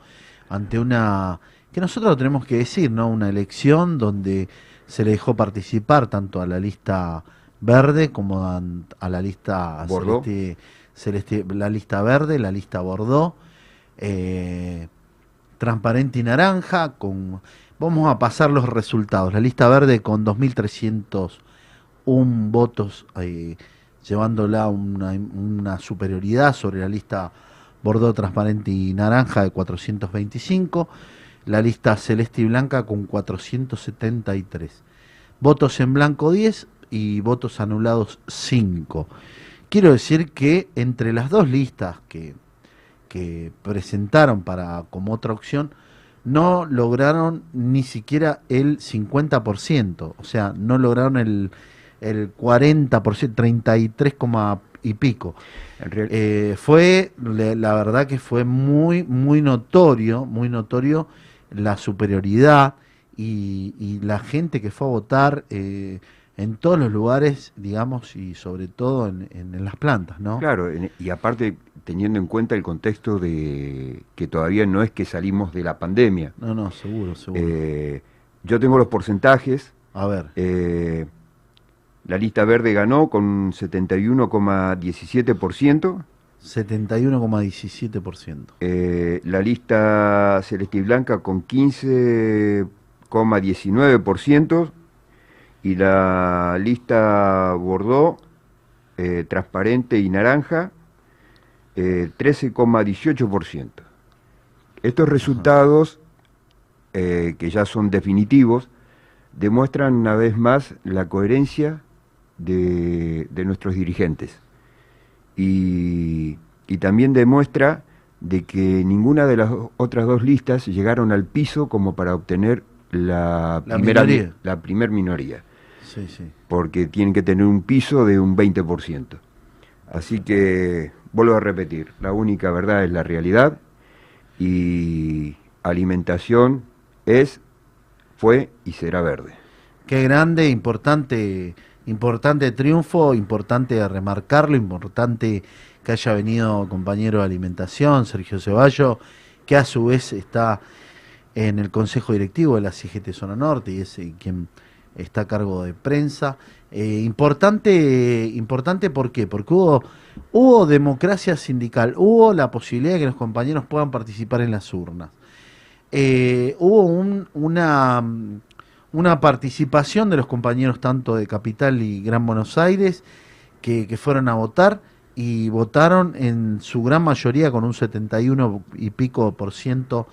Ante una que nosotros tenemos que decir, ¿no? Una elección donde se le dejó participar tanto a la lista verde como a, a la lista celeste, celeste- la lista verde, la lista Bordeaux, eh, transparente y naranja con vamos a pasar los resultados. La lista verde con 2301 votos eh, llevándola una, una superioridad sobre la lista Bordeaux transparente y naranja de 425, la lista celeste y blanca con 473. Votos en blanco 10 y votos anulados 5. Quiero decir que entre las dos listas que, que presentaron para como otra opción, no lograron ni siquiera el 50%, o sea, no lograron el, el 40%, 33, coma y pico. Eh, fue, la verdad que fue muy, muy notorio, muy notorio la superioridad y, y la gente que fue a votar eh, en todos los lugares, digamos, y sobre todo en, en- en las plantas, ¿no? Claro, en- y aparte teniendo en cuenta el contexto de que todavía no es que salimos de la pandemia. No, no, seguro, seguro. Eh, yo tengo los porcentajes. A ver. Eh, la lista verde ganó con un 71,17%. 71,17%. Eh, la lista celeste y blanca con 15,19% y la lista Bordeaux eh, transparente y naranja eh, 13,18%. Estos resultados, eh, que ya son definitivos, demuestran una vez más la coherencia de, de nuestros dirigentes y, y también demuestra de que ninguna de las otras dos listas llegaron al piso como para obtener la, La primera mi- minoría. la primer minoría, Sí, sí. porque tienen que tener un piso de un 20%. Así que vuelvo a repetir, la única verdad es la realidad y alimentación es, fue y será verde. Qué grande, importante, importante triunfo, importante remarcarlo, importante que haya venido compañero de alimentación, Sergio Ceballo, que a su vez está en el consejo directivo de la CGT Zona Norte y es eh, quien está a cargo de prensa. Eh, importante, importante ¿por qué? Porque hubo, democracia sindical, hubo la posibilidad de que los compañeros puedan participar en las urnas. Eh, hubo un- una, una participación de los compañeros tanto de Capital y Gran Buenos Aires que, que fueron a votar y votaron en su gran mayoría con un 71 y pico por ciento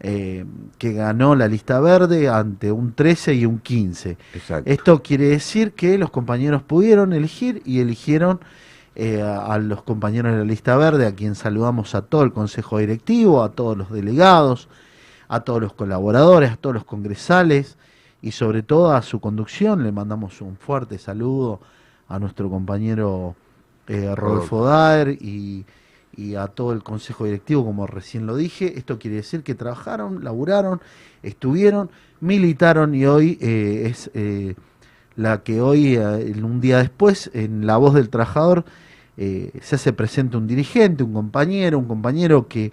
eh, que ganó la lista verde ante un 13 y un 15. Exacto. Esto quiere decir que los compañeros pudieron elegir y eligieron eh, a, a los compañeros de la lista verde, a quien saludamos a todo el consejo directivo, a todos los delegados, a todos los colaboradores, a todos los congresales y sobre todo a su conducción. Le mandamos un fuerte saludo a nuestro compañero eh, Rodolfo Daer y, y a todo el consejo directivo, como recién lo dije. Esto quiere decir que trabajaron, laburaron, estuvieron, militaron y hoy eh, es eh, la que hoy, eh, un día después, en La Voz del Trabajador, eh, se hace presente un dirigente, un compañero, un compañero que,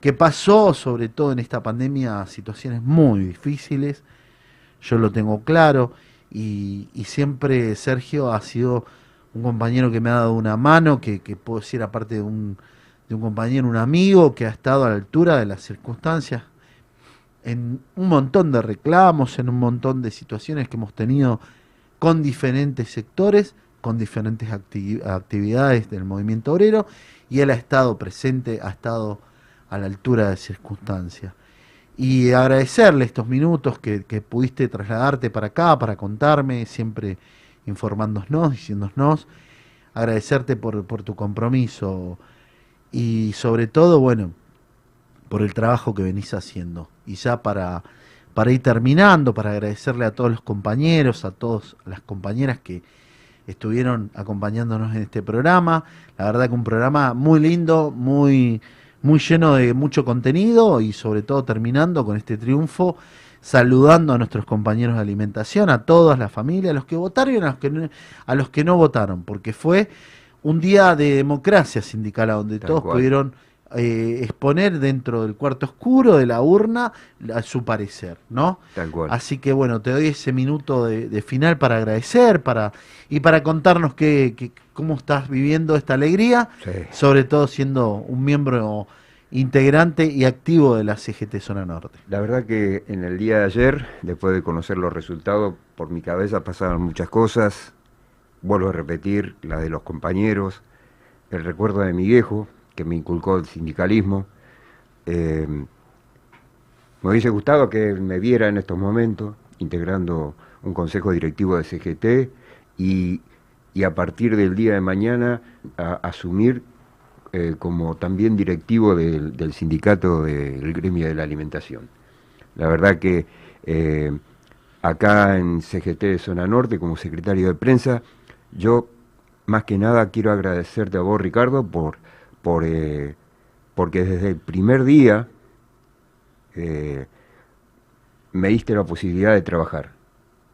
que pasó, sobre todo en esta pandemia, situaciones muy difíciles. Yo lo tengo claro y siempre Sergio ha sido un compañero que me ha dado una mano, que, que puedo decir aparte de un, de un compañero, un amigo que ha estado a la altura de las circunstancias en un montón de reclamos, en un montón de situaciones que hemos tenido con diferentes sectores, con diferentes acti- actividades del movimiento obrero, y él ha estado presente, ha estado a la altura de circunstancias. Y agradecerle estos minutos que pudiste trasladarte para acá, para contarme, siempre informándonos, diciéndonos, agradecerte por, tu compromiso y sobre todo, bueno, por el trabajo que venís haciendo. Y ya para, para ir terminando, para agradecerle a todos los compañeros, a todas las compañeras que estuvieron acompañándonos en este programa. La verdad que un programa muy lindo, muy, muy lleno de mucho contenido y sobre todo terminando con este triunfo, saludando a nuestros compañeros de alimentación, a todas las familias, a los que votaron y a los que no, a los que no votaron, porque fue un día de democracia sindical a donde Tal todos cual. pudieron eh, exponer dentro del cuarto oscuro de la urna su parecer, ¿no? Tal cual. Así que bueno, te doy ese minuto de, de final para agradecer para y para contarnos qué- cómo estás viviendo esta alegría, Sí. sobre todo siendo un miembro integrante y activo de la CGT Zona Norte. La verdad que en el día de ayer, después de conocer los resultados, por mi cabeza pasaban muchas cosas. Vuelvo a repetir, la de los compañeros, el recuerdo de mi viejo, que me inculcó el sindicalismo. Eh, me hubiese gustado que me viera en estos momentos, integrando un consejo directivo de CGT y, y a partir del día de mañana a- asumir eh, como también directivo del, sindicato del gremio de la alimentación. La verdad que eh, acá en CGT de Zona Norte, como secretario de prensa, yo más que nada quiero agradecerte a vos, Ricardo, por, por, eh, porque desde el primer día me diste la posibilidad de trabajar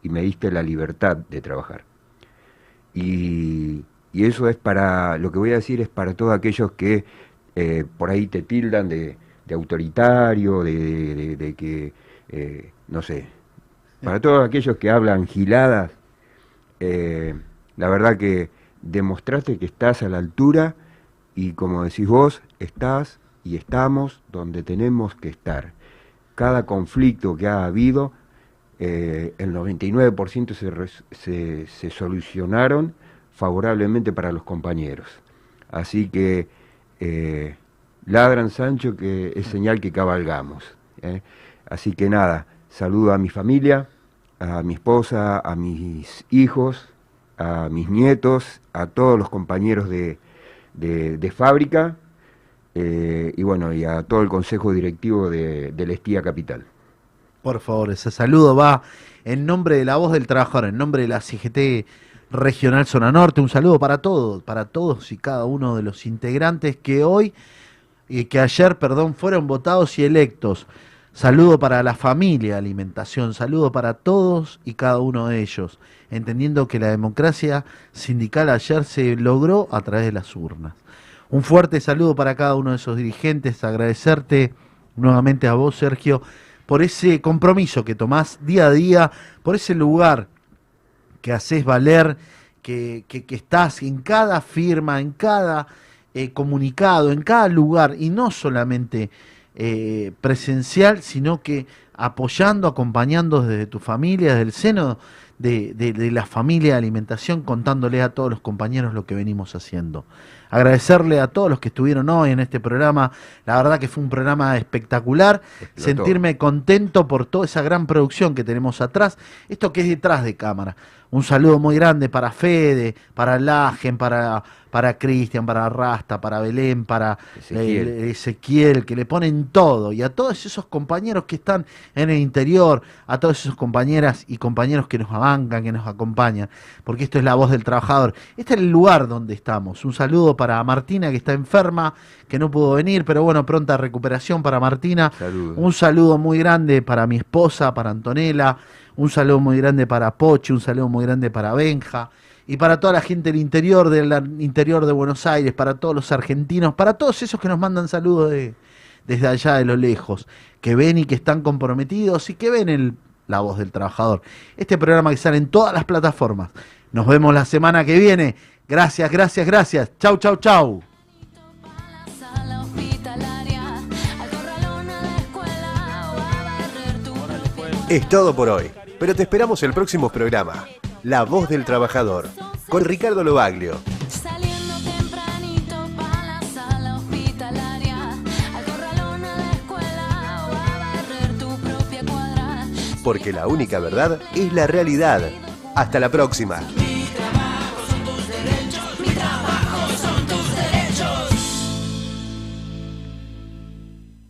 y me diste la libertad de trabajar. Y, y eso es para, lo que voy a decir es para todos aquellos que eh, por ahí te tildan de, autoritario, de, que, eh, no sé, para todos aquellos que hablan giladas, eh, la verdad que demostraste que estás a la altura y como decís vos, estás y estamos donde tenemos que estar. Cada conflicto que ha habido, el 99% se, se, se solucionaron favorablemente para los compañeros. Así que eh, ladran Sancho que es señal que cabalgamos. ¿eh? Así que nada, saludo a mi familia, a mi esposa, a mis hijos, a mis nietos, a todos los compañeros de, fábrica eh, y bueno, y a todo el consejo directivo de, del Estía Capital. Por favor, ese saludo va en nombre de la voz del trabajador, en nombre de la CGT Regional Zona Norte. Un saludo para todos, para todos y cada uno de los integrantes que hoy y que ayer, perdón, fueron votados y electos. Saludo para la familia alimentación, saludo para todos y cada uno de ellos, entendiendo que la democracia sindical ayer se logró a través de las urnas. Un fuerte saludo para cada uno de esos dirigentes, agradecerte nuevamente a vos, Sergio, por ese compromiso que tomás día a día, por ese lugar que haces valer, que, que- que estás en cada firma, en cada eh, comunicado, en cada lugar, y no solamente eh, presencial, sino que apoyando, acompañando desde tu familia, desde el seno de, de- de la familia de alimentación, contándole a todos los compañeros lo que venimos haciendo. agradecerle a todos los que estuvieron hoy en este programa. La verdad que fue un programa espectacular. Sentirme contento por toda esa gran producción que tenemos atrás. Esto que es detrás de cámara. Un saludo muy grande para Fede, para Lagen, para, para Cristian, para Rasta, para Belén, para Ezequiel. eh, Ezequiel, que le ponen todo. Y a todos esos compañeros que están en el interior, a todas esas compañeras y compañeros que nos bancan, que nos acompañan. Porque esto es la voz del trabajador. Este es el lugar donde estamos. Un saludo para Martina, que está enferma, que no pudo venir, pero bueno, pronta recuperación para Martina. Un saludo muy grande para mi esposa, para Antonella. Un saludo muy grande para Pochi, un saludo muy grande para Benja. Y para toda la gente del interior, del interior de Buenos Aires, para todos los argentinos, para todos esos que nos mandan saludos de- desde allá de lo lejos, que ven y que están comprometidos y que ven el- la voz del trabajador. Este programa que sale en todas las plataformas. Nos vemos la semana que viene. Gracias, gracias, gracias. Chau, chau, chau. Es todo por hoy, pero te esperamos el próximo programa, La Voz del Trabajador, con Ricardo Lobaglio. Porque la única verdad es la realidad. Hasta la próxima.